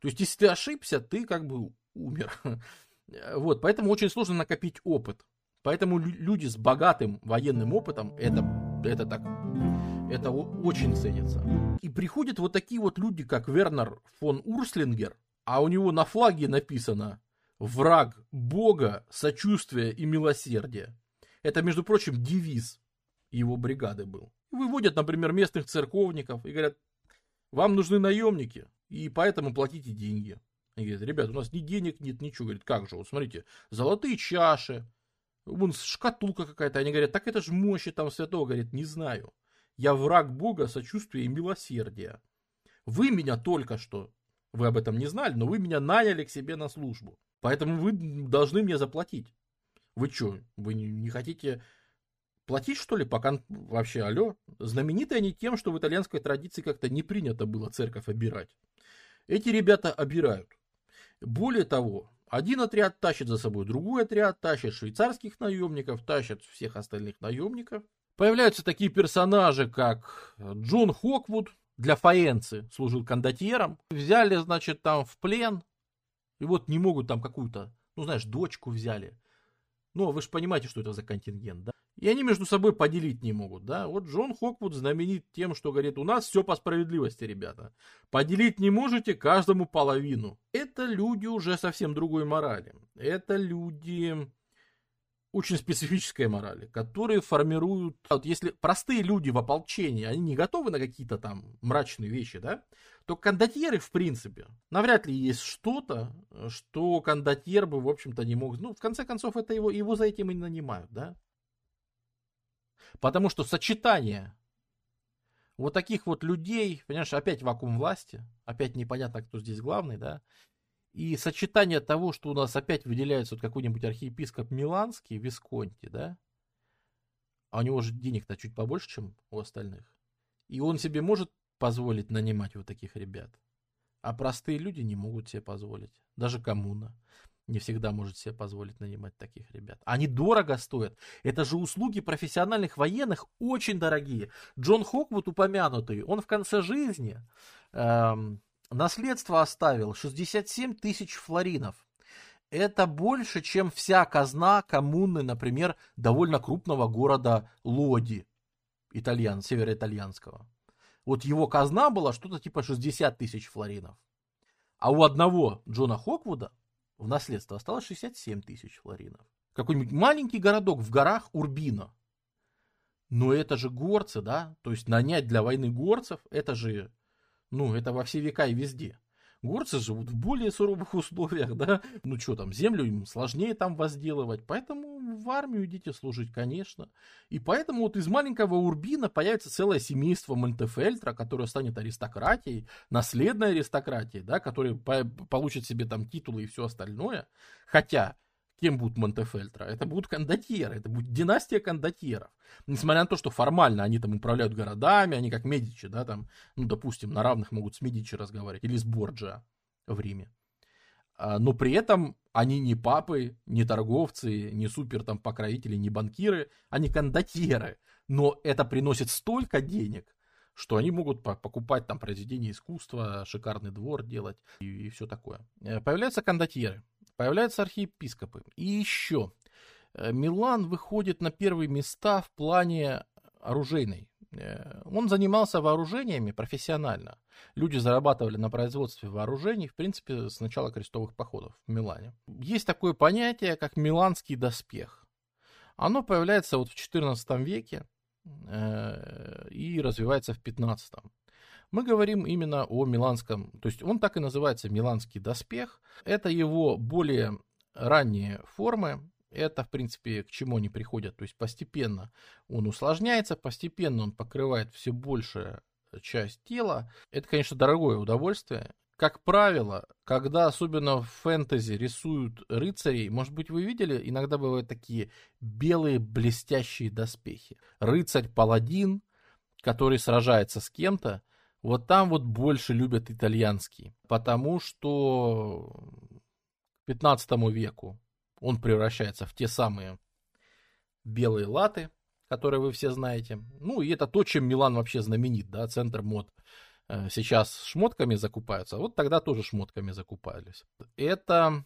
То есть, если ты ошибся, ты как бы умер. *laughs* Вот, поэтому очень сложно накопить опыт. Поэтому люди с богатым военным опытом, это, это так, это очень ценится. И приходят вот такие вот люди, как Вернер фон Урслингер, а у него на флаге написано «Враг Бога, сочувствия и милосердия». Это, между прочим, девиз его бригады был. Выводят, например, местных церковников и говорят, вам нужны наемники, и поэтому платите деньги. Они говорят, ребят, у нас ни денег нет, ничего. Говорит, как же, вот смотрите, золотые чаши, Вон шкатулка какая-то. Они говорят, так это же мощи там святого. Говорит, не знаю. Я враг Бога, сочувствия и милосердия. Вы меня только что, вы об этом не знали, но вы меня наняли к себе на службу. Поэтому вы должны мне заплатить. Вы что, вы не, хотите платить, что ли, пока вообще, алло? Знамениты они тем, что в итальянской традиции как-то не принято было церковь обирать. Эти ребята обирают. Более того, один отряд тащит за собой другой отряд, тащит швейцарских наемников, тащит всех остальных наемников. Появляются такие персонажи, как Джон Хоквуд, для Фаенцы служил кондотьером. Взяли, значит, там в плен, и вот не могут там какую-то, ну, знаешь, дочку взяли. Ну, вы же понимаете, что это за контингент, да? И они между собой поделить не могут, да. Вот Джон Хоквуд знаменит тем, что говорит, у нас все по справедливости, ребята. Поделить не можете каждому половину. Это люди уже совсем другой морали. Это люди очень специфической морали, которые формируют... Вот если простые люди в ополчении, они не готовы на какие-то там мрачные вещи, да, то кондотьеры, в принципе, навряд ли есть что-то, что кондотьер бы, в общем-то, не мог... Ну, в конце концов, это его, его за этим и нанимают, да. Потому что сочетание вот таких вот людей, понимаешь, опять вакуум власти, опять непонятно, кто здесь главный, да, и сочетание того, что у нас опять выделяется вот какой-нибудь архиепископ Миланский, Висконти, да, а у него же денег-то чуть побольше, чем у остальных, и он себе может позволить нанимать вот таких ребят, а простые люди не могут себе позволить, даже коммуна не всегда может себе позволить нанимать таких ребят. Они дорого стоят. Это же услуги профессиональных военных очень дорогие. Джон Хоквуд упомянутый, он в конце жизни эм, наследство оставил 67 тысяч флоринов. Это больше, чем вся казна коммуны, например, довольно крупного города Лоди, итальян, североитальянского. Вот его казна была что-то типа 60 тысяч флоринов. А у одного Джона Хоквуда в наследство осталось 67 тысяч флоринов. Какой-нибудь маленький городок в горах Урбино. Но это же горцы, да? То есть нанять для войны горцев, это же, ну, это во все века и везде. Горцы живут в более суровых условиях, да. Ну что там, землю им сложнее там возделывать, поэтому в армию идите служить, конечно. И поэтому вот из маленького Урбина появится целое семейство Монтефельтра, которое станет аристократией, наследной аристократией, да, которая получит себе там титулы и все остальное. Хотя Кем будут Монтефельтра? Это будут кондотьеры, это будет династия кондотьеров. Несмотря на то, что формально они там управляют городами, они как Медичи, да, там, ну, допустим, на равных могут с Медичи разговаривать, или с Борджиа в Риме. А, но при этом они не папы, не торговцы, не супер там покровители, не банкиры, они кондотьеры. Но это приносит столько денег, что они могут покупать там произведения искусства, шикарный двор делать и, и все такое. Э, появляются кондотьеры. Появляются архиепископы. И еще. Э, Милан выходит на первые места в плане оружейной. Э, он занимался вооружениями профессионально. Люди зарабатывали на производстве вооружений, в принципе, с начала крестовых походов в Милане. Есть такое понятие, как миланский доспех. Оно появляется вот в XIV веке э, и развивается в XV. Мы говорим именно о миланском, то есть он так и называется миланский доспех. Это его более ранние формы, это, в принципе, к чему они приходят. То есть постепенно он усложняется, постепенно он покрывает все большая часть тела. Это, конечно, дорогое удовольствие. Как правило, когда особенно в фэнтези рисуют рыцарей, может быть, вы видели, иногда бывают такие белые блестящие доспехи. Рыцарь-паладин, который сражается с кем-то, вот там вот больше любят итальянский, потому что к 15 веку он превращается в те самые белые латы, которые вы все знаете. Ну, и это то, чем Милан вообще знаменит, да, центр мод. Э, сейчас шмотками закупаются, а вот тогда тоже шмотками закупались. Это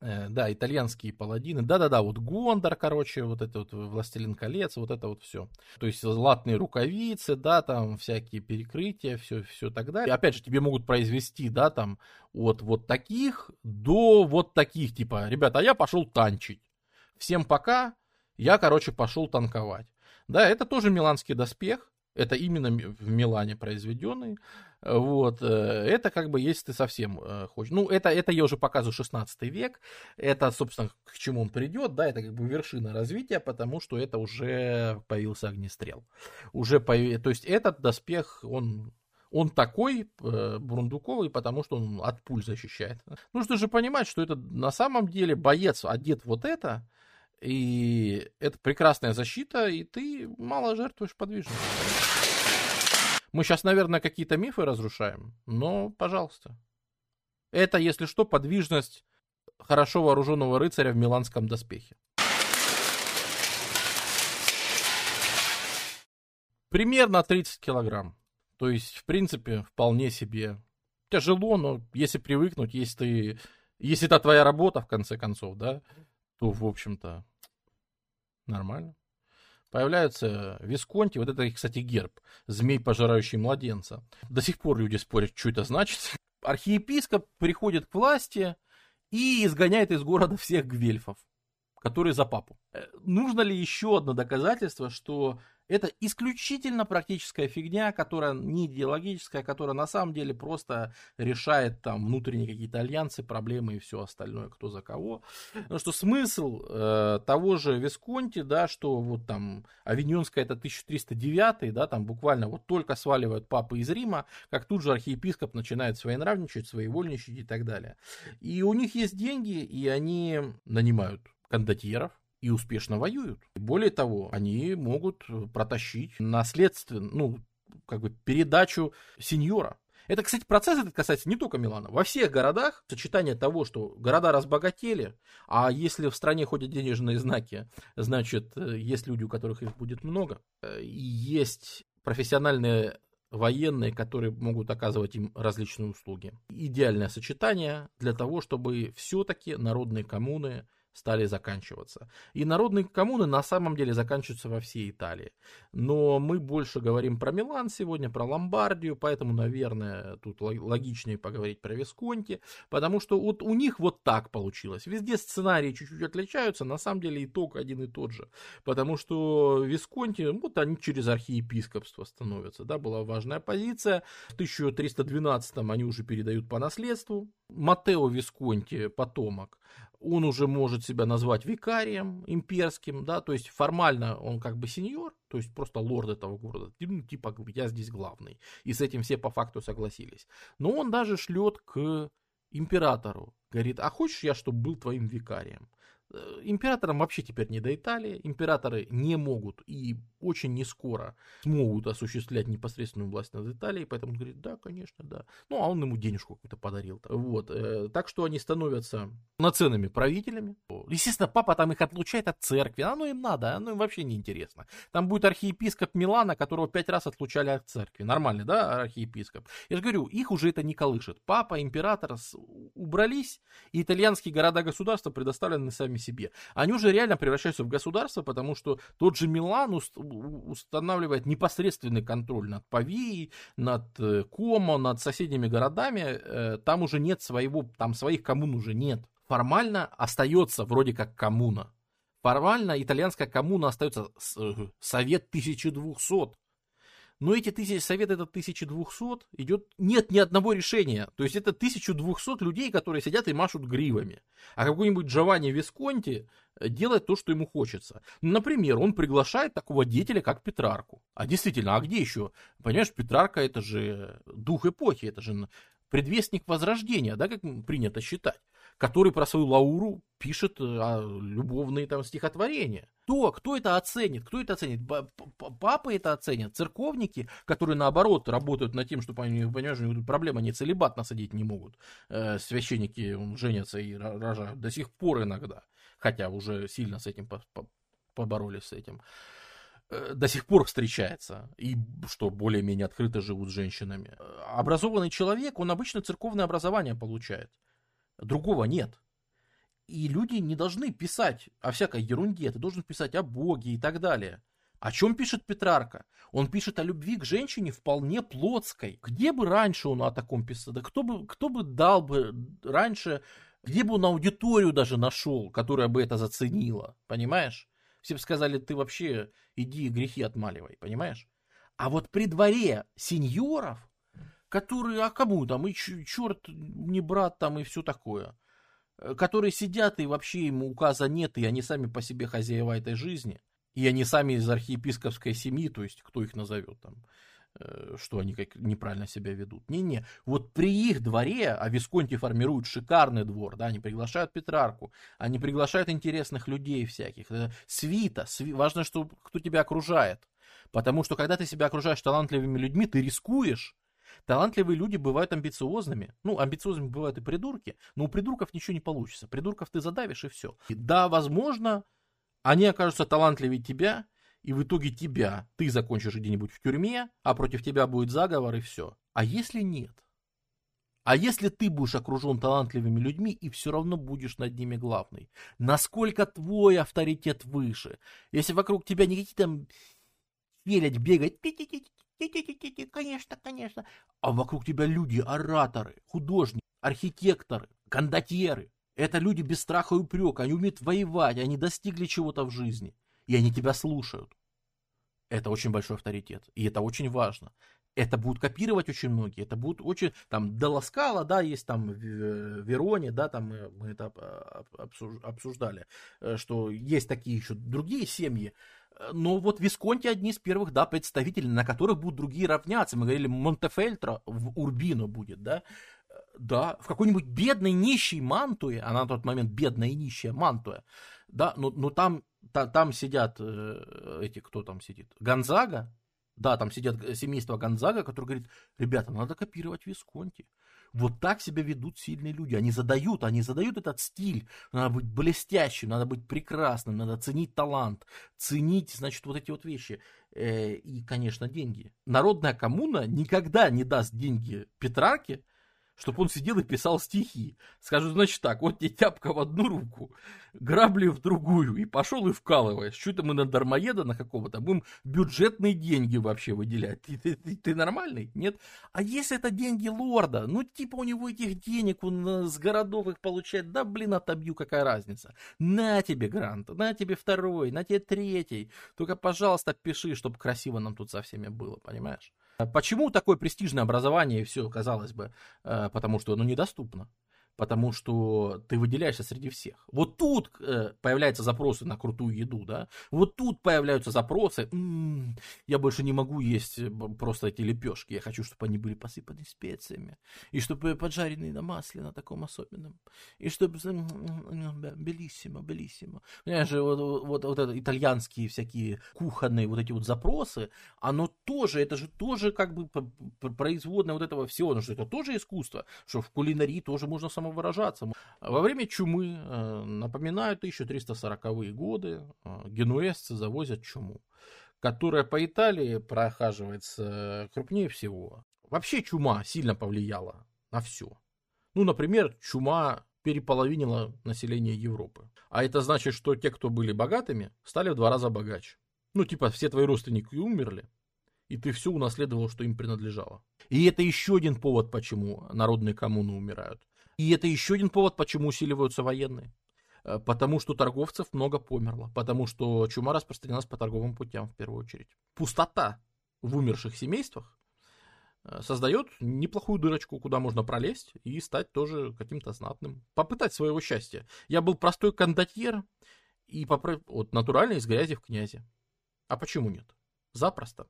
да, итальянские паладины. Да-да-да, вот Гондор, короче, вот это вот Властелин колец, вот это вот все. То есть златные рукавицы, да, там всякие перекрытия, все, все так далее. Опять же, тебе могут произвести, да, там от вот таких до вот таких, типа, ребята, а я пошел танчить. Всем пока, я, короче, пошел танковать. Да, это тоже миланский доспех, это именно в Милане произведенный. Вот, э, это как бы, если ты совсем э, хочешь. Ну, это, это я уже показываю 16 век. Это, собственно, к чему он придет, да, это как бы вершина развития, потому что это уже появился огнестрел. Уже появ... То есть этот доспех, он он такой э, бурундуковый, потому что он от пуль защищает. Нужно же понимать, что это на самом деле боец одет вот это, и это прекрасная защита, и ты мало жертвуешь подвижностью. Мы сейчас, наверное, какие-то мифы разрушаем, но, пожалуйста. Это, если что, подвижность хорошо вооруженного рыцаря в миланском доспехе. Примерно 30 килограмм. То есть, в принципе, вполне себе тяжело, но если привыкнуть, если ты, если это твоя работа, в конце концов, да, то, в общем-то, нормально. Появляется Висконти, вот это, кстати, герб, змей, пожирающий младенца. До сих пор люди спорят, что это значит. Архиепископ приходит к власти и изгоняет из города всех гвельфов, которые за папу. Э, нужно ли еще одно доказательство, что это исключительно практическая фигня, которая не идеологическая, которая на самом деле просто решает там внутренние какие-то альянсы, проблемы и все остальное, кто за кого. Потому что смысл э, того же Висконти, да, что вот там Авиньонская это 1309, да, там буквально вот только сваливают папы из Рима, как тут же архиепископ начинает своенравничать, своевольничать и так далее. И у них есть деньги, и они нанимают кондотьеров, и успешно воюют. Более того, они могут протащить наследственно, ну, как бы передачу сеньора. Это, кстати, процесс этот касается не только Милана. Во всех городах сочетание того, что города разбогатели, а если в стране ходят денежные знаки, значит, э, есть люди, у которых их будет много. Э, и есть профессиональные военные, которые могут оказывать им различные услуги. Идеальное сочетание для того, чтобы все-таки народные коммуны стали заканчиваться. И народные коммуны на самом деле заканчиваются во всей Италии. Но мы больше говорим про Милан сегодня, про Ломбардию, поэтому, наверное, тут логичнее поговорить про Висконти, потому что вот у них вот так получилось. Везде сценарии чуть-чуть отличаются, на самом деле итог один и тот же. Потому что Висконти, вот они через архиепископство становятся, да, была важная позиция. В 1312 они уже передают по наследству. Матео Висконти, потомок, он уже может себя назвать викарием имперским, да, то есть формально он как бы сеньор, то есть просто лорд этого города, ну, типа я здесь главный, и с этим все по факту согласились. Но он даже шлет к императору, говорит, а хочешь я, чтобы был твоим викарием? Э, императорам вообще теперь не до Италии, императоры не могут и очень не скоро смогут осуществлять непосредственную власть над Италией, поэтому он говорит, да, конечно, да. Ну, а он ему денежку какую-то подарил. Вот. Э, так что они становятся полноценными правителями. Естественно, папа там их отлучает от церкви, оно им надо, оно им вообще не интересно. Там будет архиепископ Милана, которого пять раз отлучали от церкви. Нормальный, да, архиепископ? Я же говорю, их уже это не колышет. Папа, император убрались, и итальянские города-государства предоставлены сами себе. Они уже реально превращаются в государство, потому что тот же Милан устанавливает непосредственный контроль над Павией, над э, Комо, над соседними городами. Э, там уже нет своего, там своих коммун уже нет. Формально остается вроде как коммуна. Формально итальянская коммуна остается э, Совет 1200. Но эти тысячи, совет этот 1200 идет, нет ни одного решения. То есть это 1200 людей, которые сидят и машут гривами. А какой-нибудь Джованни Висконти э, делает то, что ему хочется. Например, он приглашает такого деятеля, как Петрарку. А действительно, а где еще? Понимаешь, Петрарка это же дух эпохи, это же предвестник возрождения, да, как принято считать который про свою Лауру пишет э, любовные там стихотворения. Кто, кто это оценит? Кто это оценит? Папы это оценят? Церковники, которые наоборот работают над тем, чтобы они, понимаешь, проблема не целебат насадить не могут. Э, священники женятся и рожают до сих пор иногда. Хотя уже сильно с этим поборолись с этим э, до сих пор встречается, и что более-менее открыто живут с женщинами. Образованный человек, он обычно церковное образование получает. Другого нет. И люди не должны писать о всякой ерунде, ты должен писать о Боге и так далее. О чем пишет Петрарка? Он пишет о любви к женщине вполне плотской. Где бы раньше он о таком писал? Да кто бы, кто бы дал бы раньше, где бы он аудиторию даже нашел, которая бы это заценила, понимаешь? Все бы сказали, ты вообще иди грехи отмаливай, понимаешь? А вот при дворе сеньоров которые, а кому там, и черт не брат там, и все такое. Э, которые сидят, и вообще ему указа нет, и они сами по себе хозяева этой жизни. И они сами из архиепископской семьи, то есть кто их назовет там, э, что они как неправильно себя ведут. Не-не, вот при их дворе, а Висконти формирует шикарный двор, да, они приглашают Петрарку, они приглашают интересных людей всяких, свита, сви... важно, что кто тебя окружает. Потому что когда ты себя окружаешь талантливыми людьми, ты рискуешь, Талантливые люди бывают амбициозными. Ну, амбициозными бывают и придурки, но у придурков ничего не получится. Придурков ты задавишь и все. И да, возможно, они окажутся талантливее тебя, и в итоге тебя, ты закончишь где-нибудь в тюрьме, а против тебя будет заговор и все. А если нет? А если ты будешь окружен талантливыми людьми и все равно будешь над ними главный? Насколько твой авторитет выше? Если вокруг тебя не какие-то там челядь бегать, конечно, конечно, а вокруг тебя люди, ораторы, художники, архитекторы, кондотьеры. Это люди без страха и упрека, они умеют воевать, они достигли чего-то в жизни, и они тебя слушают. Это очень большой авторитет, и это очень важно это будут копировать очень многие, это будут очень, там, Деласкала, да, есть там Вероне, да, там мы, мы это обсуждали, э, что есть такие еще другие семьи, но вот Висконти одни из первых, да, представителей, на которых будут другие равняться. Мы говорили, Монтефельтро в Урбино будет, да, да, в какой-нибудь бедной нищей Мантуе, она на тот момент бедная и нищая Мантуя, да, но, но там, та, там сидят э, эти, кто там сидит, Гонзага, да, там сидят семейство Гонзага, которое говорит, ребята, надо копировать Висконти. Вот так себя ведут сильные люди. Они задают, они задают этот стиль. Надо быть блестящим, надо быть прекрасным, надо ценить талант, ценить, значит, вот эти вот вещи. Э, и, конечно, деньги. Народная коммуна никогда не даст деньги Петрарке, чтобы он сидел и писал стихи. Скажу, значит так, вот тебе тяпка в одну руку, грабли в другую, и пошел и вкалываешь. Что-то мы на дармоеда на какого-то будем бюджетные деньги вообще выделять. Ты, ты, ты, ты нормальный? Нет? А если это деньги лорда, ну типа у него этих денег, он с городов их получает, да блин, отобью, какая разница. На тебе грант, на тебе второй, на тебе третий. Только, пожалуйста, пиши, чтобы красиво нам тут со всеми было, понимаешь? Почему такое престижное образование и все, казалось бы? Э, потому что оно недоступно потому что ты выделяешься среди всех. Вот тут э, появляются запросы на крутую еду, да, вот тут появляются запросы, м-м, я больше не могу есть э, просто эти лепешки, я хочу, чтобы они были посыпаны специями, и чтобы поджаренные на масле на таком особенном, и чтобы белиссимо, белиссимо. Понимаешь, вот, вот, вот это итальянские всякие кухонные вот эти вот запросы, оно тоже, это же тоже как бы производное вот этого всего, ну что это тоже искусство, что в кулинарии тоже можно само самовыражаться. Во время чумы, э, напоминаю, 1340-е годы, э, генуэзцы завозят чуму, которая по Италии прохаживается крупнее всего. Вообще чума сильно повлияла на все. Ну, например, чума переполовинила население Европы. А это значит, что те, кто были богатыми, стали в два раза богаче. Ну, типа, все твои родственники умерли, и ты все унаследовал, что им принадлежало. И это еще один повод, почему народные коммуны умирают. И это еще один повод, почему усиливаются военные. Э, потому что торговцев много померло. Потому что чума распространялась по торговым путям в первую очередь. Пустота в умерших семействах э, создает неплохую дырочку, куда можно пролезть и стать тоже каким-то знатным. Попытать своего счастья. Я был простой кондотьер и попро... вот, натурально из грязи в князи. А почему нет? Запросто.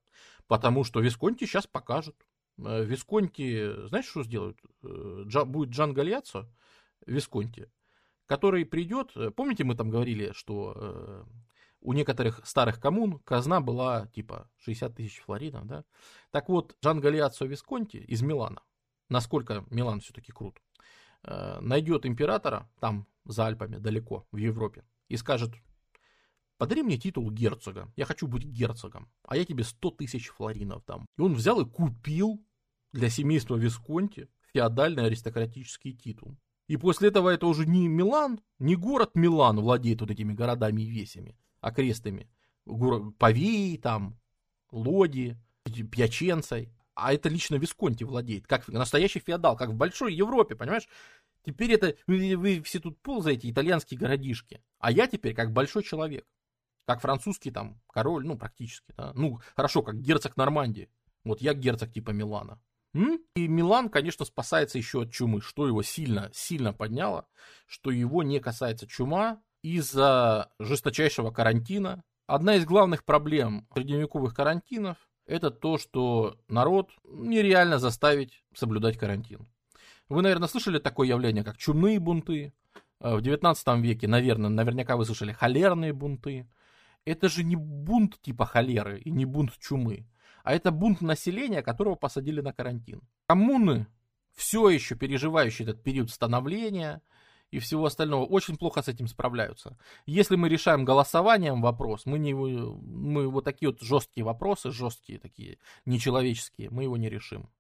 Потому что Висконти сейчас покажут. Э, Висконти, знаешь, что сделают? Э, Джа, будет Джан Гальяцо, Висконти, который придет, э, помните, мы там говорили, что у некоторых старых коммун казна была типа 60 тысяч флоринов, да? Так вот, Джан Гальяцо Висконти из Милана, насколько Милан все-таки крут, найдет императора там, за Альпами, далеко, в Европе, и скажет, подари мне титул герцога, я хочу быть герцогом, а я тебе 100 тысяч флоринов там. И он взял и купил для семейства Висконти феодальный аристократический титул. И после этого это уже не Милан, не город Милан владеет вот этими городами и весями, окрестными. Павеи там, Лоди, Пьяченцей. А это лично Висконти владеет, как настоящий феодал, как в большой Европе, понимаешь? Теперь это, вы, вы все тут ползаете, итальянские городишки. А я теперь как большой человек. Как французский там король, ну, практически, да. Ну, хорошо, как герцог Нормандии. Вот я герцог типа Милана. И Милан, конечно, спасается еще от чумы, что его сильно, сильно подняло, что его не касается чума из-за жесточайшего карантина. Одна из главных проблем средневековых карантинов – это то, что народ нереально заставить соблюдать карантин. Вы, наверное, слышали такое явление, как чумные бунты. Э, в 19 веке, наверное, наверняка вы слышали холерные бунты. Это же не бунт типа холеры и не бунт чумы а это бунт населения, которого посадили на карантин. Коммуны, все еще переживающие этот период становления и всего остального, очень плохо с этим справляются. Если мы решаем голосованием вопрос, мы, не, мы вот такие вот жесткие вопросы, жесткие такие, нечеловеческие, мы его не решим.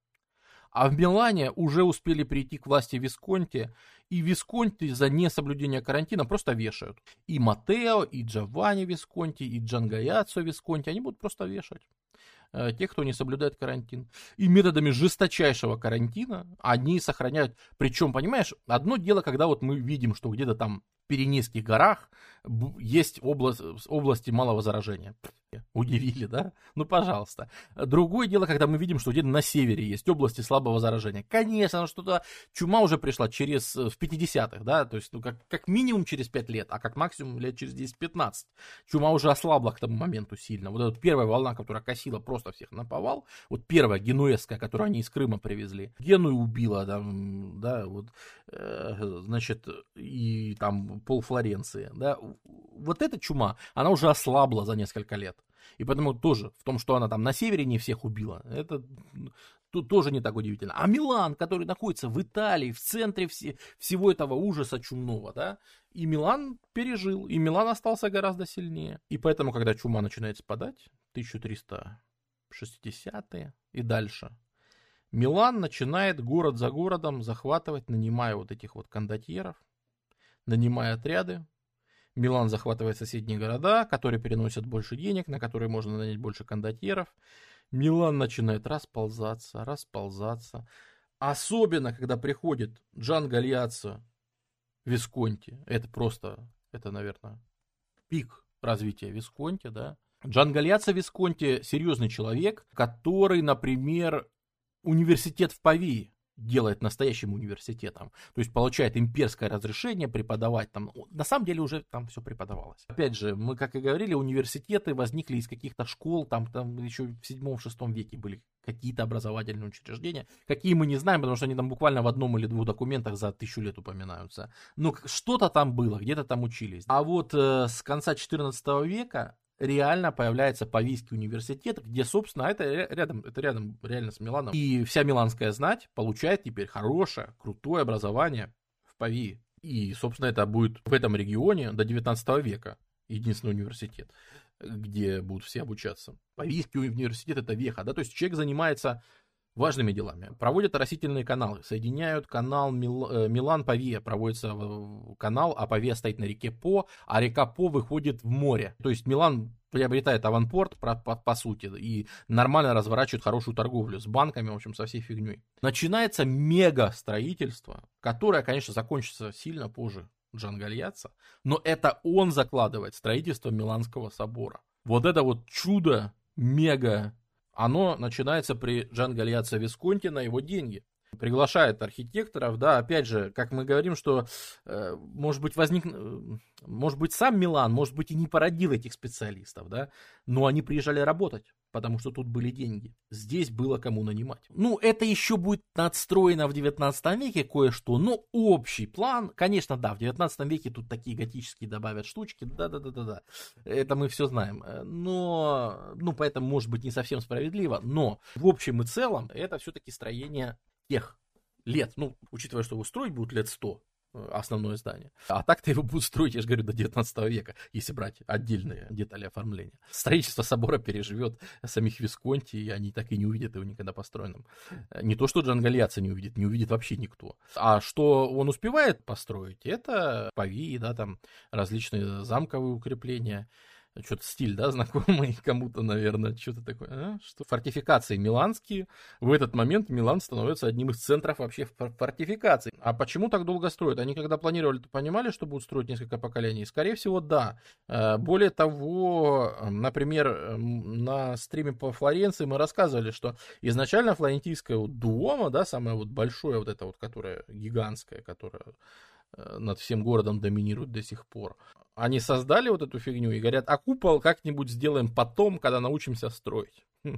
А в Милане уже успели прийти к власти Висконти, и Висконти за несоблюдение карантина просто вешают. И Матео, и Джованни Висконти, и Джангаяцо Висконти, они будут просто вешать тех, кто не соблюдает карантин. И методами жесточайшего карантина они сохраняют. Причем, понимаешь, одно дело, когда вот мы видим, что где-то там Пиренейских горах есть область, области малого заражения. Удивили, да? Ну, пожалуйста. Другое дело, когда мы видим, что где-то на севере есть области слабого заражения. Конечно, что-то чума уже пришла через, э, в 50-х, да, то есть, ну, как, как минимум через 5 лет, а как максимум лет через 10-15. Чума уже ослабла к тому моменту сильно. Вот эта первая волна, которая косила просто всех на повал, вот первая генуэзская, которую они из Крыма привезли, Геную убила, там, да, вот, э, значит, и там пол Флоренции, да, вот эта чума, она уже ослабла за несколько лет. И поэтому тоже в том, что она там на севере не всех убила, это тут тоже не так удивительно. А Милан, который находится в Италии, в центре все, всего этого ужаса чумного, да, и Милан пережил, и Милан остался гораздо сильнее. И поэтому, когда чума начинает спадать, 1360-е и дальше, Милан начинает город за городом захватывать, нанимая вот этих вот кондотьеров, нанимая отряды, Милан захватывает соседние города, которые переносят больше денег, на которые можно нанять больше кондотьеров. Милан начинает расползаться, расползаться. Особенно, когда приходит Джан Гальяцо Висконти. Это просто, это, наверное, пик развития Висконти, да. Джан Гальяцо Висконти серьезный человек, который, например, университет в Павии делает настоящим университетом. То есть получает имперское разрешение преподавать там. На самом деле уже там все преподавалось. Опять же, мы, как и говорили, университеты возникли из каких-то школ, там, там еще в 7-6 веке были какие-то образовательные учреждения. Какие мы не знаем, потому что они там буквально в одном или двух документах за тысячу лет упоминаются. Но что-то там было, где-то там учились. А вот э, с конца 14 века реально появляется Павийский университет, где, собственно, это рядом, это рядом реально с Миланом. И вся миланская знать получает теперь хорошее, крутое образование в Павии. И, собственно, это будет в этом регионе до 19 века единственный университет, где будут все обучаться. Павийский университет это веха, да, то есть человек занимается важными делами. Проводят растительные каналы, соединяют канал Мил, э, Милан-Павия, проводится канал, а Павия стоит на реке По, а река По выходит в море. То есть Милан приобретает аванпорт, по, по, по сути, и нормально разворачивает хорошую торговлю с банками, в общем, со всей фигней. Начинается мега строительство, которое, конечно, закончится сильно позже Джан Гальяца, но это он закладывает строительство Миланского собора. Вот это вот чудо мега оно начинается при Джан Гальяцо Висконти на его деньги. Приглашает архитекторов, да, опять же, как мы говорим, что, э, может быть, возник, э, может быть, сам Милан, может быть, и не породил этих специалистов, да, но они приезжали работать потому что тут были деньги. Здесь было кому нанимать. Ну, это еще будет надстроено в 19 веке кое-что, но общий план, конечно, да, в 19 веке тут такие готические добавят штучки, да-да-да-да-да, это мы все знаем. Но, ну, поэтому, может быть, не совсем справедливо, но в общем и целом это все-таки строение тех лет, ну, учитывая, что его строить будут лет 100, основное здание. А так-то его будут строить, я же говорю, до 19 века, если брать отдельные детали оформления. Строительство собора переживет самих Висконти, и они так и не увидят его никогда построенным. Не то, что Джангальяца не увидит, не увидит вообще никто. А что он успевает построить, это Павии, да, там различные замковые укрепления, что-то стиль, да, *laughs* знакомый кому-то, наверное, что-то такое, а? что фортификации миланские, в этот момент Милан становится одним из центров вообще фортификаций. А почему так долго строят? Они когда планировали, то понимали, что будут строить несколько поколений? Скорее всего, да. Э, более того, например, на стриме по Флоренции мы рассказывали, что изначально флорентийская вот дуома, да, самое вот большое вот это вот, которое гигантское, которое э, над всем городом доминирует до сих пор. Они создали вот эту фигню и говорят, а купол как-нибудь сделаем потом, когда научимся строить. *laughs*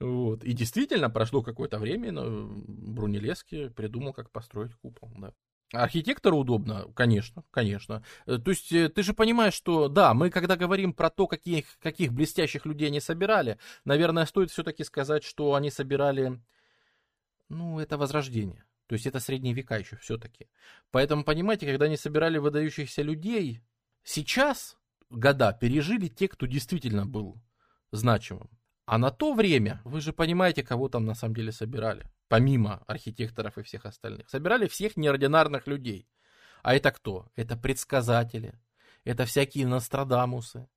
Вот. И действительно, прошло какое-то время, но Брунелески придумал, как построить купол. Да. Архитектору удобно, конечно, конечно. Э, то есть э, ты же понимаешь, что да, мы когда говорим про то, каких, каких блестящих людей они собирали, наверное, стоит все-таки сказать, что они собирали, ну, это возрождение. То есть это средние века еще все-таки. Поэтому, понимаете, когда они собирали выдающихся людей, сейчас года пережили те, кто действительно был значимым. А на то время, вы же понимаете, кого там на самом деле собирали, помимо архитекторов и всех остальных. Собирали всех неординарных людей. А это кто? Это предсказатели, это всякие Нострадамусы,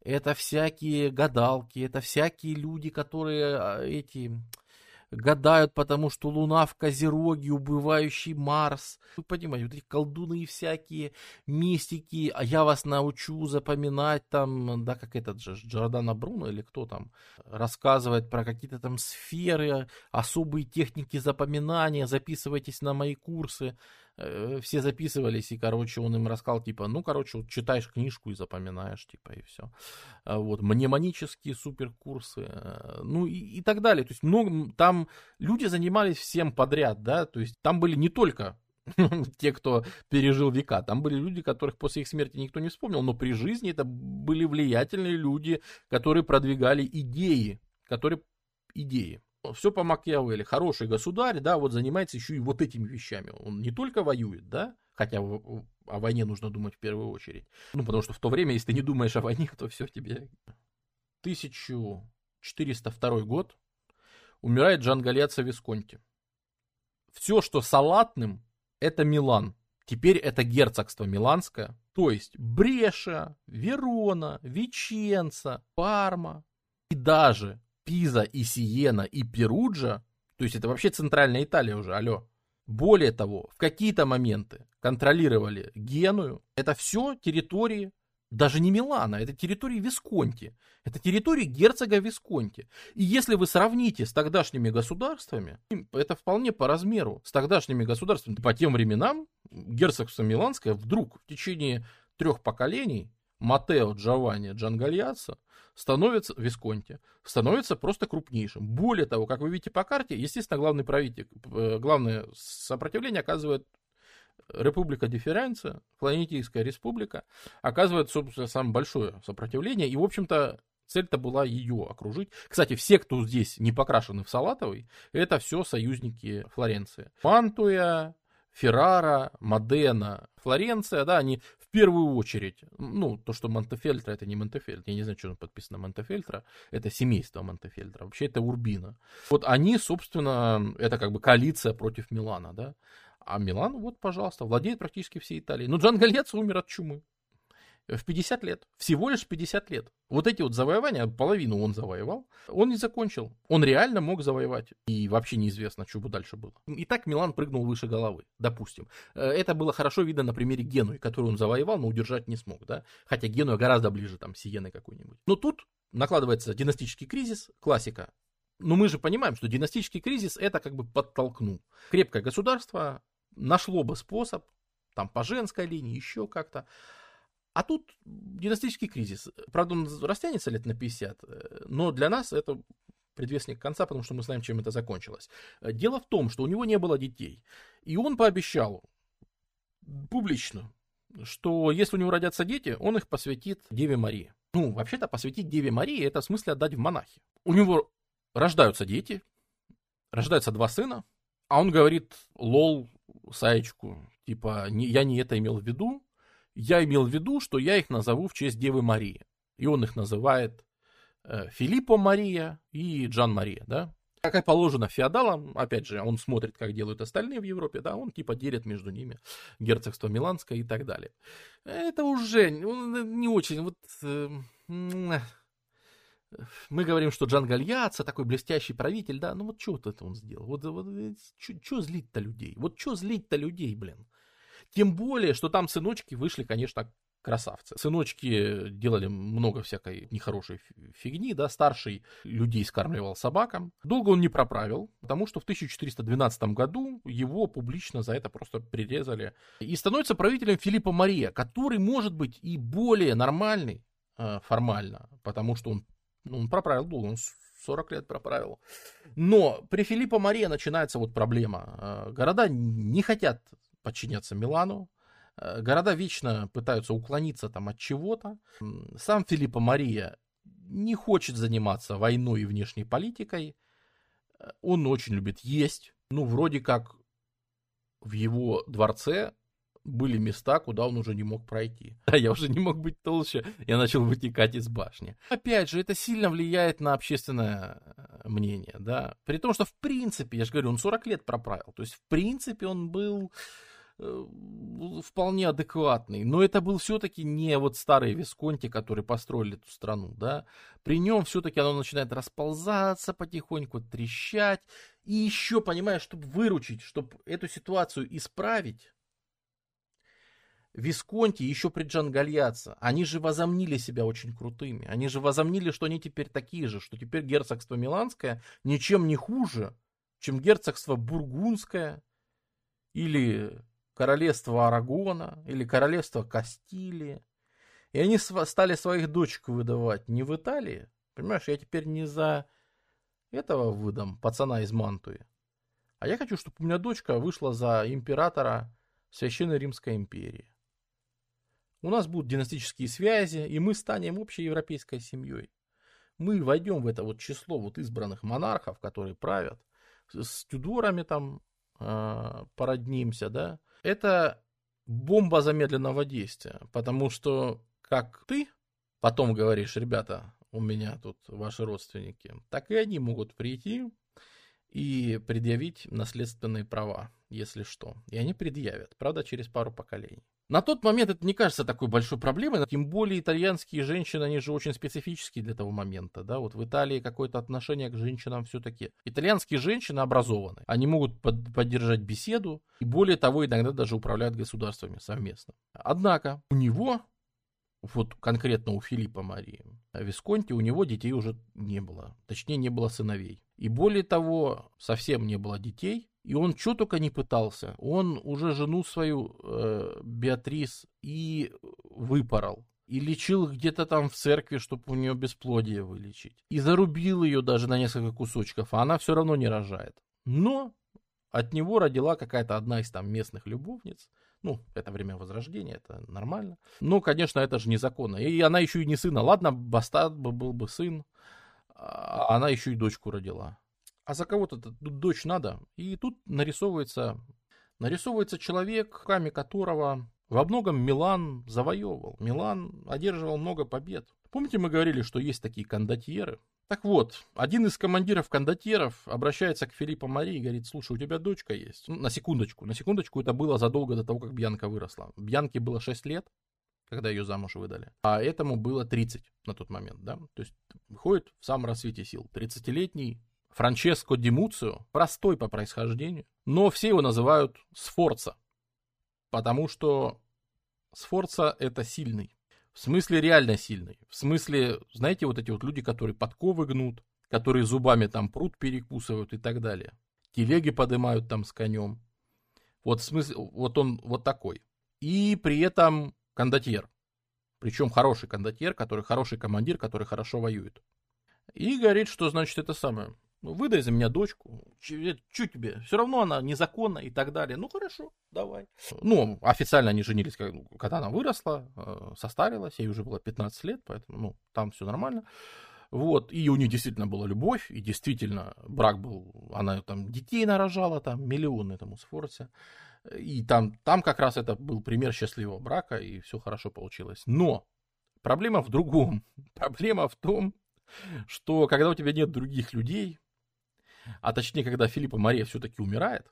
это всякие гадалки, это всякие люди, которые а, эти гадают, потому что Луна в Козероге, убывающий Марс. Вы понимаете, вот эти колдуны всякие, мистики, а я вас научу запоминать там, да, как этот же, Джордана Бруно или кто там, рассказывает про какие-то там сферы, особые техники запоминания, записывайтесь на мои курсы. Э, все записывались, и, короче, он им рассказал, типа, ну, короче, вот читаешь книжку и запоминаешь, типа, и все. А вот, мнемонические суперкурсы, э, ну, и, и так далее. То есть, много, там люди занимались всем подряд, да, то есть, там были не только *laughs* те, кто пережил века. Там были люди, которых после их смерти никто не вспомнил, но при жизни это были влиятельные люди, которые продвигали идеи, которые идеи все по Макиавелли. Хороший государь, да, вот занимается еще и вот этими вещами. Он не только воюет, да, хотя о войне нужно думать в первую очередь. Ну, потому что в то время, если ты не думаешь о войне, то все тебе... 1402 год. Умирает Джан Галеца Висконти. Все, что салатным, это Милан. Теперь это герцогство Миланское. То есть Бреша, Верона, Веченца, Парма и даже Пиза и Сиена и Перуджа, то есть это вообще центральная Италия уже, алло. Более того, в какие-то моменты контролировали Геную. Это все территории даже не Милана, это территории Висконти. Это территории герцога Висконти. И если вы сравните с тогдашними государствами, это вполне по размеру с тогдашними государствами. По тем временам герцогство Миланское вдруг в течение трех поколений Матео Джованни Джангальяцо становится, Висконти, становится просто крупнейшим. Более того, как вы видите по карте, естественно, главный правитель, э, главное сопротивление оказывает Республика Дифференция, Флорентийская республика, оказывает, собственно, самое большое сопротивление. И, в общем-то, цель-то была ее окружить. Кстати, все, кто здесь не покрашены в салатовый, это все союзники Флоренции. Мантуя, Феррара, Модена, Флоренция, да, они первую очередь, ну, то, что Монтефельтро, это не Монтефельтро, я не знаю, что подписано Монтефельтро, это семейство Монтефельтро, вообще это Урбина. Вот они, собственно, это как бы коалиция против Милана, да, а Милан, вот, пожалуйста, владеет практически всей Италией. Но Джан Галец умер от чумы в 50 лет. Всего лишь 50 лет. Вот эти вот завоевания, половину он завоевал, он не закончил. Он реально мог завоевать. И вообще неизвестно, что бы дальше было. И так Милан прыгнул выше головы, допустим. Э, это было хорошо видно на примере Генуи, которую он завоевал, но удержать не смог. Да? Хотя Генуя гораздо ближе там Сиены какой-нибудь. Но тут накладывается династический кризис, классика. Но мы же понимаем, что династический кризис это как бы подтолкнул. Крепкое государство нашло бы способ, там по женской линии, еще как-то, а тут династический кризис. Правда, он растянется лет на 50, э, но для нас это предвестник конца, потому что мы знаем, чем это закончилось. Дело в том, что у него не было детей. И он пообещал публично, что если у него родятся дети, он их посвятит Деве Марии. Ну, вообще-то посвятить Деве Марии, это в смысле отдать в монахи. У него рождаются дети, рождаются два сына, а он говорит, лол, Саечку, типа, не, я не это имел в виду, я имел в виду, что я их назову в честь Девы Марии. И он их называет э, Филиппо Мария и Джан Мария, да? Как и положено феодалам, опять же, он смотрит, как делают остальные в Европе, да, он типа делит между ними герцогство Миланское и так далее. Это уже не очень, вот... Э, мы говорим, что Джан Гальяца такой блестящий правитель, да, ну вот что вот это он сделал? Вот, вот что злить-то людей? Вот что злить-то людей, блин? Тем более, что там сыночки вышли, конечно, красавцы. Сыночки делали много всякой нехорошей фигни, да, старший людей скармливал собакам. Долго он не проправил, потому что в 1412 году его публично за это просто прирезали. И становится правителем Филиппа Мария, который может быть и более нормальный э, формально, потому что он, ну, он проправил долго, он 40 лет проправил. Но при Филиппа Мария начинается вот проблема. Э, города не хотят подчиняться Милану. Э, города вечно пытаются уклониться там от чего-то. Сам Филиппо Мария не хочет заниматься войной и внешней политикой. Э, он очень любит есть. Ну, вроде как в его дворце были места, куда он уже не мог пройти. *laughs* А я уже не мог быть толще, я начал вытекать из башни. Опять же, это сильно влияет на общественное э, мнение, да. При том, что в принципе, я же говорю, он 40 лет проправил. То есть, в принципе, он был вполне адекватный. Но это был все-таки не вот старый Висконти, который построили эту страну, да. При нем все-таки оно начинает расползаться потихоньку, трещать. И еще, понимаешь, чтобы выручить, чтобы эту ситуацию исправить, Висконти еще при Джангальяца, они же возомнили себя очень крутыми. Они же возомнили, что они теперь такие же, что теперь герцогство Миланское ничем не хуже, чем герцогство Бургундское или королевство Арагона или королевство Кастилии. И они стали своих дочек выдавать не в Италии. Понимаешь, я теперь не за этого выдам, пацана из Мантуи. А я хочу, чтобы у меня дочка вышла за императора Священной Римской империи. У нас будут династические связи, и мы станем общей европейской семьей. Мы войдем в это вот число вот избранных монархов, которые правят, с Тюдорами там породнимся, да. Это бомба замедленного действия, потому что как ты потом говоришь, ребята, у меня тут ваши родственники, так и они могут прийти и предъявить наследственные права, если что. И они предъявят, правда, через пару поколений. На тот момент это не кажется такой большой проблемой, тем более итальянские женщины, они же очень специфические для того момента, да, вот в Италии какое-то отношение к женщинам все-таки. Итальянские женщины образованы, они могут под, поддержать беседу, и более того, иногда даже управляют государствами совместно. Однако у него, вот конкретно у Филиппа Марии Висконти, у него детей уже не было, точнее не было сыновей. И более того, совсем не было детей, и он что только не пытался. Он уже жену свою, э, Беатрис, и выпорол. И лечил где-то там в церкви, чтобы у нее бесплодие вылечить. И зарубил ее даже на несколько кусочков, а она все равно не рожает. Но от него родила какая-то одна из там местных любовниц. Ну, это время Возрождения, это нормально. Но, конечно, это же незаконно. И она еще и не сына. Ладно, бастард был бы сын, а она еще и дочку родила а за кого-то дочь надо. И тут нарисовывается, нарисовывается человек, руками которого во многом Милан завоевывал. Милан одерживал много побед. Помните, мы говорили, что есть такие кондотьеры? Так вот, один из командиров кондотьеров обращается к Филиппу Марии и говорит, слушай, у тебя дочка есть. Ну, на секундочку, на секундочку, это было задолго до того, как Бьянка выросла. Бьянке было 6 лет, когда ее замуж выдали. А этому было 30 на тот момент, да. То есть выходит в самом рассвете сил. 30-летний Франческо Димуцио, простой по происхождению, но все его называют Сфорца, потому что Сфорца это сильный. В смысле реально сильный. В смысле, знаете, вот эти вот люди, которые подковы гнут, которые зубами там пруд перекусывают и так далее. Телеги поднимают там с конем. Вот в смысле, вот он вот такой. И при этом кондотьер. Причем хороший кондотьер, который хороший командир, который хорошо воюет. И говорит, что значит это самое. Ну, выдай за меня дочку. Что тебе? Все равно она незаконна и так далее. Ну, хорошо, давай. Ну, официально они женились, когда она выросла, э, состарилась, ей уже было 15 лет, поэтому, ну, там все нормально. Вот, и у них действительно была любовь, и действительно брак был, она там детей нарожала, там миллионы этому сфорте. И там, там как раз это был пример счастливого брака, и все хорошо получилось. Но проблема в другом. *laughs* Проблема в том, что когда у тебя нет других людей, а точнее, когда Филиппа Мария все-таки умирает,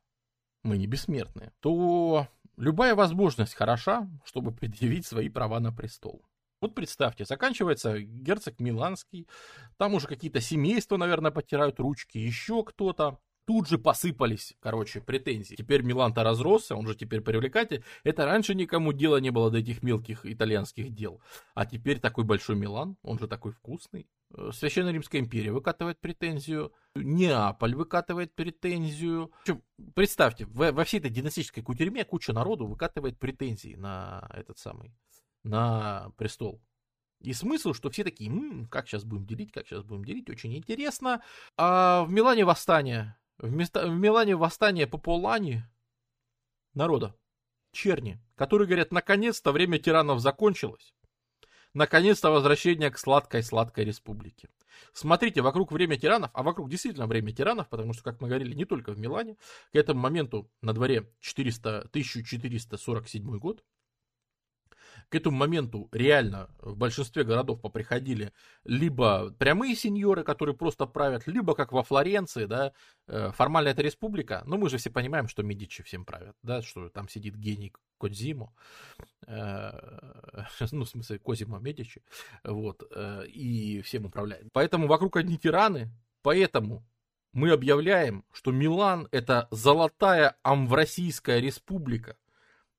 мы не бессмертные, то любая возможность хороша, чтобы предъявить свои права на престол. Вот представьте, заканчивается герцог Миланский, там уже какие-то семейства, наверное, потирают ручки, еще кто-то. Тут же посыпались, короче, претензии. Теперь Милан-то разросся, он же теперь привлекатель. Это раньше никому дела не было до этих мелких итальянских дел. А теперь такой большой Милан, он же такой вкусный. Э, Священная Римская империя выкатывает претензию, Неаполь выкатывает претензию. Причем, представьте, во, всей этой династической кутерьме куча народу выкатывает претензии на этот самый, на престол. И смысл, что все такие, м-м, как сейчас будем делить, как сейчас будем делить, очень интересно. А в Милане восстание. В, место, в Милане восстание по Полани народа, черни, которые говорят, наконец-то время тиранов закончилось. Наконец-то возвращение к сладкой-сладкой республике. Смотрите, вокруг время тиранов, а вокруг действительно время тиранов, потому что, как мы говорили, не только в Милане, к этому моменту на дворе 400, 1447 год, этому моменту реально в большинстве городов поприходили либо прямые сеньоры, которые просто правят, либо как во Флоренции, да, э, формально это республика, но мы же все понимаем, что Медичи всем правят, да, что там сидит гений Кодзимо, э, *laughs* ну, в смысле, Козимо Медичи, вот, э, и всем управляет. Поэтому вокруг одни тираны, поэтому мы объявляем, что Милан это золотая амвросийская республика,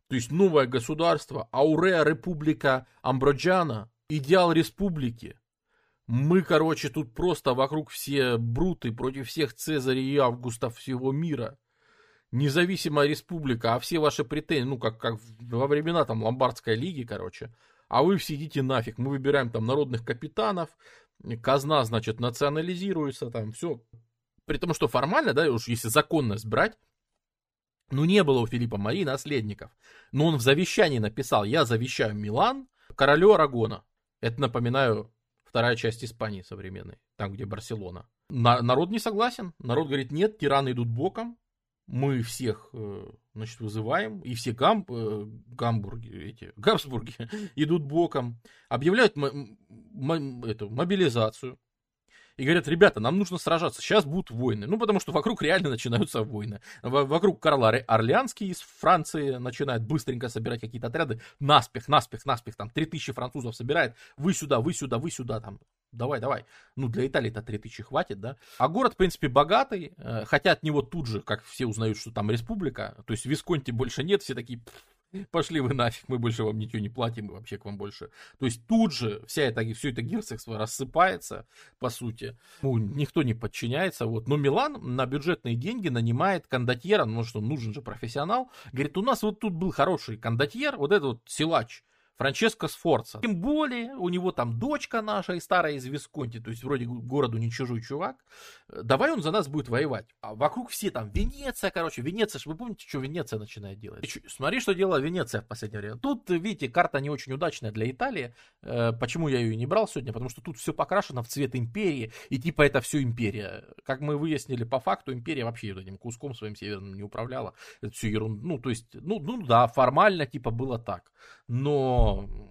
то есть новое государство, Ауреа Република Амброджана, идеал республики. Мы, короче, тут просто вокруг все бруты против всех Цезарей и Августов всего мира. Независимая республика, а все ваши претензии, ну, как, как во времена там Ломбардской лиги, короче. А вы все идите нафиг. Мы выбираем там народных капитанов, казна, значит, национализируется, там все. При том, что формально, да, уж если законность брать, ну, не было у Филиппа Марии наследников. Но он в завещании написал, я завещаю Милан королю Арагона. Это, напоминаю, вторая часть Испании современной, там, где Барселона. На, народ не согласен. Народ говорит, нет, тираны идут боком. Мы всех, э, значит, вызываем, и все гам, э, гамбурги, эти, *laughs* Габсбурги идут боком. Объявляют м- м- эту мобилизацию и говорят, ребята, нам нужно сражаться, сейчас будут войны. Ну, потому что вокруг реально начинаются войны. Вокруг Карла Орлеанский из Франции начинает быстренько собирать какие-то отряды. Наспех, наспех, наспех, там 3000 французов собирает. Вы сюда, вы сюда, вы сюда, там давай, давай. Ну, для Италии-то 3000 хватит, да. А город, в принципе, богатый, э, хотя от него тут же, как все узнают, что там республика, то есть Висконти больше нет, все такие, *laughs* пошли вы нафиг, мы больше вам ничего не платим, мы вообще к вам больше. То есть тут же вся это, все это герцогство рассыпается, по сути. Ну, никто не подчиняется. Вот. Но Милан на бюджетные деньги нанимает кондотьера, ну что, нужен же профессионал. Говорит, у нас вот тут был хороший кондотьер, вот этот вот силач, Франческо Сфорца. Тем более, у него там дочка наша и старая из Висконти, то есть вроде городу не чужой чувак. Давай он за нас будет воевать. А вокруг все там, Венеция, короче, Венеция, вы помните, что Венеция начинает делать? Смотри, что делала Венеция в последнее время. Тут, видите, карта не очень удачная для Италии. Э, почему я ее не брал сегодня? Потому что тут все покрашено в цвет империи, и типа это все империя. Как мы выяснили по факту, империя вообще этим куском своим северным не управляла. Это все ерунда. Ну, то есть, ну, ну да, формально типа было так. Но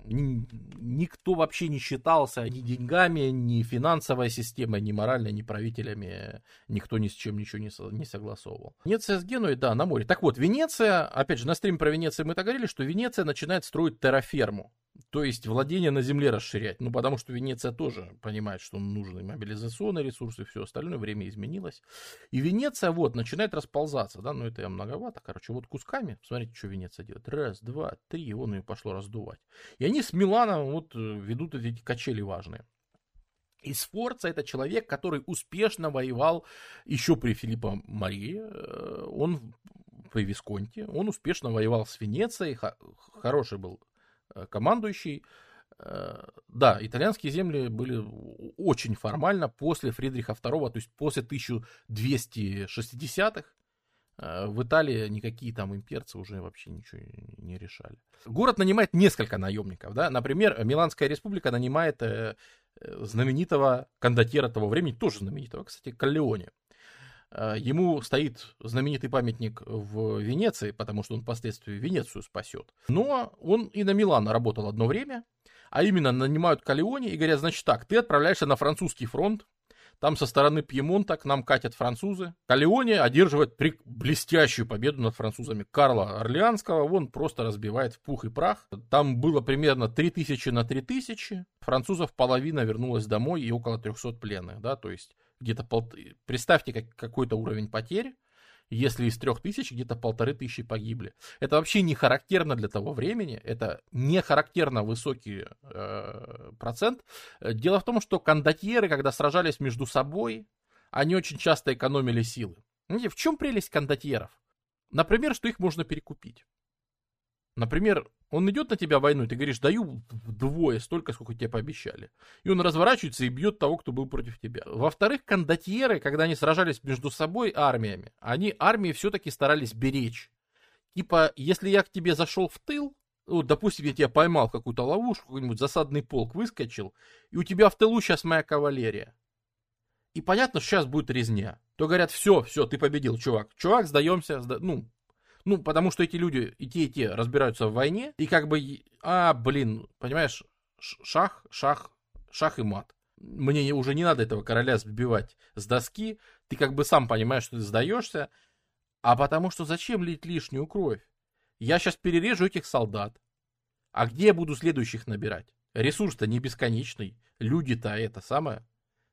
никто вообще не считался ни деньгами, ни финансовой системой, ни моральной, ни правителями. Никто ни с чем ничего не, не согласовывал. Венеция с Генуей, да, на море. Так вот, Венеция, опять же, на стриме про Венецию мы так говорили, что Венеция начинает строить терраферму. То есть владение на земле расширять. Ну, потому что Венеция тоже понимает, что нужны мобилизационные ресурсы и все остальное. Время изменилось. И Венеция вот начинает расползаться. Да, ну это я многовато. Короче, вот кусками. Смотрите, что Венеция делает. Раз, два, три. И вон ее пошло раздувать. И они с Миланом вот э, ведут эти качели важные. И Сфорца это человек, который успешно воевал еще при Филиппо Марии. Э, он при Висконте. Он успешно воевал с Венецией. Хороший был командующий. Э, да, итальянские земли были очень формально после Фридриха II, то есть после 1260-х. Э, в Италии никакие там имперцы уже вообще ничего не решали. Город нанимает несколько наемников. Да? Например, Миланская республика нанимает знаменитого кондотьера того времени, тоже знаменитого, кстати, Каллеоне. А, ему стоит знаменитый памятник в Венеции, потому что он впоследствии Венецию спасет. Но он и на Милан работал одно время, а именно нанимают Калеоне и говорят, значит так, ты отправляешься на французский фронт, там со стороны Пьемонта к нам катят французы. Калеоне одерживает блестящую победу над французами Карла Орлеанского. Он просто разбивает в пух и прах. Там было примерно 3000 на 3000. Французов половина вернулась домой и около 300 пленных. Да? То есть где-то пол... представьте как, какой-то уровень потерь, если из трех тысяч где-то полторы тысячи погибли. Это вообще не характерно для того времени, это не характерно высокий э, процент. Дело в том, что кондотьеры, когда сражались между собой, они очень часто экономили силы. Знаете, в чем прелесть кондотьеров? Например, что их можно перекупить. Например, он идет на тебя войну, и ты говоришь, даю вдвое столько, сколько тебе пообещали. И он разворачивается и бьет того, кто был против тебя. Во-вторых, кондотьеры, когда они сражались между собой армиями, они армии все-таки старались беречь. Типа, если я к тебе зашел в тыл, вот, допустим, я тебя поймал в какую-то ловушку, какой-нибудь засадный полк выскочил, и у тебя в тылу сейчас моя кавалерия. И понятно, что сейчас будет резня. То говорят, все, все, ты победил, чувак. Чувак, сдаемся, сда... ну, ну, потому что эти люди, и те, и те разбираются в войне, и как бы, а, блин, понимаешь, шах, шах, шах и мат. Мне уже не надо этого короля сбивать с доски, ты как бы сам понимаешь, что ты сдаешься, а потому что зачем лить лишнюю кровь? Я сейчас перережу этих солдат. А где я буду следующих набирать? Ресурс-то не бесконечный. Люди-то это самое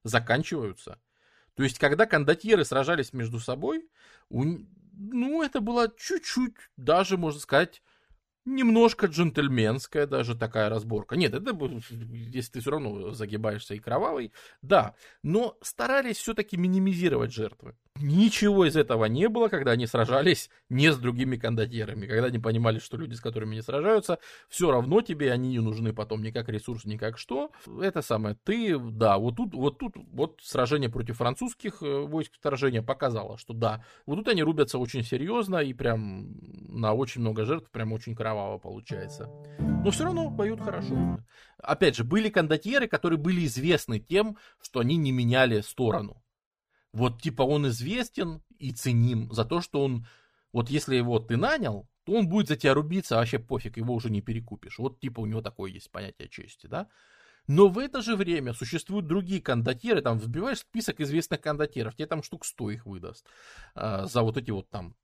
заканчиваются. То есть, когда кондотьеры сражались между собой, у... ну, это было чуть-чуть, даже, можно сказать, немножко джентльменская даже такая разборка. Нет, это если ты все равно загибаешься и кровавый, да. Но старались все-таки минимизировать жертвы. Ничего из этого не было, когда они сражались не с другими кондотьерами. Когда они понимали, что люди, с которыми они сражаются, все равно тебе они не нужны потом ни как ресурс, ни как что. Это самое, ты, да, вот тут, вот тут, вот сражение против французских э, войск вторжения показало, что да, вот тут они рубятся очень серьезно и прям на очень много жертв, прям очень кроваво получается. Но все равно поют хорошо. Опять же, были кондотьеры, которые были известны тем, что они не меняли сторону. Вот типа он известен и ценим за то, что он, вот если его ты нанял, то он будет за тебя рубиться, а вообще пофиг, его уже не перекупишь. Вот типа у него такое есть понятие чести, да? Но в это же время существуют другие кондотьеры, там вбиваешь список известных кондотьеров, тебе там штук 100 их выдаст а, за вот эти вот там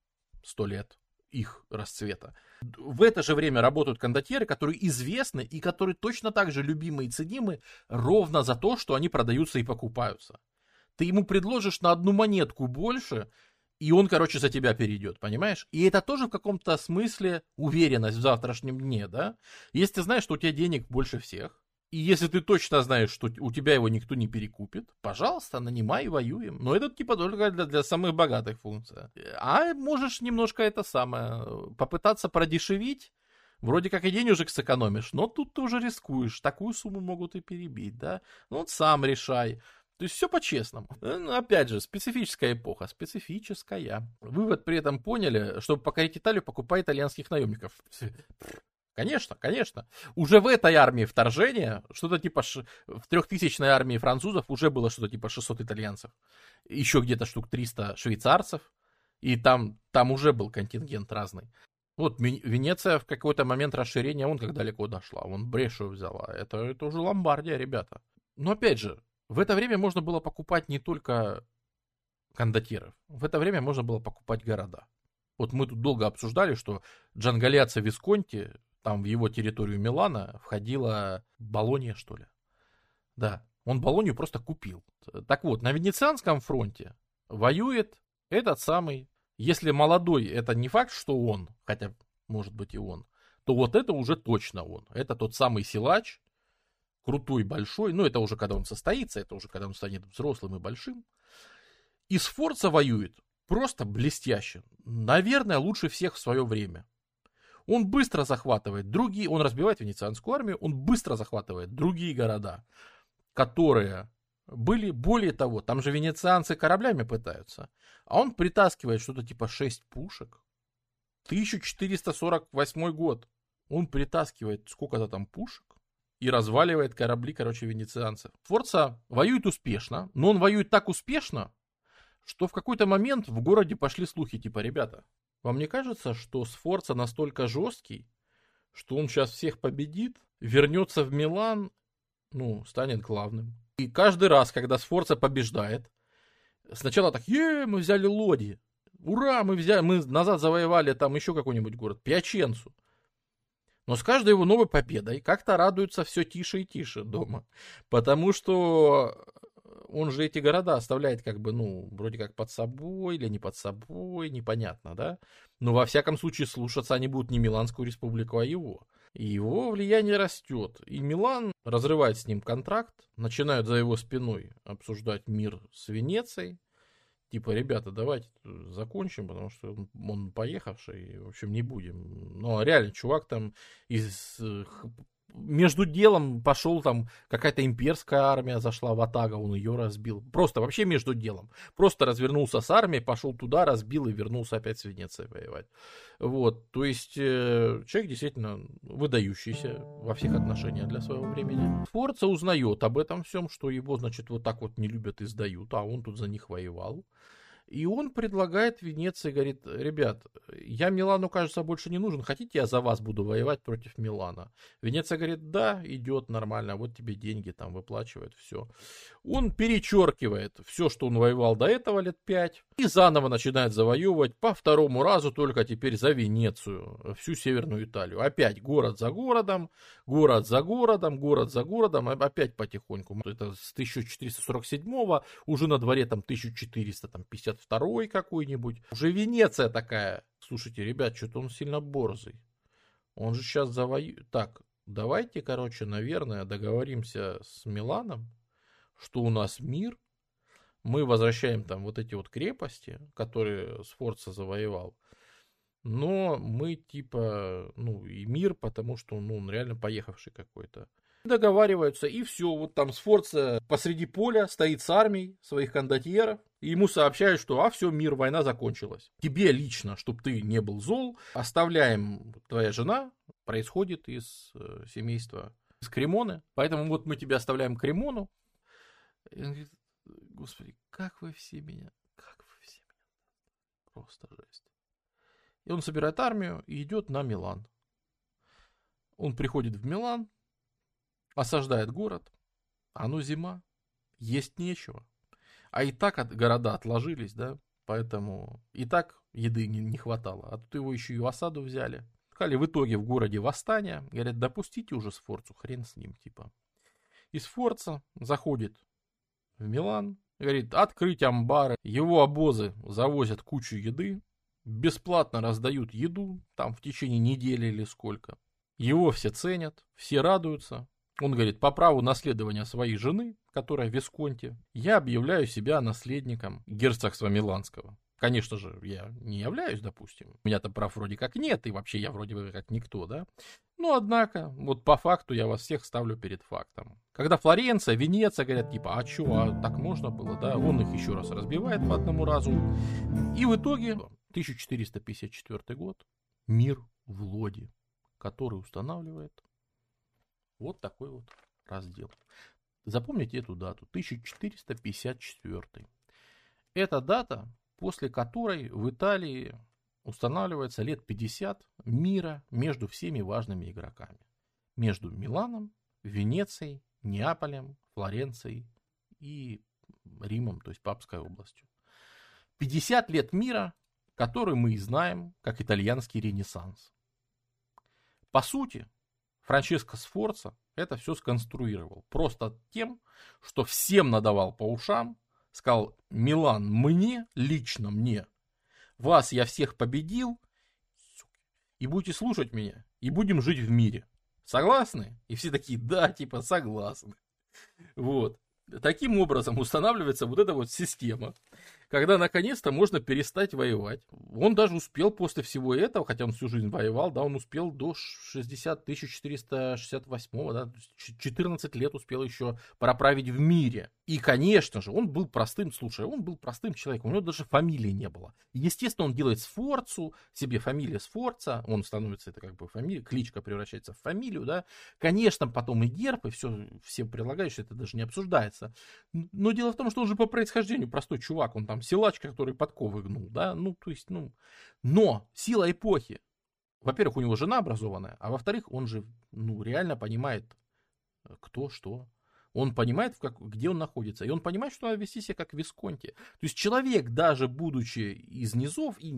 100 лет их расцвета. В это же время работают кондотьеры, которые известны и которые точно так же любимы и ценимы ровно за то, что они продаются и покупаются. Ты ему предложишь на одну монетку больше, и он, короче, за тебя перейдет, понимаешь? И это тоже в каком-то смысле уверенность в завтрашнем дне, да? Если ты знаешь, что у тебя денег больше всех, и если ты точно знаешь, что у тебя его никто не перекупит, пожалуйста, нанимай воюем. Но это типа только для, для самых богатых функция. А можешь немножко это самое, попытаться продешевить, Вроде как и денежек сэкономишь, но тут ты уже рискуешь. Такую сумму могут и перебить, да? Ну вот сам решай. То есть все по-честному. Э, ну, опять же, специфическая эпоха. Специфическая. Вывод при этом поняли, чтобы покорить Италию, покупай итальянских наемников. Конечно, конечно. Уже в этой армии вторжения, что-то типа ш... в трехтысячной армии французов уже было что-то типа 600 итальянцев. Еще где-то штук 300 швейцарцев. И там, там уже был контингент разный. Вот Венеция в какой-то момент расширения, он как далеко дошла. Он Брешу взяла. Это, это уже Ломбардия, ребята. Но опять же, в это время можно было покупать не только кондотьеров. В это время можно было покупать города. Вот мы тут долго обсуждали, что Джангалиаца Висконти, там в его территорию Милана входила Болония, что ли. Да, он Болонию просто купил. Так вот, на Венецианском фронте воюет этот самый, если молодой, это не факт, что он, хотя может быть и он, то вот это уже точно он. Это тот самый силач, крутой, большой, ну это уже когда он состоится, это уже когда он станет взрослым и большим. И Сфорца воюет просто блестяще. Наверное, лучше всех в свое время. Он быстро захватывает другие, он разбивает венецианскую армию, он быстро захватывает другие города, которые были, более того, там же венецианцы кораблями пытаются, а он притаскивает что-то типа 6 пушек. 1448 год. Он притаскивает сколько-то там пушек и разваливает корабли, короче, венецианцев. Форца воюет успешно, но он воюет так успешно, что в какой-то момент в городе пошли слухи, типа, ребята, вам не кажется, что Сфорца настолько жесткий, что он сейчас всех победит, вернется в Милан, ну, станет главным. И каждый раз, когда Сфорца побеждает, сначала так, е, мы взяли Лоди, ура, мы взяли, мы назад завоевали там еще какой-нибудь город, Пьяченцу. Но с каждой его новой победой как-то радуется все тише и тише дома. Потому что он же эти города оставляет как бы, ну, вроде как под собой или не под собой, непонятно, да? Но во всяком случае слушаться они будут не Миланскую республику, а его. И его влияние растет. И Милан разрывает с ним контракт, начинают за его спиной обсуждать мир с Венецией типа, ребята, давайте закончим, потому что он поехавший, в общем, не будем. Но реально, чувак там из между делом пошел там какая-то имперская армия зашла в Атага, он ее разбил. Просто вообще между делом. Просто развернулся с армией, пошел туда, разбил и вернулся опять с Венецией воевать. Вот, то есть э, человек действительно выдающийся во всех отношениях для своего времени. Форца узнает об этом всем, что его, значит, вот так вот не любят и сдают, а он тут за них воевал. И он предлагает Венеции, говорит, ребят, я Милану, кажется, больше не нужен, хотите, я за вас буду воевать против Милана? Венеция говорит, да, идет нормально, вот тебе деньги там выплачивают, все. Он перечеркивает все, что он воевал до этого лет пять, и заново начинает завоевывать по второму разу, только теперь за Венецию, всю Северную Италию. Опять город за городом, город за городом, город за городом, опять потихоньку. Это с 1447 уже на дворе там 1450 второй какой-нибудь. Уже Венеция такая. Слушайте, ребят, что-то он сильно борзый. Он же сейчас завоюет. Так, давайте, короче, наверное, договоримся с Миланом, что у нас мир. Мы возвращаем там вот эти вот крепости, которые Сфорца завоевал. Но мы типа, ну, и мир, потому что, ну, он реально поехавший какой-то договариваются, и все, вот там Сфорца посреди поля стоит с армией своих кондотьеров, и ему сообщают, что а все, мир, война закончилась. Тебе лично, чтобы ты не был зол, оставляем, твоя жена происходит из э, семейства из Кремоны, поэтому вот мы тебе оставляем Кремону. И он говорит, господи, как вы все меня, как вы все меня, просто жесть. И он собирает армию и идет на Милан. Он приходит в Милан, осаждает город, а ну зима, есть нечего. А и так от, города отложились, да, поэтому и так еды не, не хватало. А тут его еще и в осаду взяли. Сказали, в итоге в городе восстание. Говорят, допустите уже Сфорцу, хрен с ним, типа. Из Сфорца заходит в Милан, говорит, открыть амбары. Его обозы завозят кучу еды, бесплатно раздают еду, там в течение недели или сколько. Его все ценят, все радуются, он говорит, по праву наследования своей жены, которая в Висконте, я объявляю себя наследником герцогства Миланского. Конечно же, я не являюсь, допустим. У меня-то прав вроде как нет, и вообще я вроде бы как никто, да? Но, однако, вот по факту я вас всех ставлю перед фактом. Когда Флоренция, Венеция говорят, типа, а чё, а так можно было, да? Он их еще раз разбивает по одному разу. И в итоге, 1454 год, мир в Лоде, который устанавливает вот такой вот раздел. Запомните эту дату, 1454. Это дата, после которой в Италии устанавливается лет 50 мира между всеми важными игроками. Между Миланом, Венецией, Неаполем, Флоренцией и Римом, то есть Папской областью. 50 лет мира, который мы и знаем как итальянский ренессанс. По сути, Франческо Сфорца это все сконструировал. Просто тем, что всем надавал по ушам, сказал, Милан, мне, лично мне, вас я всех победил, и будете слушать меня, и будем жить в мире. Согласны? И все такие, да, типа, согласны. Вот. Таким образом устанавливается вот эта вот система, когда наконец-то можно перестать воевать. Он даже успел после всего этого, хотя он всю жизнь воевал, да, он успел до 60 1468, да, 14 лет успел еще проправить в мире. И, конечно же, он был простым, слушай, он был простым человеком, у него даже фамилии не было. Естественно, он делает Сфорцу, себе фамилия Сфорца, он становится, это как бы фамилия, кличка превращается в фамилию, да. Конечно, потом и герб, и все, все прилагающие, это даже не обсуждается. Но дело в том, что он же по происхождению простой чувак, он там силач, который подковы гнул, да, ну, то есть, ну, но сила эпохи, во-первых, у него жена образованная, а во-вторых, он же, ну, реально понимает, э, кто, что, он понимает, в как, где он находится. И он понимает, что надо вести себя как в Висконте. То есть человек, даже будучи из низов и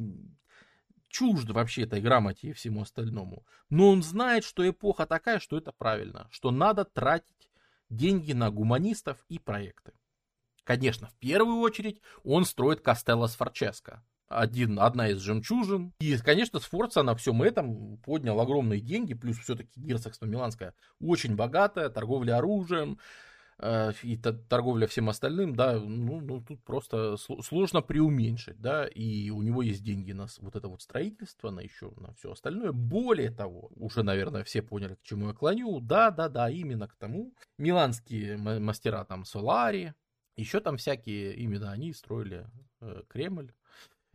чужд вообще этой грамоте и всему остальному, но он знает, что эпоха такая, что это правильно, что надо тратить деньги на гуманистов и проекты. Конечно, в первую очередь он строит Кастелло с Форческо, один, одна из жемчужин. И, конечно, Сфорца на всем этом поднял огромные деньги, плюс все-таки герцогство Миланское очень богатое, торговля оружием, э, и торговля всем остальным, да, ну, ну тут просто сложно преуменьшить, да, и у него есть деньги на вот это вот строительство, на еще на все остальное. Более того, уже, наверное, все поняли, к чему я клоню, да, да, да, именно к тому. Миланские мастера там Солари, еще там всякие, именно они строили э, Кремль.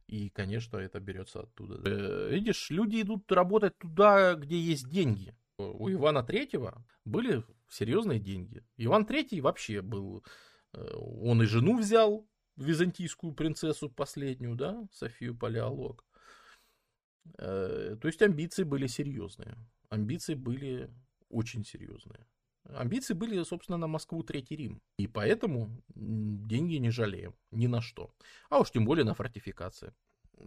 И, конечно, это берется оттуда. Э, видишь, люди идут работать туда, где есть деньги. У Ивана Третьего были серьезные деньги. Иван Третий вообще был... Э, он и жену взял, византийскую принцессу последнюю, да, Софию Палеолог. Э, то есть амбиции были серьезные. Амбиции были очень серьезные. Амбиции были, собственно, на Москву Третий Рим. И поэтому деньги не жалеем ни на что. А уж тем более на фортификации.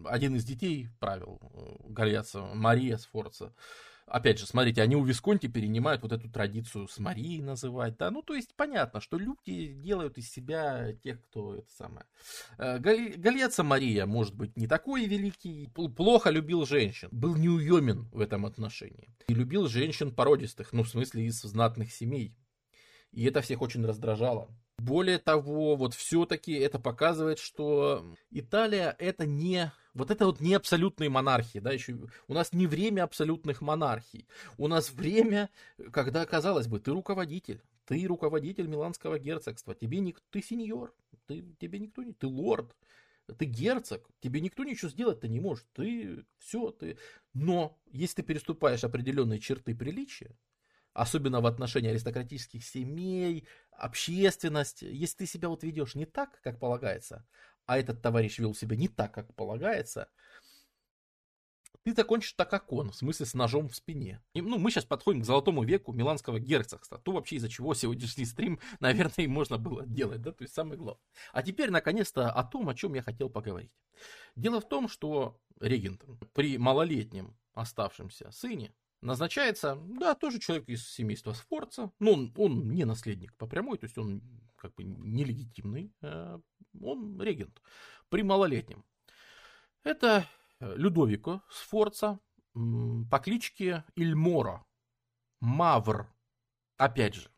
Один из детей правил э, Гальяца, Мария Сфорца, опять же, смотрите, они у Висконти перенимают вот эту традицию с Марией называть, да, ну, то есть понятно, что люди делают из себя тех, кто это самое. Э, Гальяца Мария, может быть, не такой великий, плохо любил женщин, был неуемен в этом отношении. И любил женщин породистых, ну, в смысле, из знатных семей. И это всех очень раздражало. Более того, вот все-таки это показывает, что Италия это не вот это вот не абсолютные монархии, да, еще у нас не время абсолютных монархий. У нас время, когда, казалось бы, ты руководитель, ты руководитель Миланского герцогства, тебе никто, ты сеньор, ты, тебе никто не, ты лорд, ты герцог, тебе никто ничего сделать-то не может, ты все, ты... Но если ты переступаешь определенные черты приличия, особенно в отношении аристократических семей, общественность, если ты себя вот ведешь не так, как полагается, а этот товарищ вел себя не так, как полагается, ты закончишь так, как он, в смысле с ножом в спине. И, ну, мы сейчас подходим к золотому веку миланского герцогства. То вообще из-за чего сегодняшний стрим, *laughs* наверное, и можно было делать, да, то есть самое главное. А теперь, наконец-то, о том, о чем я хотел поговорить. Дело в том, что регентом при малолетнем оставшемся сыне назначается, да, тоже человек из семейства Сфорца, но он, он не наследник по прямой, то есть он как бы нелегитимный, э, он регент при малолетнем. Это Людовико Сфорца по кличке Ильморо, Мавр. Опять же,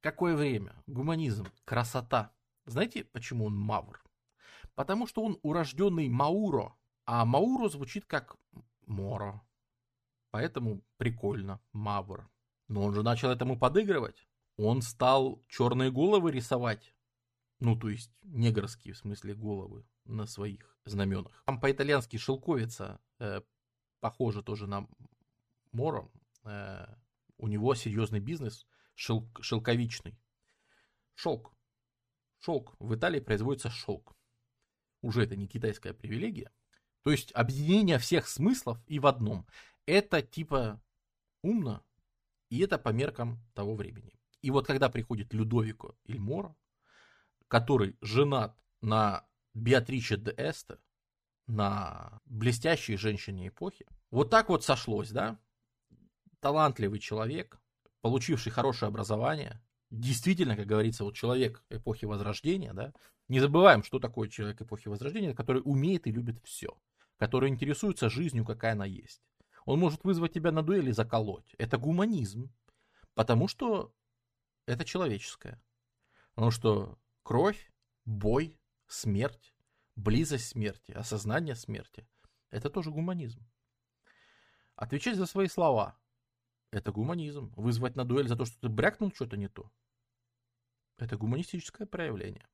какое время, гуманизм, красота. Знаете, почему он Мавр? Потому что он урожденный Мауро, а Мауро звучит как Моро. Поэтому прикольно, Мавр. Но он же начал этому подыгрывать. Он стал черные головы рисовать. Ну, то есть негрские, в смысле, головы на своих знаменах. Там по-итальянски шелковица э, похоже тоже на Моро. Э, у него серьезный бизнес, шел, шелковичный. Шелк. Шелк. В Италии производится шелк. Уже это не китайская привилегия. То есть объединение всех смыслов и в одном это типа умно, и это по меркам того времени. И вот когда приходит Людовико Ильморо, который женат на Беатриче де Эсте, на блестящей женщине эпохи, вот так вот сошлось, да? Талантливый человек, получивший хорошее образование, действительно, как говорится, вот человек эпохи Возрождения, да, не забываем, что такое человек эпохи Возрождения, который умеет и любит все, который интересуется жизнью, какая она есть. Он может вызвать тебя на дуэли и заколоть. Это гуманизм. Потому что это человеческое. Потому что кровь, бой, смерть, близость смерти, осознание смерти – это тоже гуманизм. Отвечать за свои слова – это гуманизм. Вызвать на дуэль за то, что ты брякнул что-то не то – это гуманистическое проявление.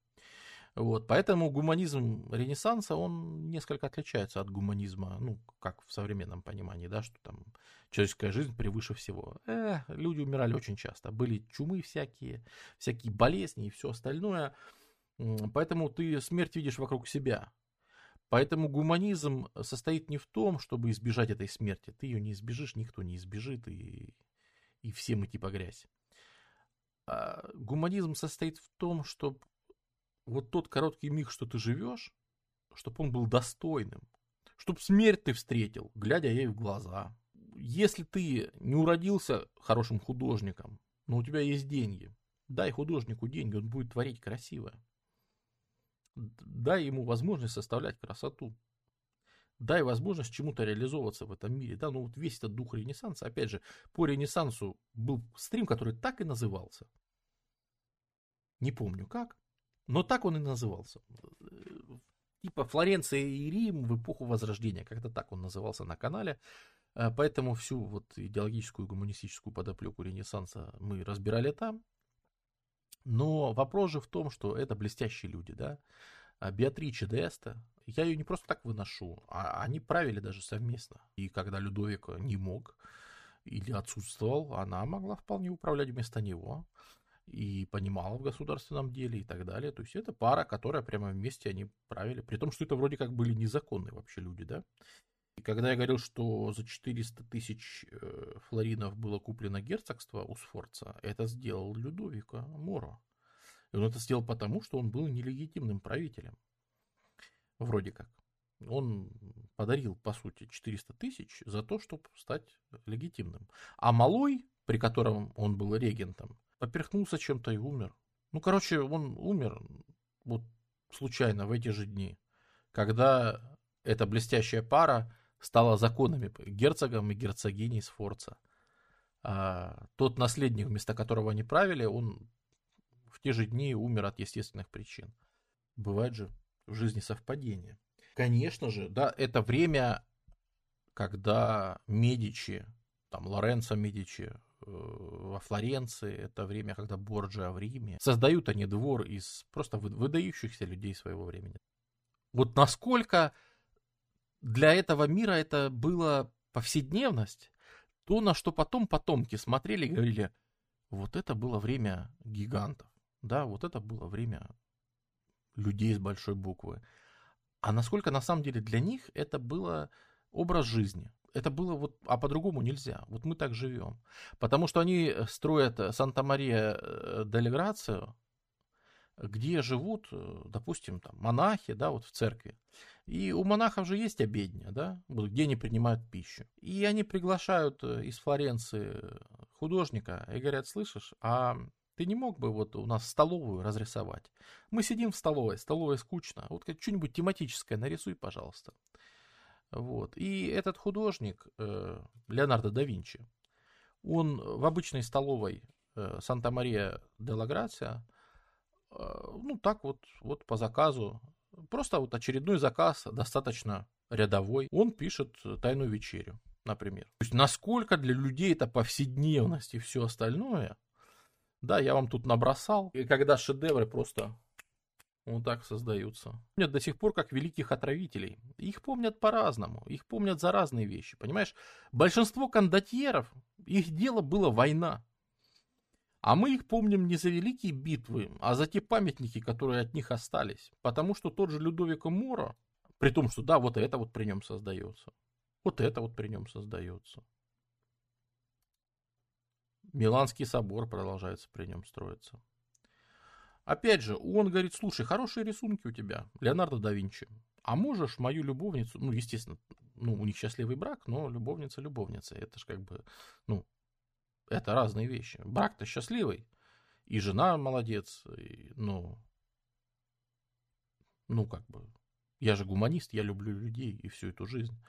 Вот, поэтому гуманизм Ренессанса, он несколько отличается от гуманизма, ну, как в современном понимании, да, что там человеческая жизнь превыше всего. Э, люди умирали очень часто, были чумы всякие, всякие болезни и все остальное, поэтому ты смерть видишь вокруг себя. Поэтому гуманизм состоит не в том, чтобы избежать этой смерти, ты ее не избежишь, никто не избежит, и, и все мы типа грязь. А гуманизм состоит в том, чтобы вот тот короткий миг, что ты живешь, чтобы он был достойным, чтобы смерть ты встретил, глядя ей в глаза. Если ты не уродился хорошим художником, но у тебя есть деньги, дай художнику деньги, он будет творить красиво. Дай ему возможность составлять красоту. Дай возможность чему-то реализовываться в этом мире. Да, ну вот весь этот дух Ренессанса, опять же, по Ренессансу был стрим, который так и назывался. Не помню как, но так он и назывался. Типа Флоренция и Рим в эпоху Возрождения, как-то так он назывался на канале. А, поэтому всю вот идеологическую гуманистическую подоплеку Ренессанса мы разбирали там. Но вопрос же в том, что это блестящие люди, да. А Беатриче де Эста, я ее не просто так выношу, а они правили даже совместно. И когда Людовик не мог или отсутствовал, она могла вполне управлять вместо него и понимала в государственном деле и так далее. То есть это пара, которая прямо вместе они правили, при том, что это вроде как были незаконные вообще люди, да. И когда я говорил, что за 400 тысяч э, флоринов было куплено герцогство у Сфорца, это сделал Людовика Моро. И он это сделал потому, что он был нелегитимным правителем. Вроде как. Он подарил, по сути, 400 тысяч за то, чтобы стать легитимным. А Малой, при котором он был регентом, поперхнулся чем-то и умер. Ну, короче, он умер вот случайно в эти же дни, когда эта блестящая пара стала законами герцогом и герцогиней Сфорца. А тот наследник, вместо которого они правили, он в те же дни умер от естественных причин. Бывает же в жизни совпадение. Конечно же, да, это время, когда Медичи, там Лоренцо Медичи во Флоренции, это время, когда Борджиа в Риме. Создают они двор из просто выдающихся людей своего времени. Вот насколько для этого мира это была повседневность, то, на что потом потомки смотрели и говорили, вот это было время гигантов, да, вот это было время людей с большой буквы. А насколько на самом деле для них это было образ жизни. Это было вот, а по-другому нельзя. Вот мы так живем. Потому что они строят Санта-Мария-делеграцию, где живут, э, допустим, там, монахи, да, вот в церкви. И у монахов же есть обедня, да, где они принимают пищу. И они приглашают э, из Флоренции художника и говорят, слышишь, а ты не мог бы вот у нас столовую разрисовать? Мы сидим в столовой, столовая скучно. Вот что-нибудь тематическое нарисуй, пожалуйста. Вот. И этот художник, э, Леонардо да Винчи, он в обычной столовой Санта-Мария де ла Грация Э, ну, так вот, вот по заказу. Просто вот очередной заказ, достаточно рядовой. Он пишет «Тайную вечерю», например. То есть, насколько для людей это повседневность и все остальное. Да, я вам тут набросал. И когда шедевры просто вот так создаются. Помнят до сих пор как великих отравителей. Их помнят по-разному. Их помнят за разные вещи. Понимаешь, большинство кондотьеров, их дело было война. А мы их помним не за великие битвы, а за те памятники, которые от них остались. Потому что тот же Людовико Моро, при том, что да, вот это вот при нем создается. Вот это вот при нем создается. Миланский собор продолжается при нем строиться. Опять же, он говорит, слушай, хорошие рисунки у тебя, Леонардо да Винчи. А можешь мою любовницу, ну, естественно, ну, у них счастливый брак, но любовница любовница. Это же как бы, ну, это разные вещи. Брак-то счастливый. И жена молодец. И, ну, ну, как бы, я же гуманист, я люблю людей и всю эту жизнь.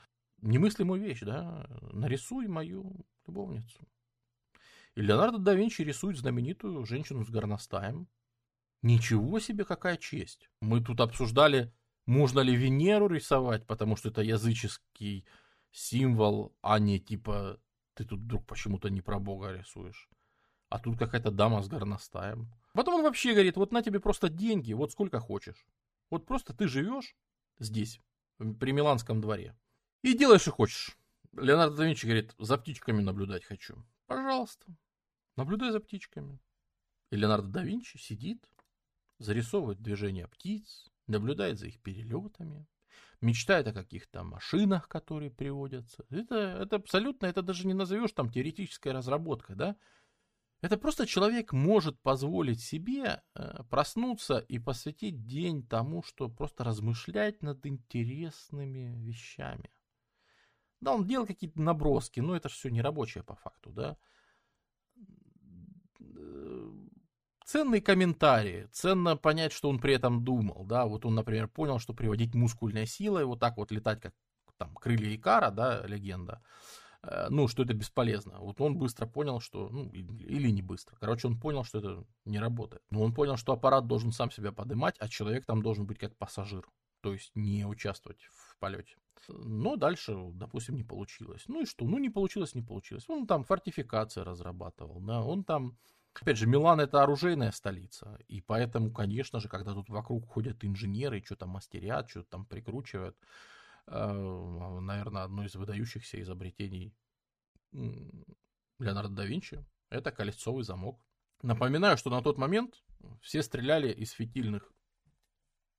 Немыслимую вещь, да? Нарисуй мою любовницу. И Леонардо да Винчи рисует знаменитую женщину с горностаем. Ничего себе, какая честь. Мы тут обсуждали, можно ли Венеру рисовать, потому что это языческий символ, а не типа ты тут вдруг почему-то не про Бога рисуешь. А тут какая-то дама с горностаем. Потом он вообще говорит, вот на тебе просто деньги, вот сколько хочешь. Вот просто ты живешь здесь, при Миланском дворе, и делаешь, что хочешь. Леонардо да Винчи говорит, за птичками наблюдать хочу. Пожалуйста, наблюдай за птичками. И Леонардо да Винчи сидит, зарисовывает движения птиц, наблюдает за их перелетами, мечтает о каких-то машинах, которые приводятся. Это, это абсолютно, это даже не назовешь там теоретической разработкой, да? Это просто человек может позволить себе э, проснуться и посвятить день тому, что просто размышлять над интересными вещами. Да, он делал какие-то наброски, но это же все не рабочее по факту, да ценные комментарии, ценно понять, что он при этом думал, да, вот он, например, понял, что приводить мускульной силой, вот так вот летать, как там крылья Икара, да, легенда, э, ну, что это бесполезно. Вот он быстро понял, что, ну, или не быстро. Короче, он понял, что это не работает. Но он понял, что аппарат должен сам себя поднимать, а человек там должен быть как пассажир. То есть не участвовать в полете. Но дальше, допустим, не получилось. Ну и что? Ну не получилось, не получилось. Он там фортификации разрабатывал, да, он там Опять же, Милан это оружейная столица, и поэтому, конечно же, когда тут вокруг ходят инженеры, что-то мастерят, что-то там прикручивают, э, наверное, одно из выдающихся изобретений Леонардо да Винчи – это колесцовый замок. Напоминаю, что на тот момент все стреляли из фитильных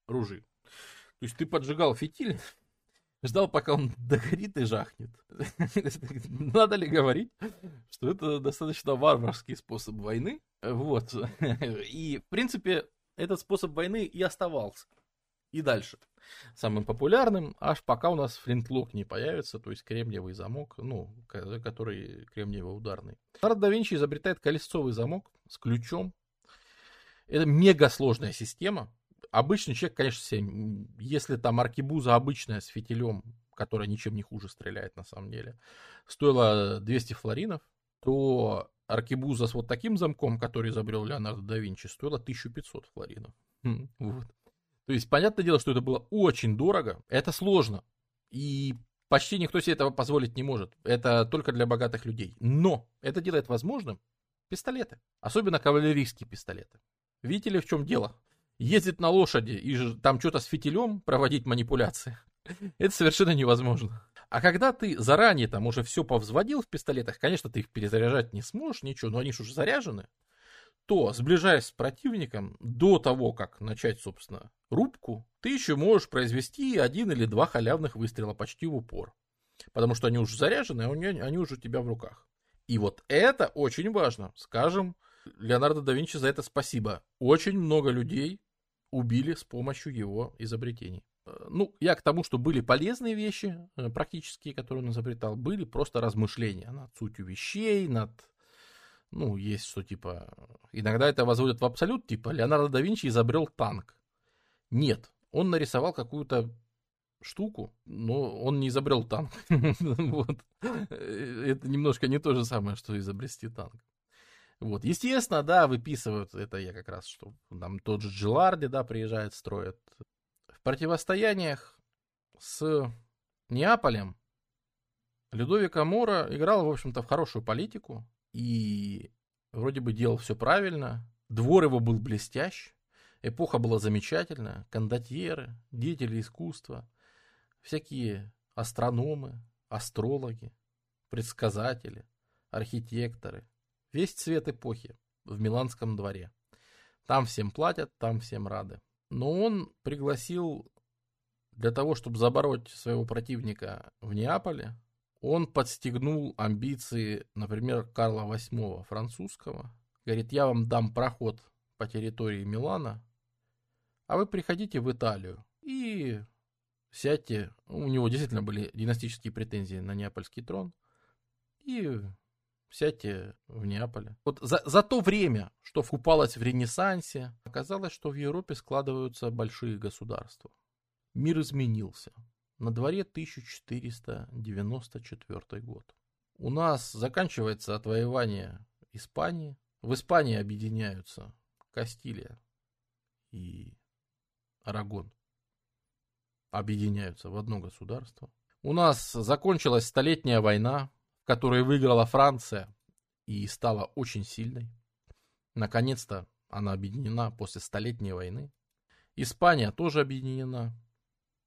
ружей. То есть ты поджигал фитиль, ждал, пока он *laughs* догорит и жахнет. *laughs* Надо ли говорить, что это достаточно варварский способ войны? Вот. *laughs* И, в принципе, этот способ войны и оставался. И дальше. Самым популярным, аж пока у нас флинтлок не появится, то есть кремниевый замок, ну, который кремниево-ударный. Леонардо да Винчи изобретает колесцовый замок с ключом. Это мега сложная система, обычный человек, конечно, себе, если там аркибуза обычная с фитилем, которая ничем не хуже стреляет на самом деле, стоила 200 флоринов, то аркибуза с вот таким замком, который изобрел Леонардо да Винчи, стоила 1500 флоринов. Хм, вот. То есть, понятное дело, что это было очень дорого, это сложно. И почти никто себе этого позволить не может. Это только для богатых людей. Но это делает возможным пистолеты. Особенно кавалерийские пистолеты. Видите ли, в чем дело? Ездить на лошади и там что-то с фитилем проводить манипуляции, *laughs* это совершенно невозможно. А когда ты заранее там уже все повзводил в пистолетах, конечно, ты их перезаряжать не сможешь, ничего, но они же уже заряжены, то, сближаясь с противником, до того, как начать, собственно, рубку, ты еще можешь произвести один или два халявных выстрела почти в упор. Потому что они уже заряжены, а они уже у тебя в руках. И вот это очень важно. Скажем, Леонардо да Винчи за это спасибо. Очень много людей убили с помощью его изобретений. Э, ну, я к тому, что были полезные вещи, э, практические, которые он изобретал, были просто размышления над сутью вещей, над... Ну, есть что типа... Иногда это возводят в абсолют, типа Леонардо да Винчи изобрел танк. Нет, он нарисовал какую-то штуку, но он не изобрел танк. *laughs* вот. Э, это немножко не то же самое, что изобрести танк. Вот, естественно, да, выписывают, это я как раз, что там тот же Джиларди, да, приезжает, строит. В противостояниях с Неаполем Людовик Амора играл, в общем-то, в хорошую политику и вроде бы делал все правильно. Двор его был блестящ, эпоха была замечательная, кондотьеры, деятели искусства, всякие астрономы, астрологи, предсказатели, архитекторы – Весь цвет эпохи в Миланском дворе. Там всем платят, там всем рады. Но он пригласил для того, чтобы забороть своего противника в Неаполе, он подстегнул амбиции, например, Карла VIII французского. Говорит, я вам дам проход по территории Милана, а вы приходите в Италию и сядьте. У него действительно были династические претензии на неапольский трон. И Сядьте в Неаполе. Вот за, за то время, что вкупалось в Ренессансе, оказалось, что в Европе складываются большие государства. Мир изменился. На дворе 1494 год. У нас заканчивается отвоевание Испании. В Испании объединяются Кастилия и Арагон. Объединяются в одно государство. У нас закончилась Столетняя война, которые выиграла Франция и стала очень сильной. Наконец-то она объединена после Столетней войны. Испания тоже объединена,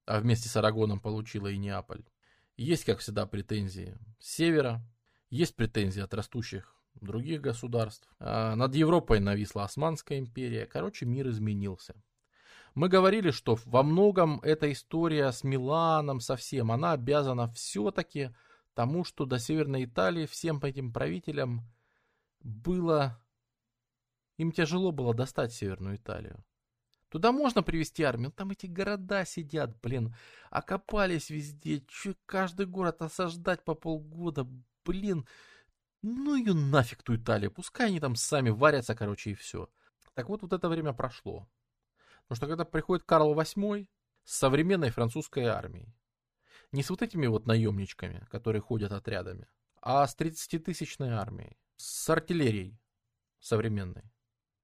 а вместе с Арагоном получила и Неаполь. Есть, как всегда, претензии с севера, есть претензии от растущих других государств. А над Европой нависла Османская империя. Короче, мир изменился. Мы говорили, что во многом эта история с Миланом совсем, она обязана все-таки тому, что до Северной Италии всем этим правителям было... Им тяжело было достать Северную Италию. Туда можно привести армию, там эти города сидят, блин, окопались везде, чё, каждый город осаждать по полгода, блин, ну ее нафиг ту Италию, пускай они там сами варятся, короче, и все. Так вот, вот это время прошло. Потому что когда приходит Карл VIII с современной французской армией, не с вот этими вот наемничками, которые ходят отрядами, а с 30-тысячной армией, с артиллерией современной.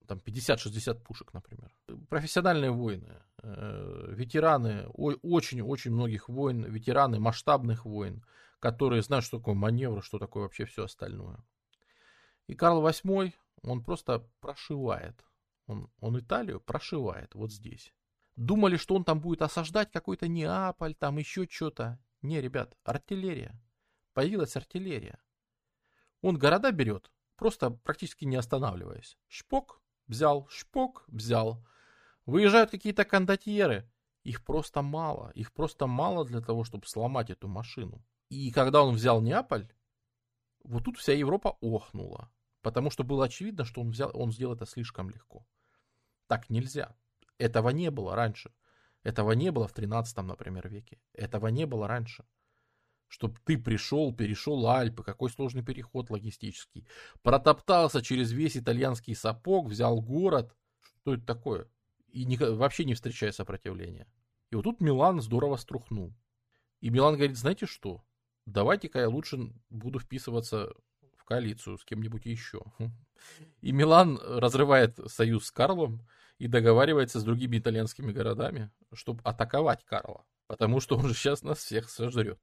Там 50-60 пушек, например. Профессиональные воины, э, ветераны, очень-очень многих войн, ветераны масштабных войн, которые знают, что такое маневр, что такое вообще все остальное. И Карл VIII, он просто прошивает. Он, он Италию прошивает вот здесь. Думали, что он там будет осаждать какой-то Неаполь, там еще что-то. Не, ребят, артиллерия. Появилась артиллерия. Он города берет, просто практически не останавливаясь. Шпок взял, шпок взял. Выезжают какие-то кондотьеры. Их просто мало. Их просто мало для того, чтобы сломать эту машину. И когда он взял Неаполь, вот тут вся Европа охнула. Потому что было очевидно, что он, взял, он сделал это слишком легко. Так нельзя. Этого не было раньше. Этого не было в 13, например, веке. Этого не было раньше. Чтобы ты пришел, перешел Альпы, какой сложный переход логистический. Протоптался через весь итальянский сапог, взял город. Что это такое? И не, вообще не встречая сопротивления. И вот тут Милан здорово струхнул. И Милан говорит, знаете что? Давайте-ка я лучше буду вписываться в коалицию с кем-нибудь еще. *laughs* И Милан разрывает союз с Карлом, и договаривается с другими итальянскими городами, чтобы атаковать Карла. Потому что он же сейчас нас всех сожрет.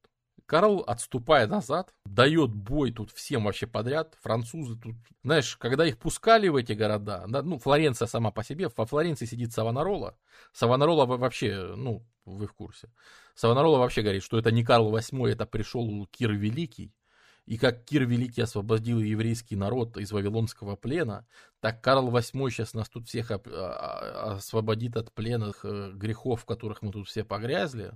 Карл, отступая назад, дает бой тут всем вообще подряд. Французы тут, знаешь, когда их пускали в эти города, да, ну, Флоренция сама по себе, во Флоренции сидит Савонарола. Савонарола вообще, ну, вы в курсе. Савонарола вообще говорит, что это не Карл VIII, это пришел Кир Великий. И как Кир Великий освободил еврейский народ из вавилонского плена, так Карл VIII сейчас нас тут всех а, а, освободит от пленных э, грехов, в которых мы тут все погрязли,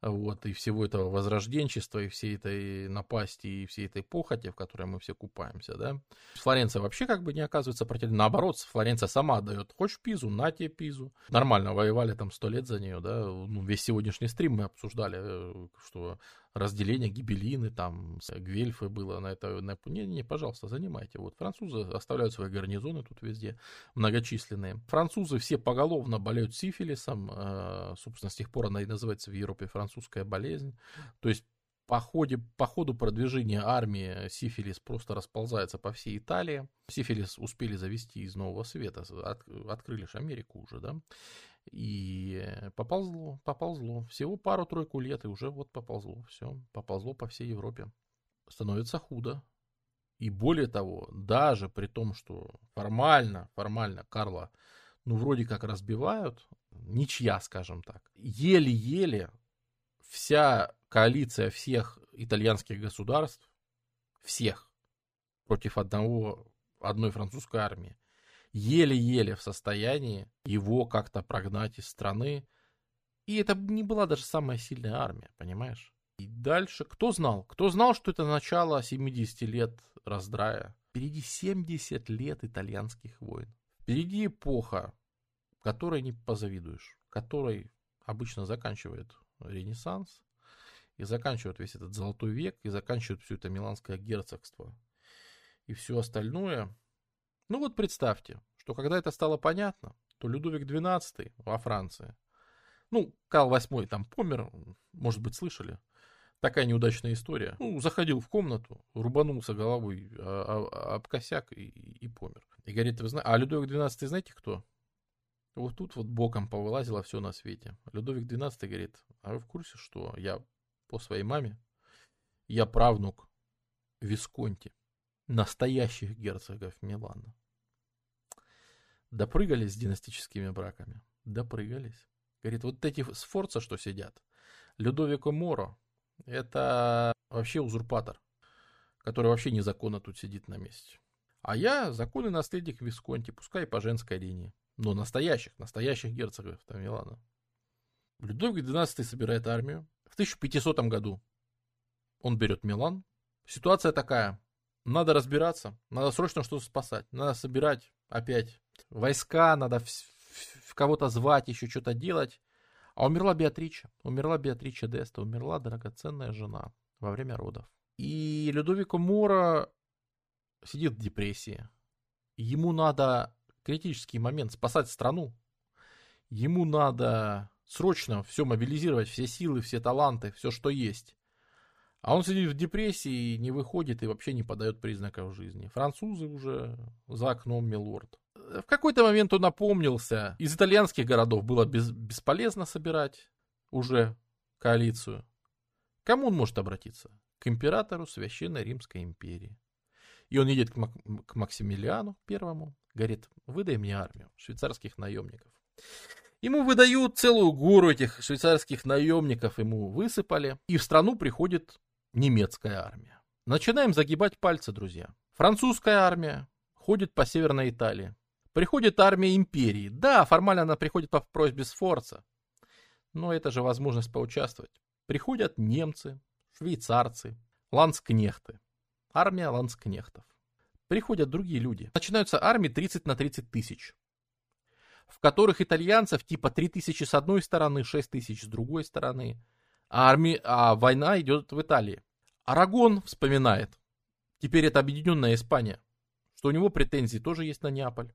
вот, и всего этого возрожденчества, и всей этой напасти, и всей этой похоти, в которой мы все купаемся, да. Флоренция вообще как бы не оказывается против... Наоборот, Флоренция сама дает, хочешь пизу, на тебе пизу. Нормально, воевали там сто лет за нее, да, ну, весь сегодняшний стрим мы обсуждали, э, что разделение гибелины, там, гвельфы было на это. На... Не, не, пожалуйста, занимайте. Вот французы оставляют свои гарнизоны тут везде многочисленные. Французы все поголовно болеют сифилисом. Э, собственно, с тех пор она и называется в Европе французская болезнь. То есть по, ходе, по ходу продвижения армии сифилис просто расползается по всей Италии. Сифилис успели завести из Нового Света, от, открыли же Америку уже, да. И поползло, поползло. Всего пару-тройку лет, и уже вот поползло. Все, поползло по всей Европе. Становится худо. И более того, даже при том, что формально, формально Карла, ну, вроде как разбивают, ничья, скажем так, еле-еле вся коалиция всех итальянских государств, всех, против одного, одной французской армии, еле-еле в состоянии его как-то прогнать из страны. И это не была даже самая сильная армия, понимаешь? И дальше, кто знал? Кто знал, что это начало 70 лет раздрая? Впереди 70 лет итальянских войн. Впереди эпоха, которой не позавидуешь, которой обычно заканчивает Ренессанс, и заканчивает весь этот золотой век, и заканчивает все это Миланское герцогство. И все остальное, ну вот представьте, что когда это стало понятно, то Людовик XII во Франции, ну, Карл VIII там помер, может быть, слышали, такая неудачная история. Ну, заходил в комнату, рубанулся головой об косяк и, и помер. И говорит, вы знаете, а Людовик XII знаете кто? Вот тут вот боком повылазило все на свете. Людовик XII говорит, а вы в курсе, что я по своей маме, я правнук Висконти настоящих герцогов Милана. Допрыгались с династическими браками? Допрыгались. Говорит, вот эти сфорца, что сидят, Людовико Моро, это вообще узурпатор, который вообще незаконно тут сидит на месте. А я законный наследник Висконти, пускай по женской линии. Но настоящих, настоящих герцогов там Милана. Людовик XII собирает армию. В 1500 году он берет Милан. Ситуация такая. Надо разбираться, надо срочно что-то спасать, надо собирать опять войска, надо в, в, в кого-то звать, еще что-то делать. А умерла Беатрича, умерла Беатрича Деста, умерла драгоценная жена во время родов. И Людовико Мора сидит в депрессии. Ему надо критический момент спасать страну. Ему надо срочно все мобилизировать, все силы, все таланты, все, что есть. А он сидит в депрессии, не выходит и вообще не подает признаков жизни. Французы уже за окном, милорд. В какой-то момент он напомнился, из итальянских городов было без, бесполезно собирать уже коалицию. Кому он может обратиться? К императору Священной Римской империи. И он едет к, Мак- к Максимилиану Первому, говорит, выдай мне армию швейцарских наемников. Ему выдают целую гору этих швейцарских наемников, ему высыпали, и в страну приходит немецкая армия. Начинаем загибать пальцы, друзья. Французская армия ходит по Северной Италии. Приходит армия империи. Да, формально она приходит по просьбе Сфорца. Но это же возможность поучаствовать. Приходят немцы, швейцарцы, ланскнехты. Армия ланскнехтов. Приходят другие люди. Начинаются армии 30 на 30 тысяч в которых итальянцев типа 3000 с одной стороны, 6000 с другой стороны. А, армия, а война идет в Италии. Арагон вспоминает, теперь это объединенная Испания, что у него претензии тоже есть на Неаполь.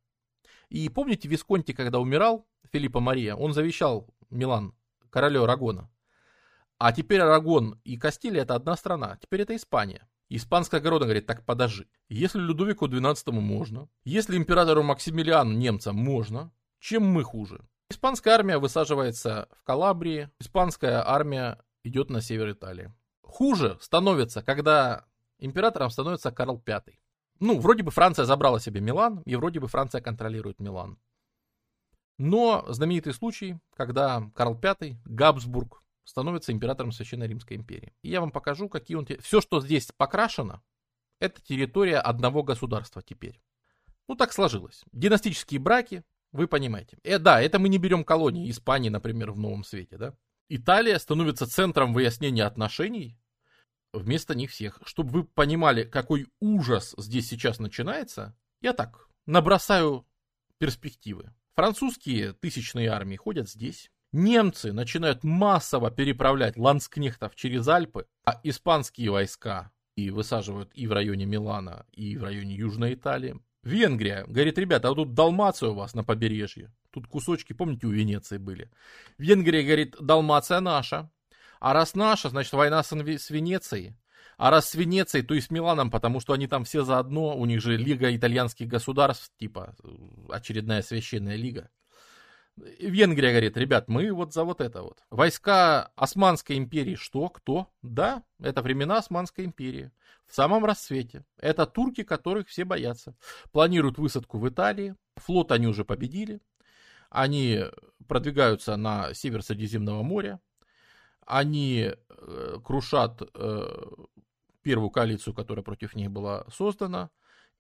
И помните Висконти, когда умирал, Филиппа Мария, он завещал Милан королю Арагона. А теперь Арагон и Кастилия это одна страна, теперь это Испания. Испанская корона говорит, так подожди. Если Людовику XII можно, если императору Максимилиану немцам можно, чем мы хуже? Испанская армия высаживается в Калабрии, испанская армия идет на север Италии. Хуже становится, когда императором становится Карл V. Ну, вроде бы Франция забрала себе Милан, и вроде бы Франция контролирует Милан. Но знаменитый случай, когда Карл V, Габсбург, становится императором Священной Римской империи. И я вам покажу, какие он... Все, что здесь покрашено, это территория одного государства теперь. Ну, так сложилось. Династические браки, вы понимаете. Э, да, это мы не берем колонии Испании, например, в Новом Свете, да? Италия становится центром выяснения отношений вместо них всех. Чтобы вы понимали, какой ужас здесь сейчас начинается, я так набросаю перспективы. Французские тысячные армии ходят здесь. Немцы начинают массово переправлять ланскнехтов через Альпы, а испанские войска и высаживают и в районе Милана, и в районе Южной Италии. Венгрия. Говорит, ребята, а тут Далмация у вас на побережье. Тут кусочки, помните, у Венеции были. Венгрия говорит, Далмация наша. А раз наша, значит война с, с Венецией. А раз с Венецией, то и с Миланом, потому что они там все заодно. У них же Лига итальянских государств, типа э, очередная священная лига. Венгрия говорит, ребят, мы вот за вот это вот. Войска Османской империи, что, кто? Да, это времена Османской империи. В самом расцвете. Это турки, которых все боятся. Планируют высадку в Италии. Флот они уже победили. Они продвигаются на север Средиземного моря. Они э, крушат э, первую коалицию, которая против них была создана.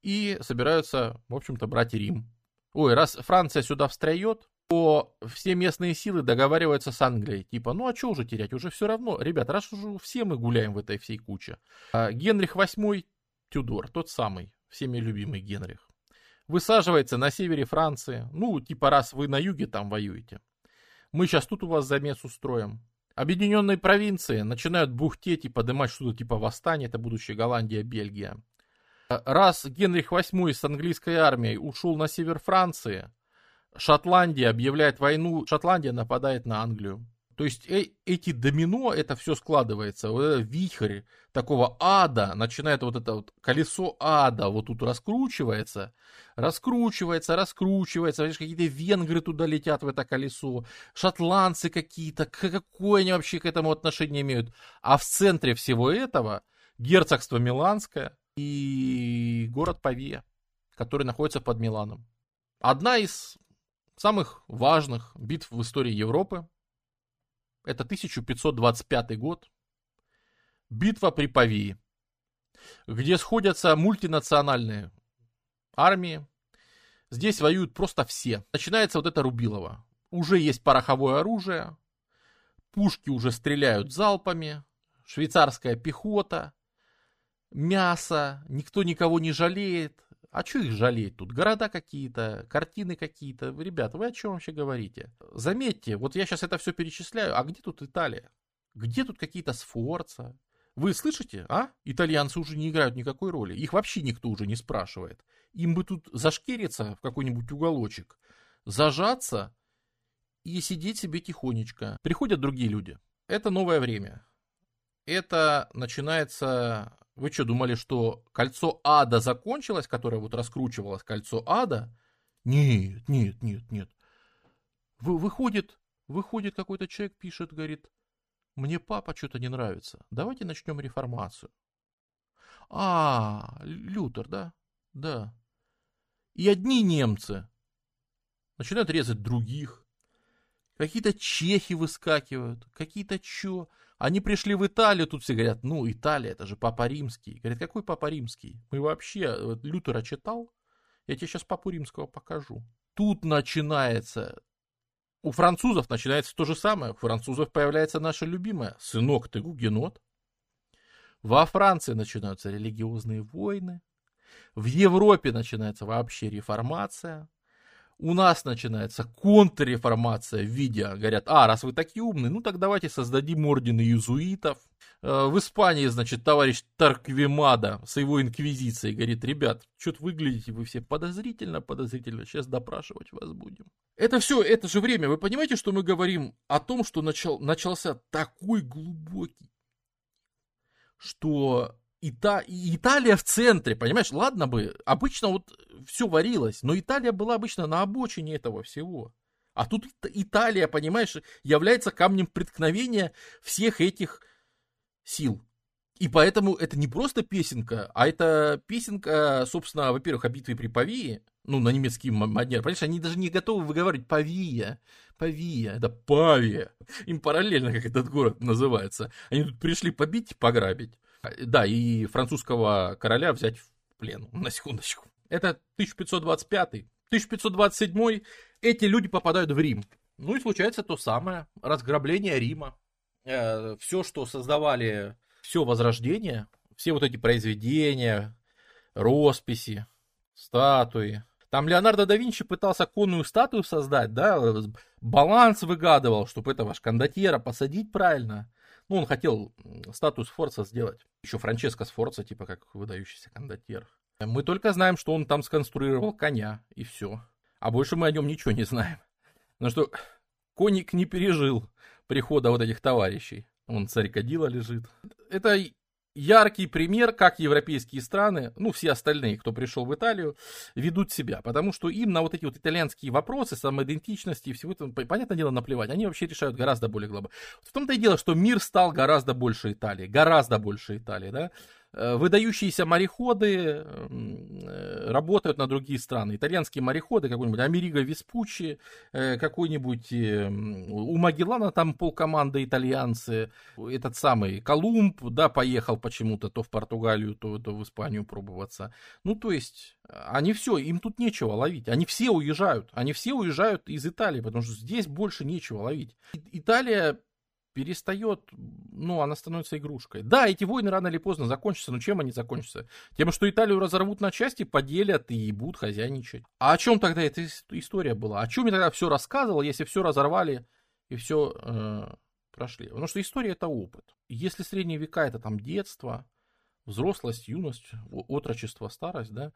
И собираются, в общем-то, брать Рим. Ой, раз Франция сюда встряет, то все местные силы договариваются с Англией. Типа, ну а что уже терять? Уже все равно. Ребят, раз уже все мы гуляем в этой всей куче. А Генрих VIII Тюдор, тот самый, всеми любимый Генрих, высаживается на севере Франции. Ну, типа, раз вы на юге там воюете. Мы сейчас тут у вас замес устроим. Объединенные провинции начинают бухтеть и поднимать что-то типа восстание. Это будущая Голландия, Бельгия. Раз Генрих VIII с английской армией ушел на север Франции, Шотландия объявляет войну, Шотландия нападает на Англию. То есть э, эти домино, это все складывается, вот этот вихрь такого ада, начинает вот это вот колесо ада вот тут раскручивается, раскручивается, раскручивается, видишь, какие-то венгры туда летят в это колесо, шотландцы какие-то, какое они вообще к этому отношение имеют. А в центре всего этого герцогство Миланское и город Павия, который находится под Миланом. Одна из самых важных битв в истории Европы. Это 1525 год. Битва при Павии, где сходятся мультинациональные армии. Здесь воюют просто все. Начинается вот это Рубилово. Уже есть пороховое оружие, пушки уже стреляют залпами, швейцарская пехота, мясо, никто никого не жалеет, а что их жалеть тут? Города какие-то, картины какие-то. Ребята, вы о чем вообще говорите? Заметьте, вот я сейчас это все перечисляю, а где тут Италия? Где тут какие-то Сфорца? Вы слышите, а? Итальянцы уже не играют никакой роли. Их вообще никто уже не спрашивает. Им бы тут зашкериться в какой-нибудь уголочек, зажаться и сидеть себе тихонечко. Приходят другие люди. Это новое время. это начинается... Вы что, думали, что кольцо ада закончилось, которое вот раскручивалось, кольцо ада? Нет, нет, нет, нет. Вы, выходит, выходит какой-то человек, пишет, говорит, мне папа что-то не нравится, давайте начнем реформацию. А, Лютер, да? Да. И одни немцы начинают резать других. Какие-то чехи выскакивают, какие-то чё. Они пришли в Италию, тут все говорят, ну, Италия, это же Папа Римский. Говорят, какой Папа Римский? Мы вообще, вот, Лютера читал? Я тебе сейчас Папу Римского покажу. Тут начинается у французов начинается то же самое. У французов появляется наша любимая «Сынок, ты гугенот». Во Франции начинаются религиозные войны. В Европе начинается вообще реформация. У нас начинается контрреформация в виде, говорят, а, раз вы такие умные, ну так давайте создадим орден иезуитов. Э, в Испании, значит, товарищ Тарквемада с его инквизицией говорит, ребят, что-то выглядите вы все подозрительно, подозрительно, сейчас допрашивать вас будем. Это все, это же время, вы понимаете, что мы говорим о том, что начал, начался такой глубокий, что Ита... Италия в центре, понимаешь? Ладно бы, обычно вот все варилось, но Италия была обычно на обочине этого всего. А тут Италия, понимаешь, является камнем преткновения всех этих сил. И поэтому это не просто песенка, а это песенка, собственно, во-первых, о битве при Павии, ну, на немецкий манер. Понимаешь, они даже не готовы выговаривать Павия. Павия, это Павия. Им параллельно, как этот город называется. Они тут пришли побить, пограбить. Да, и французского короля взять в плен, *laughs* на секундочку. Это 1525 1527 эти люди попадают в Рим. Ну и случается то самое, разграбление Рима. Э, все, что создавали, все возрождение, все вот эти произведения, росписи, статуи. Там Леонардо да Винчи пытался конную статую создать, да, баланс выгадывал, чтобы этого кондотьера посадить правильно. Ну, он хотел статус Сфорца сделать. Еще Франческо Сфорца, типа как выдающийся кондотьер. Мы только знаем, что он там сконструировал коня, и все. А больше мы о нем ничего не знаем. Ну что, коник не пережил прихода вот этих товарищей. Он царь Кадила лежит. Это яркий пример, как европейские страны, ну, все остальные, кто пришел в Италию, ведут себя. Потому что им на вот эти вот итальянские вопросы, самоидентичности и всего этого, понятное дело, наплевать. Они вообще решают гораздо более глобально. В том-то и дело, что мир стал гораздо больше Италии. Гораздо больше Италии, да. Э, выдающиеся мореходы э, работают на другие страны. Итальянские мореходы, какой-нибудь Америго Веспуччи, э, какой-нибудь у Магеллана там полкоманды итальянцы, этот самый Колумб, да, поехал почему-то то в Португалию, то, то в Испанию пробоваться. Ну, то есть, они все, им тут нечего ловить. Они все уезжают. Они все уезжают из Италии, потому что здесь больше нечего ловить. Италия перестает, ну, она становится игрушкой. Да, эти войны рано или поздно закончатся, но чем они закончатся? Тем, что Италию разорвут на части, поделят и будут хозяйничать. А о чем тогда эта история была? О чем я тогда все рассказывал, если все разорвали и все э, прошли? Потому что история это опыт. Если средние века это там детство, взрослость, юность, отрочество, старость, да,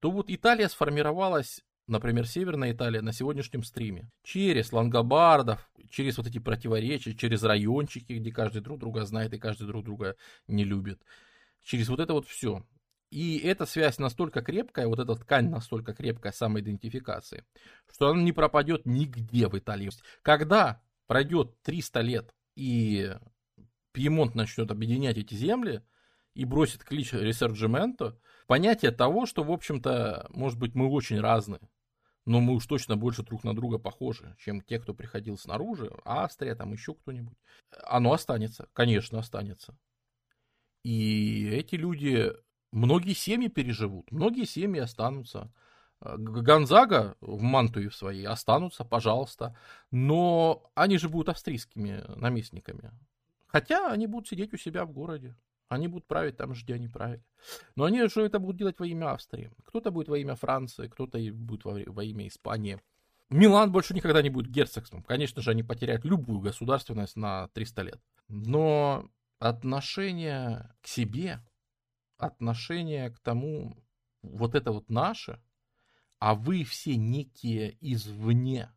то вот Италия сформировалась например, Северная Италия на сегодняшнем стриме. Через лангобардов, через вот эти противоречия, через райончики, где каждый друг друга знает и каждый друг друга не любит. Через вот это вот все. И эта связь настолько крепкая, вот эта ткань настолько крепкая самоидентификации, что она не пропадет нигде в Италии. Когда пройдет 300 лет и Пьемонт начнет объединять эти земли и бросит клич Ресерджимента, понятие того, что, в общем-то, может быть, мы очень разные, но мы уж точно больше друг на друга похожи, чем те, кто приходил снаружи, Австрия, там еще кто-нибудь. Оно останется, конечно, останется. И эти люди, многие семьи переживут, многие семьи останутся. Гонзага в Мантуе в своей останутся, пожалуйста, но они же будут австрийскими наместниками. Хотя они будут сидеть у себя в городе. Они будут править там же, где они правили. Но они же это будут делать во имя Австрии. Кто-то будет во имя Франции, кто-то будет во, во имя Испании. Милан больше никогда не будет герцогством. Конечно же, они потеряют любую государственность на 300 лет. Но отношение к себе, отношение к тому, вот это вот наше, а вы все некие извне,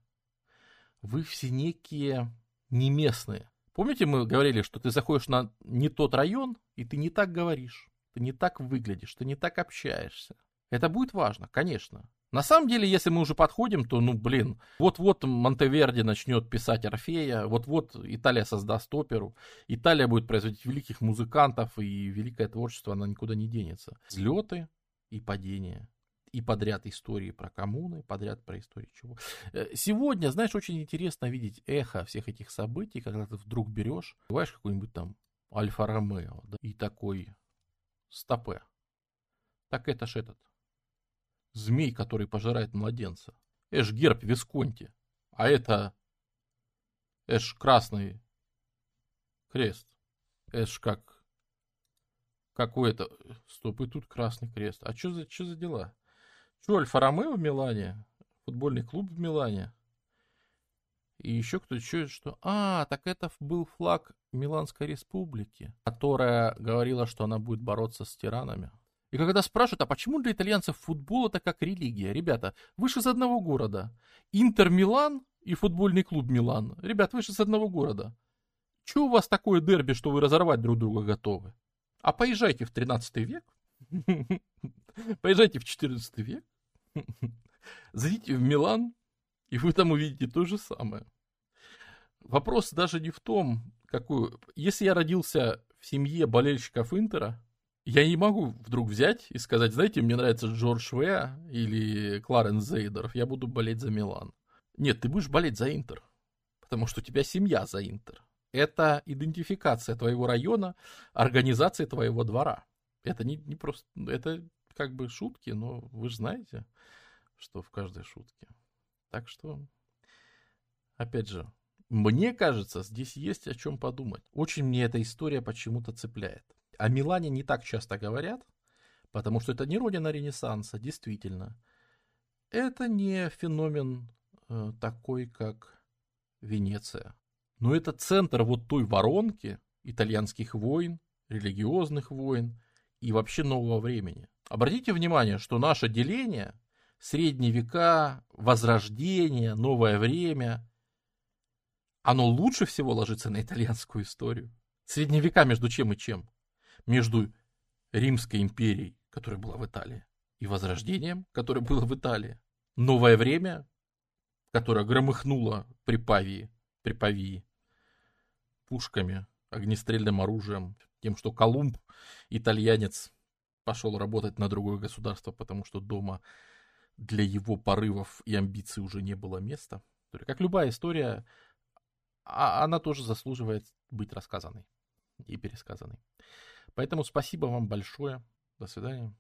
вы все некие не местные. Помните, мы говорили, что ты заходишь на не тот район, и ты не так говоришь, ты не так выглядишь, ты не так общаешься. Это будет важно, конечно. На самом деле, если мы уже подходим, то, ну, блин, вот-вот Монтеверди начнет писать Орфея, вот-вот Италия создаст оперу, Италия будет производить великих музыкантов, и великое творчество, она никуда не денется. Взлеты и падения. И подряд истории про коммуны, подряд про истории чего. Э, сегодня, знаешь, очень интересно видеть эхо всех этих событий, когда ты вдруг берешь, бываешь какой-нибудь там Альфа-Ромео, да, и такой стопе. Так это ж этот змей, который пожирает младенца. Эш герб Висконти. А это Эш красный крест. Эш как какой это... Стоп, и тут красный крест. А что за, что за дела? Что, Альфа-Ромео в Милане? Футбольный клуб в Милане? И еще кто-то, что, что... А, так это был флаг Миланской республики, которая говорила, что она будет бороться с тиранами. И когда спрашивают, а почему для итальянцев футбол это как религия? Ребята, вы из одного города. Интер Милан и футбольный клуб Милан. Ребят, вы из одного города. Че у вас такое дерби, что вы разорвать друг друга готовы? А поезжайте в 13 век. *laughs* Поезжайте в 14 век. Зайдите в Милан, и вы там увидите то же самое. Вопрос даже не в том, какую... Если я родился в семье болельщиков Интера, я не могу вдруг взять и сказать, знаете, мне нравится Джордж Веа или Кларенс Зейдеров, я буду болеть за Милан. Нет, ты будешь болеть за Интер, потому что у тебя семья за Интер. Это идентификация твоего района, организация твоего двора. Это не, не просто, это как бы шутки, но вы же знаете, что в каждой шутке. Так что, опять же, мне кажется, здесь есть о чем подумать. Очень мне эта история почему-то цепляет. О Милане не так часто говорят, потому что это не родина Ренессанса, действительно. Это не феномен э, такой, как Венеция. Но это центр вот той воронки итальянских войн, религиозных войн и вообще нового времени. Обратите внимание, что наше деление, средние века, возрождение, новое время, оно лучше всего ложится на итальянскую историю. Средние века между чем и чем? между Римской империей, которая была в Италии, и Возрождением, которое было в Италии. Новое время, которое громыхнуло при Павии, при Павии пушками, огнестрельным оружием, тем, что Колумб, итальянец, пошел работать на другое государство, потому что дома для его порывов и амбиций уже не было места. Как любая история, а, она тоже заслуживает быть рассказанной и пересказанной. Поэтому спасибо вам большое. До свидания.